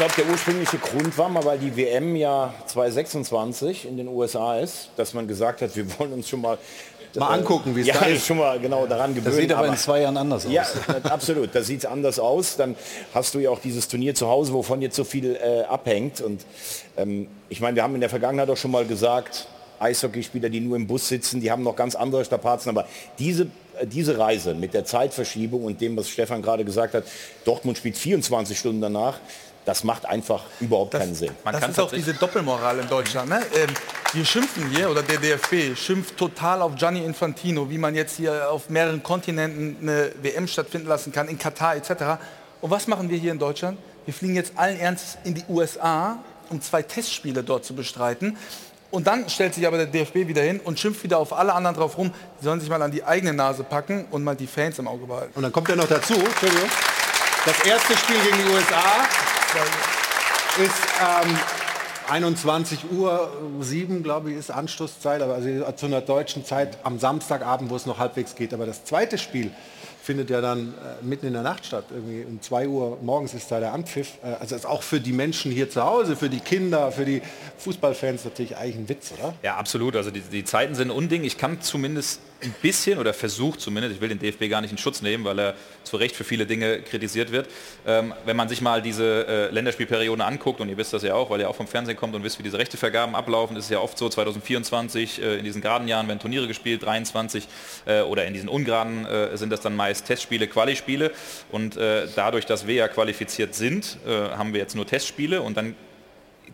glaube, der ursprüngliche Grund war mal, weil die WM ja 2026 in den USA ist, dass man gesagt hat, wir wollen uns schon mal mal angucken, wie es ja, da ist. schon mal genau daran gewöhnt. Das sieht aber, aber in zwei Jahren anders aus. Ja, absolut. Da sieht es anders aus. Dann hast du ja auch dieses Turnier zu Hause, wovon jetzt so viel äh, abhängt. Und ähm, ich meine, wir haben in der Vergangenheit auch schon mal gesagt, Eishockeyspieler, die nur im Bus sitzen, die haben noch ganz andere Strapazen. Aber diese, äh, diese Reise mit der Zeitverschiebung und dem, was Stefan gerade gesagt hat, Dortmund spielt 24 Stunden danach, das macht einfach überhaupt das, keinen Sinn. Man das ist auch diese Doppelmoral in Deutschland. Ne? Ähm, wir schimpfen hier, oder der DFB schimpft total auf Gianni Infantino, wie man jetzt hier auf mehreren Kontinenten eine WM stattfinden lassen kann, in Katar etc. Und was machen wir hier in Deutschland? Wir fliegen jetzt allen Ernstes in die USA, um zwei Testspiele dort zu bestreiten. Und dann stellt sich aber der DFB wieder hin und schimpft wieder auf alle anderen drauf rum, die sollen sich mal an die eigene Nase packen und mal die Fans im Auge behalten. Und dann kommt ja noch dazu, Entschuldigung, das erste Spiel gegen die USA ist ähm, 21 Uhr 7, glaube ich, ist Anstoßzeit, aber also zu einer deutschen Zeit am Samstagabend, wo es noch halbwegs geht. Aber das zweite Spiel findet ja dann äh, mitten in der Nacht statt. Irgendwie um 2 Uhr morgens ist da der Anpfiff. Äh, also ist auch für die Menschen hier zu Hause, für die Kinder, für die Fußballfans natürlich eigentlich ein Witz, oder? Ja, absolut. Also die, die Zeiten sind unding. Ich kann zumindest ein bisschen oder versucht zumindest, ich will den DFB gar nicht in Schutz nehmen, weil er zu Recht für viele Dinge kritisiert wird. Ähm, wenn man sich mal diese äh, Länderspielperioden anguckt, und ihr wisst das ja auch, weil ihr auch vom Fernsehen kommt und wisst, wie diese Rechtevergaben ablaufen, ist es ja oft so, 2024 äh, in diesen geraden Jahren werden Turniere gespielt, 23 äh, oder in diesen ungeraden äh, sind das dann meist Testspiele, Quali-Spiele und äh, dadurch, dass wir ja qualifiziert sind, äh, haben wir jetzt nur Testspiele und dann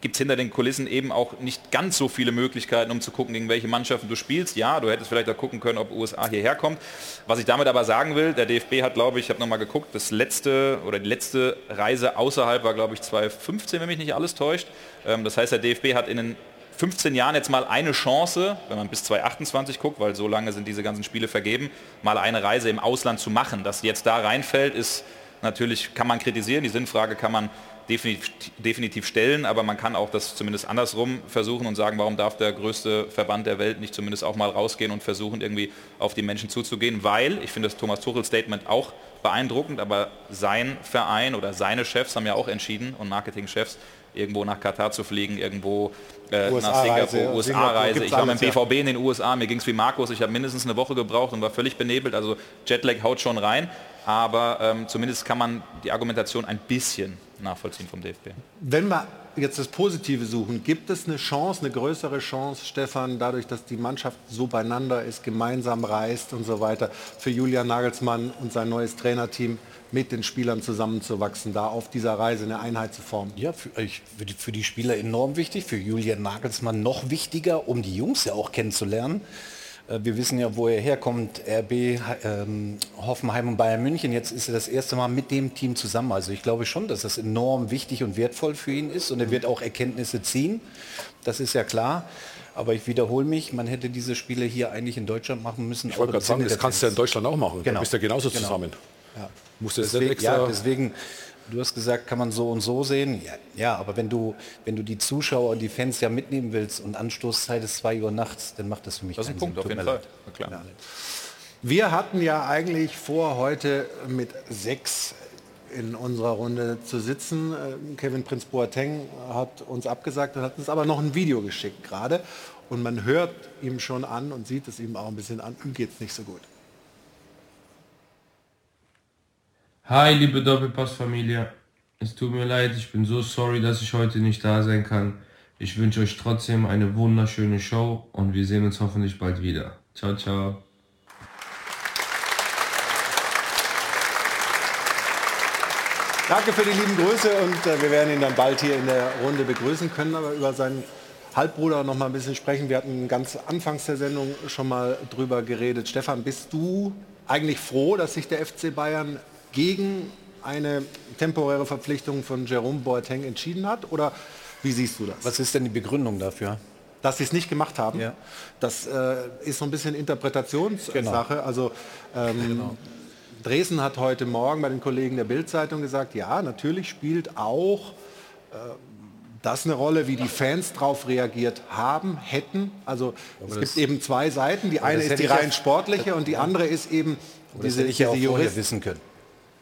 gibt es hinter den Kulissen eben auch nicht ganz so viele Möglichkeiten, um zu gucken, gegen welche Mannschaften du spielst. Ja, du hättest vielleicht auch gucken können, ob USA hierher kommt. Was ich damit aber sagen will, der DFB hat, glaube ich, ich habe nochmal geguckt, das letzte oder die letzte Reise außerhalb war, glaube ich, 2015, wenn mich nicht alles täuscht. Ähm, das heißt, der DFB hat in den 15 Jahren jetzt mal eine Chance, wenn man bis 2028 guckt, weil so lange sind diese ganzen Spiele vergeben, mal eine Reise im Ausland zu machen. Dass jetzt da reinfällt, ist natürlich, kann man kritisieren, die Sinnfrage kann man definitiv, definitiv stellen, aber man kann auch das zumindest andersrum versuchen und sagen, warum darf der größte Verband der Welt nicht zumindest auch mal rausgehen und versuchen, irgendwie auf die Menschen zuzugehen, weil, ich finde das Thomas Tuchel Statement auch beeindruckend, aber sein Verein oder seine Chefs haben ja auch entschieden und Marketingchefs, irgendwo nach Katar zu fliegen, irgendwo äh, nach Singapur, USA-Reise. Ich war mit dem BVB in den USA, mir ging es wie Markus, ich habe mindestens eine Woche gebraucht und war völlig benebelt, also Jetlag haut schon rein, aber ähm, zumindest kann man die Argumentation ein bisschen nachvollziehen vom DFB. Wenn wir jetzt das Positive suchen, gibt es eine Chance, eine größere Chance, Stefan, dadurch, dass die Mannschaft so beieinander ist, gemeinsam reist und so weiter, für Julian Nagelsmann und sein neues Trainerteam mit den Spielern zusammenzuwachsen, da auf dieser Reise eine Einheit zu formen? Ja, für, für, die, für die Spieler enorm wichtig, für Julian Nagelsmann noch wichtiger, um die Jungs ja auch kennenzulernen. Äh, wir wissen ja, wo er herkommt, RB, ähm, Hoffenheim und Bayern München. Jetzt ist er das erste Mal mit dem Team zusammen. Also ich glaube schon, dass das enorm wichtig und wertvoll für ihn ist und er wird auch Erkenntnisse ziehen. Das ist ja klar. Aber ich wiederhole mich, man hätte diese Spiele hier eigentlich in Deutschland machen müssen. Ich wollte gerade sagen, das kannst du ja in Deutschland auch machen. Genau. Da bist du ja genauso Genau. zusammen. Ja. Musst du deswegen, extra... ja, deswegen, du hast gesagt, kann man so und so sehen. Ja, ja, aber wenn du, wenn du die Zuschauer und die Fans ja mitnehmen willst und Anstoßzeit ist 2 Uhr nachts, dann macht das für mich Das ist ein keinen Punkt, Sinn. auf jeden Fall. Na klar. Wir hatten ja eigentlich vor, heute mit sechs in unserer Runde zu sitzen. Äh, Kevin Prinz Boateng hat uns abgesagt und hat uns aber noch ein Video geschickt gerade. Und man hört ihm schon an und sieht es ihm auch ein bisschen an, ihm geht es nicht so gut. Hi, liebe Doppelpass-Familie. Es tut mir leid, ich bin so sorry, dass ich heute nicht da sein kann. Ich wünsche euch trotzdem eine wunderschöne Show und wir sehen uns hoffentlich bald wieder. Ciao, ciao. Danke für die lieben Grüße und äh, wir werden ihn dann bald hier in der Runde begrüßen können, aber über seinen Halbbruder noch mal ein bisschen sprechen. Wir hatten ganz anfangs der Sendung schon mal drüber geredet. Stefan, bist du eigentlich froh, dass sich der FC Bayern gegen eine temporäre Verpflichtung von Jerome Boateng entschieden hat? Oder wie siehst du das? Was ist denn die Begründung dafür? Dass sie es nicht gemacht haben. Das äh, ist so ein bisschen Interpretationssache. Genau. Also ähm, Dresden hat heute Morgen bei den Kollegen der Bild-Zeitung gesagt, ja, natürlich spielt auch äh, das eine Rolle, wie die Fans darauf reagiert haben, hätten. Also es das- gibt eben zwei Seiten. Die Aber eine ist die ja- rein sportliche und die andere ist eben Aber diese, ich ja auch diese vorher Jurist- wissen können.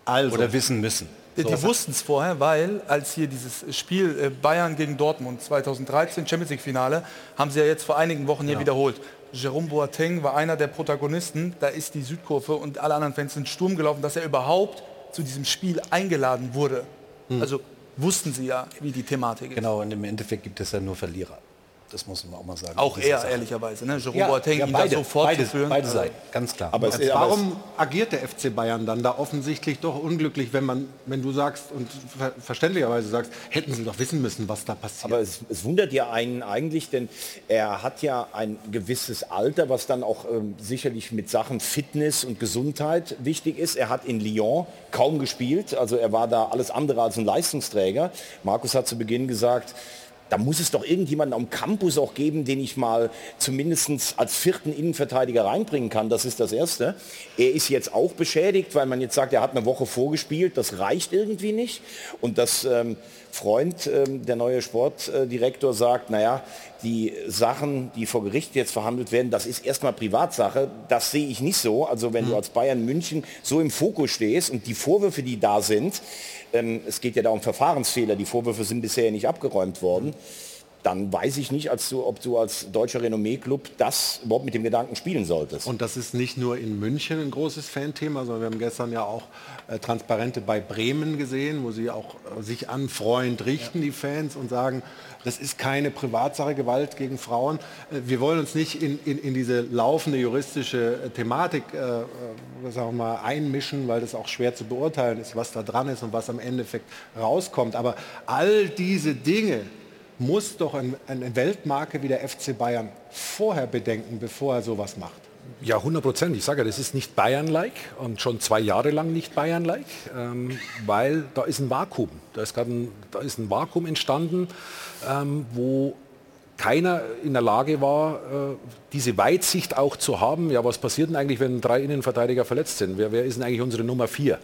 Also. Oder wissen müssen. Die, So. die wussten es vorher, weil als hier dieses Spiel äh, Bayern gegen Dortmund 2013 Champions League Finale haben sie ja jetzt vor einigen Wochen hier Ja. wiederholt. Jerome Boateng war einer der Protagonisten. Da ist die Südkurve und alle anderen Fans sind Sturm gelaufen, dass er überhaupt zu diesem Spiel eingeladen wurde. Also wussten sie ja, wie die Thematik ist. Genau, und im Endeffekt gibt es ja nur Verlierer. Das muss man auch mal sagen. Auch er, Sache. ehrlicherweise. Ne? Jerome Ja, Boateng, ja, ihn beide, da so fortzuführen. beide, beide Also- Seiten, ganz klar. Aber klar. warum agiert der FC Bayern dann da offensichtlich doch unglücklich, wenn man, wenn du sagst und ver verständlicherweise sagst, hätten sie doch wissen müssen, was da passiert. Aber es, es wundert ja einen eigentlich, denn er hat ja ein gewisses Alter, was dann auch ähm, sicherlich mit Sachen Fitness und Gesundheit wichtig ist. Er hat in Lyon kaum gespielt, also er war da alles andere als ein Leistungsträger. Markus hat zu Beginn gesagt, da muss es doch irgendjemanden am Campus auch geben, den ich mal zumindest als vierten Innenverteidiger reinbringen kann. Das ist das Erste. Er ist jetzt auch beschädigt, weil man jetzt sagt, er hat eine Woche vorgespielt. Das reicht irgendwie nicht. Und das ähm, Freund, ähm, der neue Sportdirektor, sagt, naja, die Sachen, die vor Gericht jetzt verhandelt werden, das ist erstmal Privatsache. Das sehe ich nicht so. Also wenn du als Bayern München so im Fokus stehst und die Vorwürfe, die da sind, ähm, es geht ja da um Verfahrensfehler, die Vorwürfe sind bisher nicht abgeräumt worden, dann weiß ich nicht, du, ob du als deutscher Renommee-Club das überhaupt mit dem Gedanken spielen solltest. Und das ist nicht nur in München ein großes Fanthema, sondern wir haben gestern ja auch äh, Transparente bei Bremen gesehen, wo sie auch äh, sich an Freund richten, die Fans, und sagen, das ist keine Privatsache, Gewalt gegen Frauen. Äh, wir wollen uns nicht in, in, in diese laufende juristische äh, Thematik äh, äh, sagen mal, einmischen, weil das auch schwer zu beurteilen ist, was da dran ist und was am Endeffekt rauskommt. Aber all diese Dinge, muss doch ein, eine Weltmarke wie der FC Bayern vorher bedenken, bevor er sowas macht. Ja, 100 Prozent. Ich sage ja, das ist nicht Bayern-like und schon zwei Jahre lang nicht Bayern-like, ähm, weil da ist ein Vakuum. Da ist, ein, da ist ein Vakuum entstanden, ähm, wo keiner in der Lage war, äh, diese Weitsicht auch zu haben. Ja, was passiert denn eigentlich, wenn drei Innenverteidiger verletzt sind? Wer, wer ist denn eigentlich unsere Nummer vier?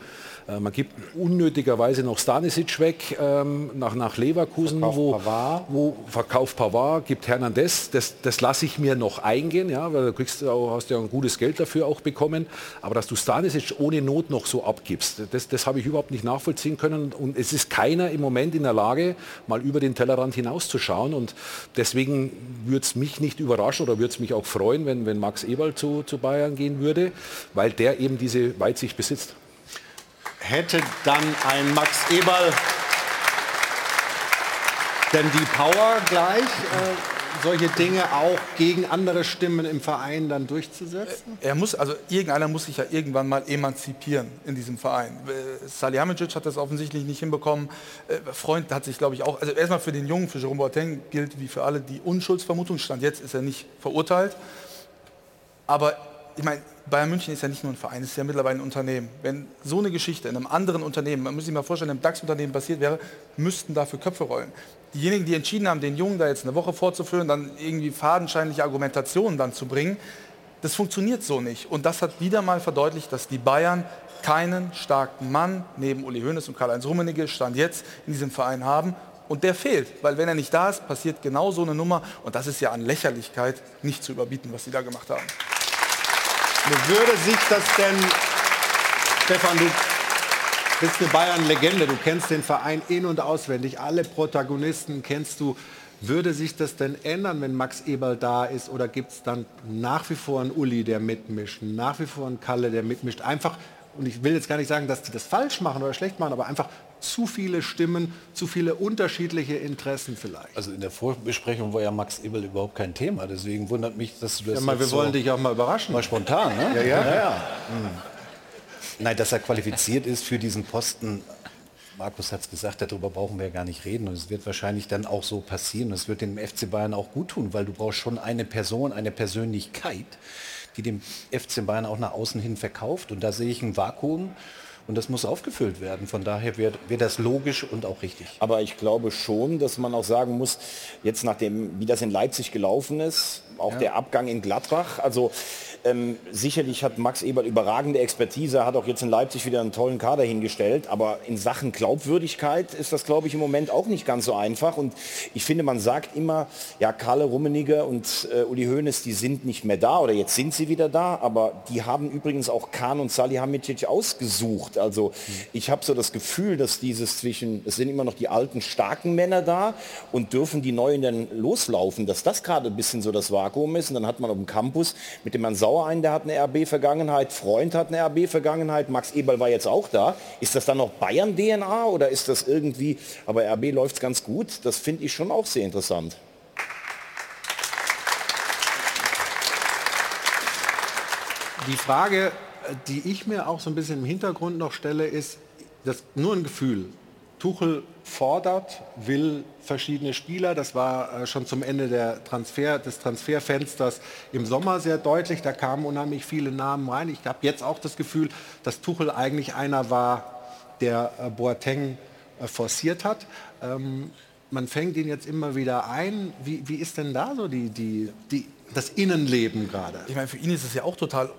Äh, man gibt unnötigerweise noch Stanisic weg ähm, nach, nach Leverkusen, Verkauft wo, Pavard. wo verkauft Pavard, gibt Hernandez. Das, das lasse ich mir noch eingehen, ja, weil du kriegst auch, hast ja ein gutes Geld dafür auch bekommen. Aber dass du Stanisic ohne Not noch so abgibst, das, das habe ich überhaupt nicht nachvollziehen können. Und es ist keiner im Moment in der Lage, mal über den Tellerrand hinauszuschauen. Und deswegen würde es mich nicht überraschen oder würde es mich auch freuen, wenn, wenn Max Eberl zu, zu Bayern gehen würde, weil der eben diese Weitsicht besitzt. Hätte dann ein Max Eberl denn die Power gleich, äh, solche Dinge auch gegen andere Stimmen im Verein dann durchzusetzen? Er muss, also irgendeiner muss sich ja irgendwann mal emanzipieren in diesem Verein. Äh, Salihamidzic hat das offensichtlich nicht hinbekommen. Äh, Freund hat sich, glaube ich, auch, also erstmal für den Jungen, für Jerome Boateng gilt wie für alle die Unschuldsvermutung. Stand jetzt ist er nicht verurteilt. Aber ich meine, Bayern München ist ja nicht nur ein Verein, es ist ja mittlerweile ein Unternehmen. Wenn so eine Geschichte in einem anderen Unternehmen, man muss sich mal vorstellen, im DAX-Unternehmen passiert wäre, müssten dafür Köpfe rollen. Diejenigen, die entschieden haben, den Jungen da jetzt eine Woche vorzuführen, dann irgendwie fadenscheinliche Argumentationen dann zu bringen, das funktioniert so nicht. Und das hat wieder mal verdeutlicht, dass die Bayern keinen starken Mann neben Uli Hoeneß und Karl-Heinz Rummenigge Stand jetzt in diesem Verein haben. Und der fehlt, weil wenn er nicht da ist, passiert genau so eine Nummer. Und das ist ja an Lächerlichkeit nicht zu überbieten, was sie da gemacht haben. Würde sich das denn, Stefan, du bist eine Bayern-Legende, du kennst den Verein in- und auswendig, alle Protagonisten kennst du. Würde sich das denn ändern, wenn Max Eberl da ist? Oder gibt es dann nach wie vor einen Uli, der mitmischt, nach wie vor einen Kalle, der mitmischt? Einfach, und ich will jetzt gar nicht sagen, dass die das falsch machen oder schlecht machen, aber einfach zu viele Stimmen, zu viele unterschiedliche Interessen vielleicht. Also in der Vorbesprechung war ja Max Eberl überhaupt kein Thema. Deswegen wundert mich, dass du das Ja, mal, wir jetzt wollen so dich auch mal überraschen. mal spontan, ne? Ja, ja. ja. Hm. Nein, dass er qualifiziert ist für diesen Posten, Markus hat es gesagt, darüber brauchen wir ja gar nicht reden. Und es wird wahrscheinlich dann auch so passieren. Es wird dem FC Bayern auch gut tun, weil du brauchst schon eine Person, eine Persönlichkeit, die dem FC Bayern auch nach außen hin verkauft. Und da sehe ich ein Vakuum. Und das muss aufgefüllt werden. Von daher wäre wär das logisch und auch richtig. Aber ich glaube schon, dass man auch sagen muss, jetzt nachdem, wie das in Leipzig gelaufen ist, auch Ja. der Abgang in Gladbach, also ähm, sicherlich hat Max Eberl überragende Expertise, hat auch jetzt in Leipzig wieder einen tollen Kader hingestellt, aber in Sachen Glaubwürdigkeit ist das, glaube ich, im Moment auch nicht ganz so einfach. Und ich finde, man sagt immer, ja, Karle Rummenigge und äh, Uli Hoeneß, die sind nicht mehr da oder jetzt sind sie wieder da, aber die haben übrigens auch Kahn und Salihamidzic ausgesucht. Also ich habe so das Gefühl, dass dieses zwischen, es sind immer noch die alten starken Männer da und dürfen die Neuen dann loslaufen, dass das gerade ein bisschen so das Vakuum ist. Und dann hat man auf dem Campus mit dem Herrn Sauer einen, der hat eine RB-Vergangenheit, Freund hat eine RB-Vergangenheit, Max Eberl war jetzt auch da. Ist das dann noch Bayern-DNA oder ist das irgendwie, aber RB läuft ganz gut, das finde ich schon auch sehr interessant. Die Frage, äh, die ich mir auch so ein bisschen im Hintergrund noch stelle, ist, das nur ein Gefühl. Tuchel fordert, will verschiedene Spieler. Das war äh, schon zum Ende der Transfer, des Transferfensters im Sommer sehr deutlich. Da kamen unheimlich viele Namen rein. Ich habe jetzt auch das Gefühl, dass Tuchel eigentlich einer war, der äh, Boateng äh, forciert hat. Ähm, man fängt ihn jetzt immer wieder ein. Wie, wie ist denn da so die, die, die, das Innenleben gerade? Ich meine, für ihn ist es ja auch total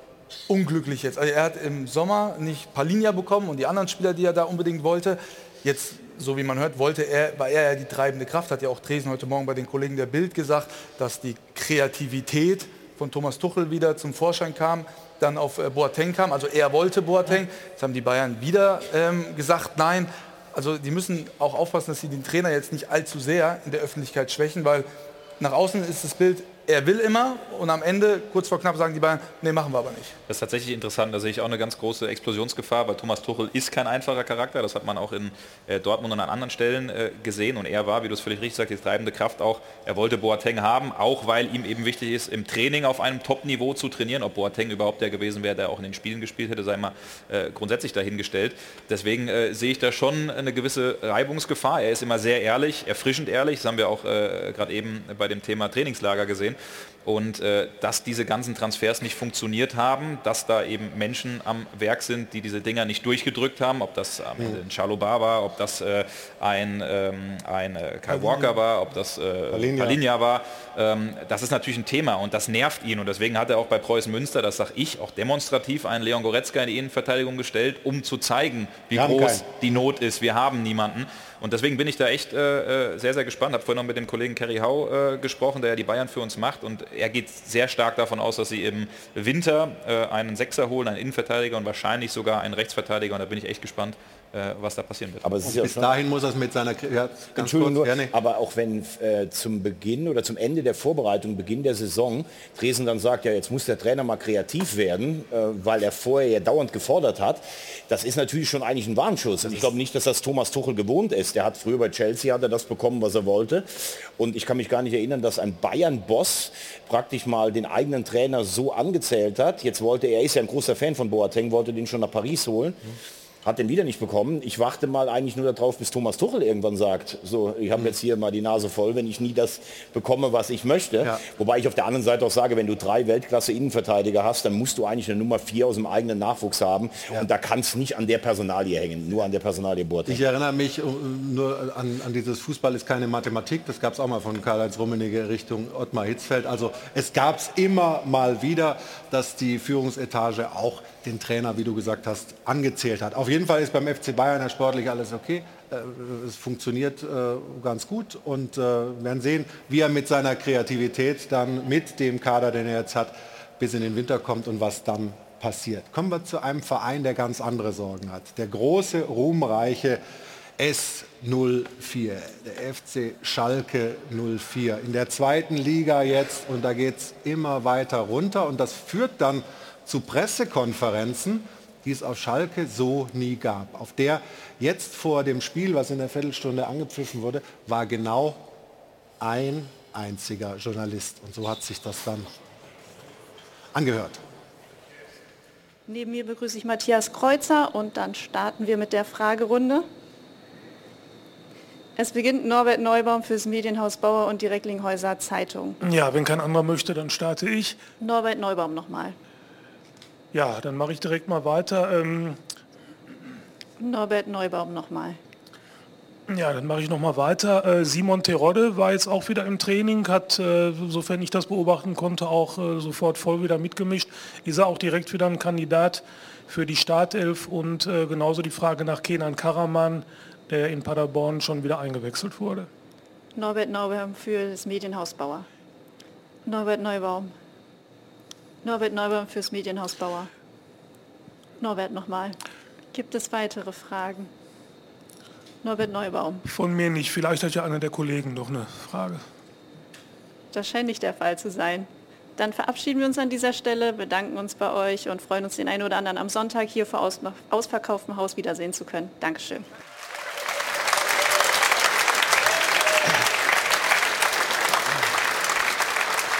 unglücklich jetzt. Also er hat im Sommer nicht Palinja bekommen und die anderen Spieler, die er da unbedingt wollte. Jetzt, so wie man hört, wollte er, war er ja die treibende Kraft, hat ja auch Dresen heute Morgen bei den Kollegen der Bild gesagt, dass die Kreativität von Thomas Tuchel wieder zum Vorschein kam, dann auf äh, Boateng kam. Also er wollte Boateng. Jetzt haben die Bayern wieder ähm, gesagt, nein. Also die müssen auch aufpassen, dass sie den Trainer jetzt nicht allzu sehr in der Öffentlichkeit schwächen, weil nach außen ist das Bild, er will immer und am Ende, kurz vor knapp, sagen die Bayern, nee, machen wir aber nicht. Das ist tatsächlich interessant. Da sehe ich auch eine ganz große Explosionsgefahr, weil Thomas Tuchel ist kein einfacher Charakter. Das hat man auch in äh, Dortmund und an anderen Stellen äh, gesehen. Und er war, wie du es völlig richtig sagst, die treibende Kraft auch. Er wollte Boateng haben, auch weil ihm eben wichtig ist, im Training auf einem Top-Niveau zu trainieren. Ob Boateng überhaupt der gewesen wäre, der auch in den Spielen gespielt hätte, sei mal äh, grundsätzlich dahingestellt. Deswegen äh, sehe ich da schon eine gewisse Reibungsgefahr. Er ist immer sehr ehrlich, erfrischend ehrlich. Das haben wir auch äh, gerade eben bei dem Thema Trainingslager gesehen. Und äh, dass diese ganzen Transfers nicht funktioniert haben, dass da eben Menschen am Werk sind, die diese Dinger nicht durchgedrückt haben, ob das am Ende ein Chalobar war, ob das äh, ein, ähm, ein äh, Kyle Walker war, ob das äh, Palinja. War, ähm, das ist natürlich ein Thema und das nervt ihn. Und deswegen hat er auch bei Preußen Münster, das sage ich, auch demonstrativ einen Leon Goretzka in die Innenverteidigung gestellt, um zu zeigen, wie groß keinen. die Not ist. Wir haben niemanden. Und deswegen bin ich da echt äh, äh, sehr, sehr gespannt. Habe vorhin noch mit dem Kollegen Kerry Hau äh, gesprochen, der ja die Bayern für uns macht. Und er geht sehr stark davon aus, dass sie im Winter äh, einen Sechser holen, einen Innenverteidiger und wahrscheinlich sogar einen Rechtsverteidiger. Und da bin ich echt gespannt, was da passieren wird. Aber es ist Und ja bis schon- dahin muss er es mit seiner... Ja, ganz Entschuldigung, kurz, nur, ja, nee. aber auch wenn äh, zum Beginn oder zum Ende der Vorbereitung, Beginn der Saison, Dresden dann sagt, ja, jetzt muss der Trainer mal kreativ werden, äh, weil er vorher ja dauernd gefordert hat, das ist natürlich schon eigentlich ein Warnschuss. Und ich glaube nicht, dass das Thomas Tuchel gewohnt ist. Der hat früher bei Chelsea hat er das bekommen, was er wollte. Und ich kann mich gar nicht erinnern, dass ein Bayern-Boss praktisch mal den eigenen Trainer so angezählt hat. Jetzt wollte er, er ist ja ein großer Fan von Boateng, wollte den schon nach Paris holen. Hat den wieder nicht bekommen. Ich warte mal eigentlich nur darauf, bis Thomas Tuchel irgendwann sagt, so, ich habe jetzt hier mal die Nase voll, wenn ich nie das bekomme, was ich möchte. Ja. Wobei ich auf der anderen Seite auch sage, wenn du drei Weltklasse-Innenverteidiger hast, dann musst du eigentlich eine Nummer vier aus dem eigenen Nachwuchs haben. Ja. Und da kann es nicht an der Personalie hängen, nur an der Personalie Boateng. Ich erinnere mich äh, nur an, an dieses Fußball ist keine Mathematik. Das gab es auch mal von Karl-Heinz Rummenigge Richtung Ottmar Hitzfeld. Also es gab es immer mal wieder, dass die Führungsetage auch den Trainer, wie du gesagt hast, angezählt hat. Auf jeden Fall ist beim FC Bayern sportlich alles okay. Äh, es funktioniert äh, ganz gut und äh, werden sehen, wie er mit seiner Kreativität dann mit dem Kader, den er jetzt hat, bis in den Winter kommt und was dann passiert. Kommen wir zu einem Verein, der ganz andere Sorgen hat. Der große, ruhmreiche S04, der FC Schalke 04. In der zweiten Liga jetzt und da geht es immer weiter runter und das führt dann zu Pressekonferenzen, die es auf Schalke so nie gab. Auf der jetzt vor dem Spiel, was in der Viertelstunde angepfiffen wurde, war genau ein einziger Journalist. Und so hat sich das dann angehört. Neben mir begrüße ich Matthias Kreuzer und dann starten wir mit der Fragerunde. Es beginnt Norbert Neubaum fürs Medienhaus Bauer und die Recklinghäuser Zeitung. Ja, wenn kein anderer möchte, dann starte ich. Norbert Neubaum nochmal. Ja, dann mache ich direkt mal weiter. Ähm Norbert Neubaum nochmal. Ja, dann mache ich noch mal weiter. Äh, Simon Terodde war jetzt auch wieder im Training, hat, äh, sofern ich das beobachten konnte, auch äh, sofort voll wieder mitgemischt. Ist er auch direkt wieder ein Kandidat für die Startelf und genauso die Frage nach Kenan Karaman, der in Paderborn schon wieder eingewechselt wurde. Norbert Neubaum für das Medienhaus Bauer. Norbert Neubaum. Norbert Neubaum fürs Medienhaus Bauer. Norbert nochmal. Gibt es weitere Fragen? Norbert Neubaum. Von mir nicht. Vielleicht hat ja einer der Kollegen noch eine Frage. Das scheint nicht der Fall zu sein. Dann verabschieden wir uns an dieser Stelle, bedanken uns bei euch und freuen uns, den einen oder anderen am Sonntag hier vor ausverkauftem Haus wiedersehen zu können. Dankeschön.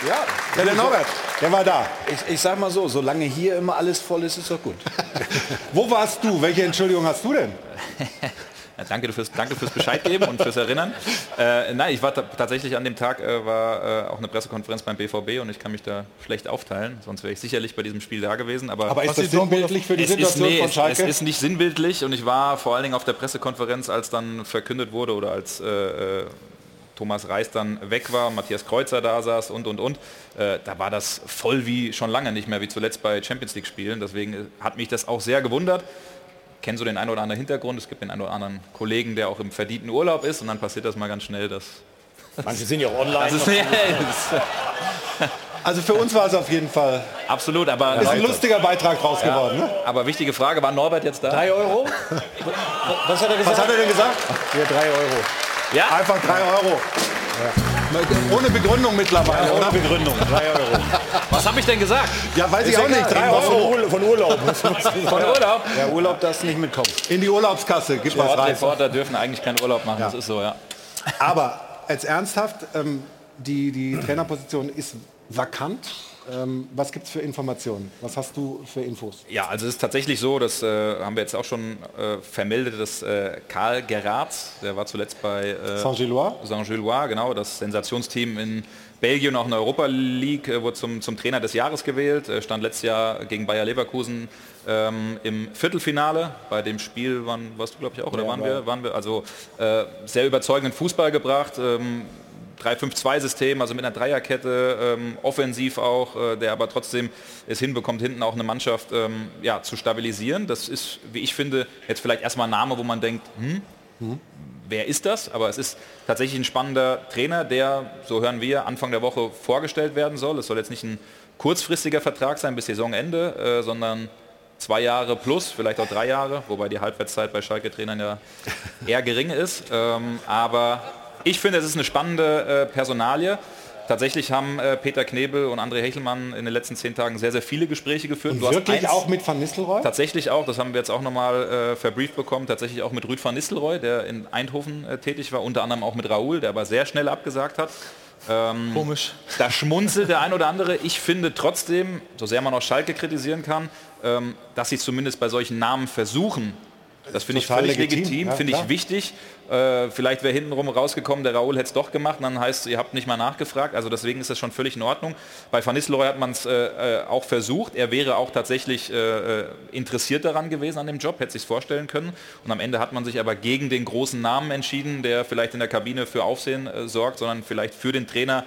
Ja, ja der Norbert. Der war da. Ich, ich sag mal so, solange hier immer alles voll ist, ist doch gut. Wo warst du? Welche Entschuldigung hast du denn? Ja, danke, fürs, danke fürs Bescheid geben und fürs Erinnern. Äh, nein, ich war tatsächlich an dem Tag, äh, war äh, auch eine Pressekonferenz beim BVB und ich kann mich da schlecht aufteilen, sonst wäre ich sicherlich bei diesem Spiel da gewesen. Aber, aber ist das sinnbildlich für die Situation ist, nee, von Schalke? Es, es, ist nicht sinnbildlich und ich war vor allen Dingen auf der Pressekonferenz, als dann verkündet wurde oder als äh, äh, Thomas Reis dann weg war, Matthias Kreuzer da saß und, und, und. Äh, da war das voll wie schon lange nicht mehr, wie zuletzt bei Champions League Spielen. Deswegen äh, hat mich das auch sehr gewundert. Kenne so den einen oder anderen Hintergrund. Es gibt den einen oder anderen Kollegen, der auch im verdienten Urlaub ist und dann passiert das mal ganz schnell, dass... Manche sind ja auch online. Ist, ja, also für uns war es auf jeden Fall. Absolut, aber. Ist ein lustiger Beitrag raus ja, geworden. Ne? Aber wichtige Frage, war Norbert jetzt da? Drei Euro? Was hat er gesagt? Was hat er denn gesagt? Ja, drei Euro. Ja? Einfach drei Euro. Ja. Ohne Begründung mittlerweile, ja, ohne oder? Begründung, drei Euro. Was habe ich denn gesagt? Ja, weiß Ist ich auch nicht. Drei Euro. Von, von Urlaub. von Urlaub? Ja, Urlaub darfst du nicht mitkommen. In die Urlaubskasse, gib was rein. Reporter dürfen eigentlich keinen Urlaub machen, ja. das ist so, ja. Aber als ernsthaft, ähm, die, die Trainerposition ist vakant. Ähm, was gibt es für Informationen? Was hast du für Infos? Ja, also es ist tatsächlich so, das äh, haben wir jetzt auch schon äh, vermeldet, dass äh, Karl Gerards, der war zuletzt bei äh, Saint-Gillois, Saint-Gillois, genau, das Sensationsteam in Belgien, auch in der Europa League, äh, wurde zum, zum Trainer des Jahres gewählt, äh, stand letztes Jahr gegen Bayer Leverkusen ähm, im Viertelfinale. Bei dem Spiel waren, warst du glaube ich auch, oder ja, waren, wir, waren wir? Also sehr überzeugenden Fußball gebracht. Ähm, 3-5-2-System, also mit einer Dreierkette, ähm, offensiv auch, äh, der aber trotzdem es hinbekommt, hinten auch eine Mannschaft ähm, ja, zu stabilisieren. Das ist, wie ich finde, jetzt vielleicht erstmal ein Name, wo man denkt, hm, mhm. wer ist das? Aber es ist tatsächlich ein spannender Trainer, der, so hören wir, Anfang der Woche vorgestellt werden soll. Es soll jetzt nicht ein kurzfristiger Vertrag sein bis Saisonende, äh, sondern zwei Jahre plus, vielleicht auch drei Jahre, wobei die Halbwertszeit bei Schalke-Trainern ja eher gering ist. Ähm, aber ich finde, es ist eine spannende äh, Personalie. Tatsächlich haben äh, Peter Knebel und André Hechelmann in den letzten zehn Tagen sehr, sehr viele Gespräche geführt. Und wirklich auch mit Van Nistelrooy? Tatsächlich auch, das haben wir jetzt auch nochmal äh, verbrieft bekommen, tatsächlich auch mit Rüd van Nistelrooy, der in Eindhoven äh, tätig war, unter anderem auch mit Raoul, der aber sehr schnell abgesagt hat. Ähm, Komisch. Da schmunzelt der ein oder andere. Ich finde trotzdem, so sehr man auch Schalke kritisieren kann, ähm, dass sie zumindest bei solchen Namen versuchen, Das finde ich völlig legitim, legitim, ja, finde ich wichtig. Äh, vielleicht wäre hintenrum rausgekommen, der Raoul hätte es doch gemacht dann heißt ihr habt nicht mal nachgefragt. Also deswegen ist das schon völlig in Ordnung. Bei Van Nistelrooy hat man es äh, äh, auch versucht. Er wäre auch tatsächlich äh, äh, interessiert daran gewesen an dem Job, hätte sich vorstellen können. Und am Ende hat man sich aber gegen den großen Namen entschieden, der vielleicht in der Kabine für Aufsehen äh, sorgt, sondern vielleicht für den Trainer,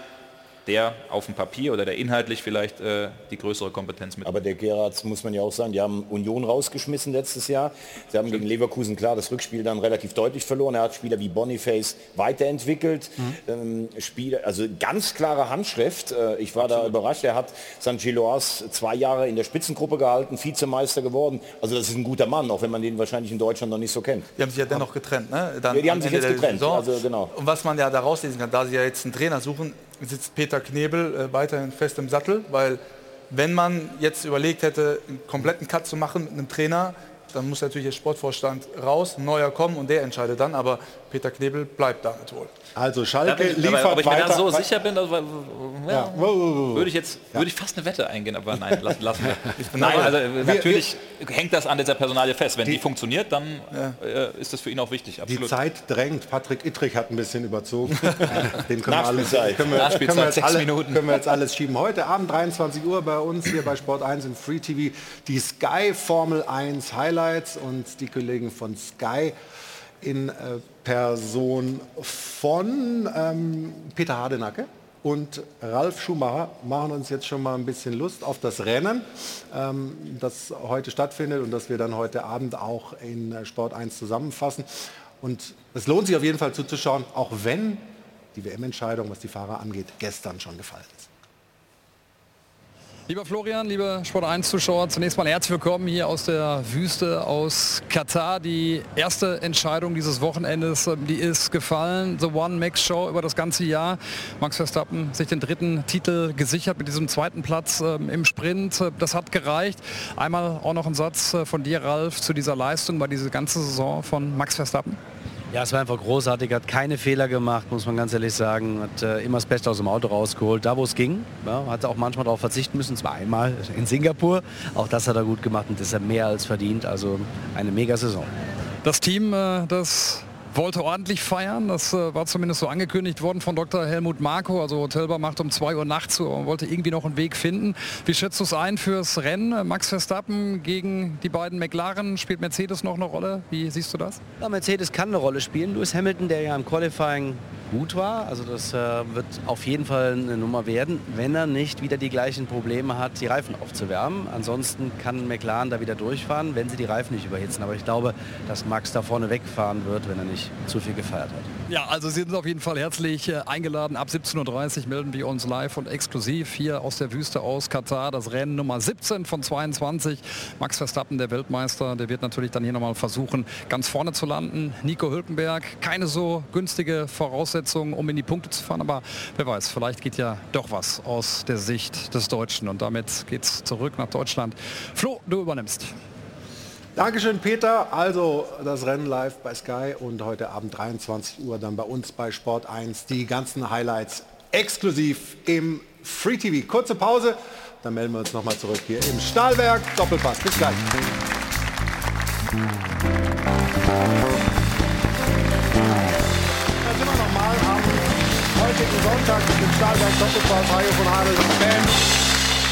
der auf dem Papier oder der inhaltlich vielleicht äh, die größere Kompetenz mit. Aber der Gerards muss man ja auch sagen, die haben Union rausgeschmissen letztes Jahr. Sie haben gegen Leverkusen klar das Rückspiel dann relativ deutlich verloren. Er hat Spieler wie Boniface weiterentwickelt. Ähm, Spieler, also ganz klare Handschrift. Äh, ich war da überrascht. Er hat St. Giloas zwei Jahre in der Spitzengruppe gehalten, Vizemeister geworden. Also das ist ein guter Mann, auch wenn man den wahrscheinlich in Deutschland noch nicht so kennt. Die haben sich ja dennoch getrennt, ne? Dann Ja, die haben sich Ende jetzt getrennt, also genau. Und was man ja da rauslesen kann, da sie ja jetzt einen Trainer suchen, sitzt Peter Knebel äh, weiterhin fest im Sattel, weil wenn man jetzt überlegt hätte, einen kompletten Cut zu machen mit einem Trainer, dann muss natürlich der Sportvorstand raus, ein neuer kommen und der entscheidet dann, aber Peter Knebel bleibt damit wohl. Also Ja, wenn ich- aber, ob ich mir da so sicher bin, dass, ja, Ja. würde ich jetzt würde ich fast eine Wette eingehen, aber nein, lass, lassen wir. Nein, also Wir- natürlich hängt das an dieser Personalie fest. Wenn die, funktioniert, dann äh, ist das für ihn auch wichtig. Die Absolut. Zeit drängt. Patrick Ittrich hat ein bisschen überzogen. Den können wir, alles, können wir, können wir, jetzt alle, können wir jetzt alles schieben. Heute Abend 23 Uhr bei uns hier bei Sport 1 im Free TV die Sky Formel 1 Highlights und die Kollegen von Sky in äh, Person von ähm, Peter Hardenacke und Ralf Schumacher machen uns jetzt schon mal ein bisschen Lust auf das Rennen, ähm, das heute stattfindet und das wir dann heute Abend auch in äh, Sport 1 zusammenfassen. Und es lohnt sich auf jeden Fall zuzuschauen, auch wenn die WM-Entscheidung, was die Fahrer angeht, gestern schon gefallen ist. Lieber Florian, liebe Sport 1 Zuschauer, zunächst mal herzlich willkommen hier aus der Wüste aus Katar. Die erste Entscheidung dieses Wochenendes, ähm, die ist gefallen. The One Max Show über das ganze Jahr. Max Verstappen sich den dritten Titel gesichert mit diesem zweiten Platz ähm, im Sprint. Äh, Das hat gereicht. Einmal auch noch ein Satz äh, von dir, Ralf, zu dieser Leistung bei dieser ganzen Saison von Max Verstappen. Ja, es war einfach großartig, hat keine Fehler gemacht, muss man ganz ehrlich sagen. Hat äh, immer das Beste aus dem Auto rausgeholt, da wo es ging. Ja, hat auch manchmal darauf verzichten müssen, zwar einmal in Singapur. Auch das hat er gut gemacht und das ist er mehr als verdient. Also eine mega Saison. Das Team, äh, das wollte ordentlich feiern. Das äh, war zumindest so angekündigt worden von Dr. Helmut Marko. Also Hotelbar macht um 2 Uhr nachts zu und wollte irgendwie noch einen Weg finden. Wie schätzt du es ein fürs Rennen? Max Verstappen gegen die beiden McLaren. Spielt Mercedes noch eine Rolle? Wie siehst du das? Ja, Mercedes kann eine Rolle spielen. Lewis Hamilton, der ja im Qualifying gut war, also das äh, wird auf jeden Fall eine Nummer werden, wenn er nicht wieder die gleichen Probleme hat, die Reifen aufzuwärmen. Ansonsten kann McLaren da wieder durchfahren, wenn sie die Reifen nicht überhitzen. Aber ich glaube, dass Max da vorne wegfahren wird, wenn er nicht zu viel gefeiert hat. Ja, also Sie sind auf jeden Fall herzlich äh, eingeladen. Ab 17.30 Uhr melden wir uns live und exklusiv hier aus der Wüste aus Katar. Das Rennen Nummer 17 von 22. Max Verstappen, der Weltmeister, der wird natürlich dann hier nochmal versuchen, ganz vorne zu landen. Nico Hülkenberg, keine so günstige Voraussetzung, um in die Punkte zu fahren. Aber wer weiß, vielleicht geht ja doch was aus der Sicht des Deutschen. Und damit geht's zurück nach Deutschland. Flo, du übernimmst. Dankeschön, Peter. Also das Rennen live bei Sky und heute Abend 23 Uhr dann bei uns bei Sport 1 die ganzen Highlights exklusiv im Free TV. Kurze Pause, dann melden wir uns nochmal zurück hier im Stahlwerk. Doppelpass. Bis gleich. Da sind wir nochmal am heutigen Sonntag mit dem Stahlwerk Doppelpass. Hajo von Adel und Band.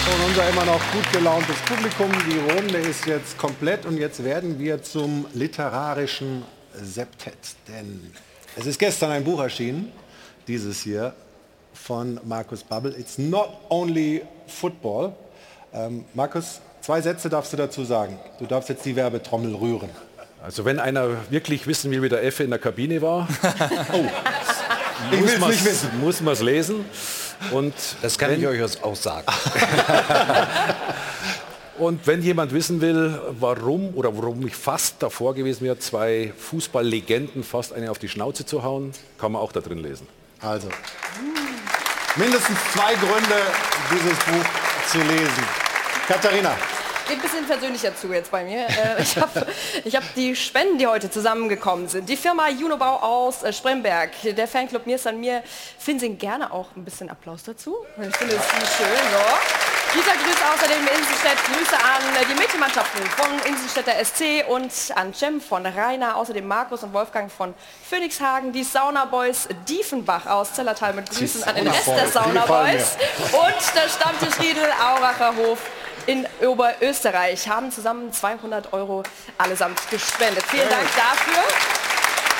Und unser immer noch gut gelauntes Publikum. Die Runde ist jetzt komplett und jetzt werden wir zum literarischen Septett. Denn es ist gestern ein Buch erschienen, dieses hier, von Markus Babbel. It's not only football. Ähm, Markus, zwei Sätze darfst du dazu sagen. Du darfst jetzt die Werbetrommel rühren. Also wenn einer wirklich wissen will, wie der Effe in der Kabine war, oh, Ich. Muss man es lesen. Und Das kann wenn- ich euch auch sagen. Und wenn jemand wissen will, warum oder warum ich fast davor gewesen wäre, zwei Fußballlegenden fast eine auf die Schnauze zu hauen, kann man auch da drin lesen. Also, mindestens zwei Gründe, dieses Buch zu lesen. Katharina. Ein bisschen persönlicher zu jetzt bei mir. Äh, Ich habe ich hab die Spenden, die heute zusammengekommen sind. Die Firma Junobau aus äh, Spremberg, der Fanclub Mir ist an mir. Finden Sie gerne auch ein bisschen Applaus dazu? Ich finde es schön, so. Dieser grüßt außerdem Inselstedt. Grüße an die Mädchenmannschaften von Inselstädter SC und an Cem von Rainer, außerdem Markus und Wolfgang von Phoenixhagen, die Sauna Boys Diefenbach aus Zellertal mit Grüßen an den Rest der Sauna Boys und der Stammtisch Riedel Auracher Hof in Oberösterreich haben zusammen 200 Euro allesamt gespendet. Vielen Dank dafür.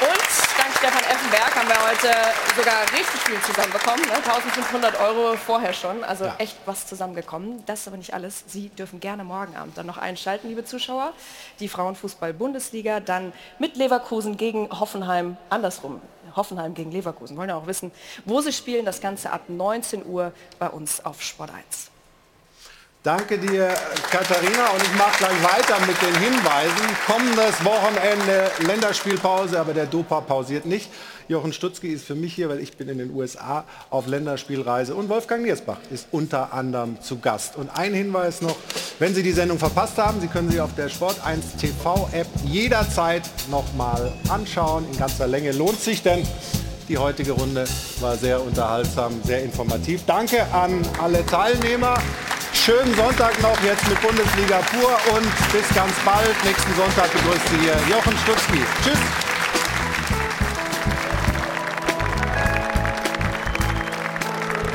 Und dank Stefan Effenberg haben wir heute sogar richtig viel zusammenbekommen. Ne? 1500 Euro vorher schon, also ja. echt was zusammengekommen. Das ist aber nicht alles. Sie dürfen gerne morgen Abend dann noch einschalten, liebe Zuschauer. Die Frauenfußball-Bundesliga dann mit Leverkusen gegen Hoffenheim andersrum. Hoffenheim gegen Leverkusen. Wollen ja auch wissen, wo sie spielen. Das Ganze ab 19 Uhr bei uns auf Sport 1. Danke dir, Katharina. Und ich mache gleich weiter mit den Hinweisen. Kommendes Wochenende Länderspielpause, aber der Dopa pausiert nicht. Jochen Stutzki ist für mich hier, weil ich bin in den USA auf Länderspielreise. Und Wolfgang Niersbach ist unter anderem zu Gast. Und ein Hinweis noch, wenn Sie die Sendung verpasst haben, Sie können sie auf der Sport 1 TV-App jederzeit nochmal anschauen. In ganzer Länge lohnt sich, denn die heutige Runde war sehr unterhaltsam, sehr informativ. Danke an alle Teilnehmer. Schönen Sonntag noch jetzt mit Bundesliga pur und bis ganz bald. Nächsten Sonntag begrüßt Sie hier Jochen Stutzki. Tschüss.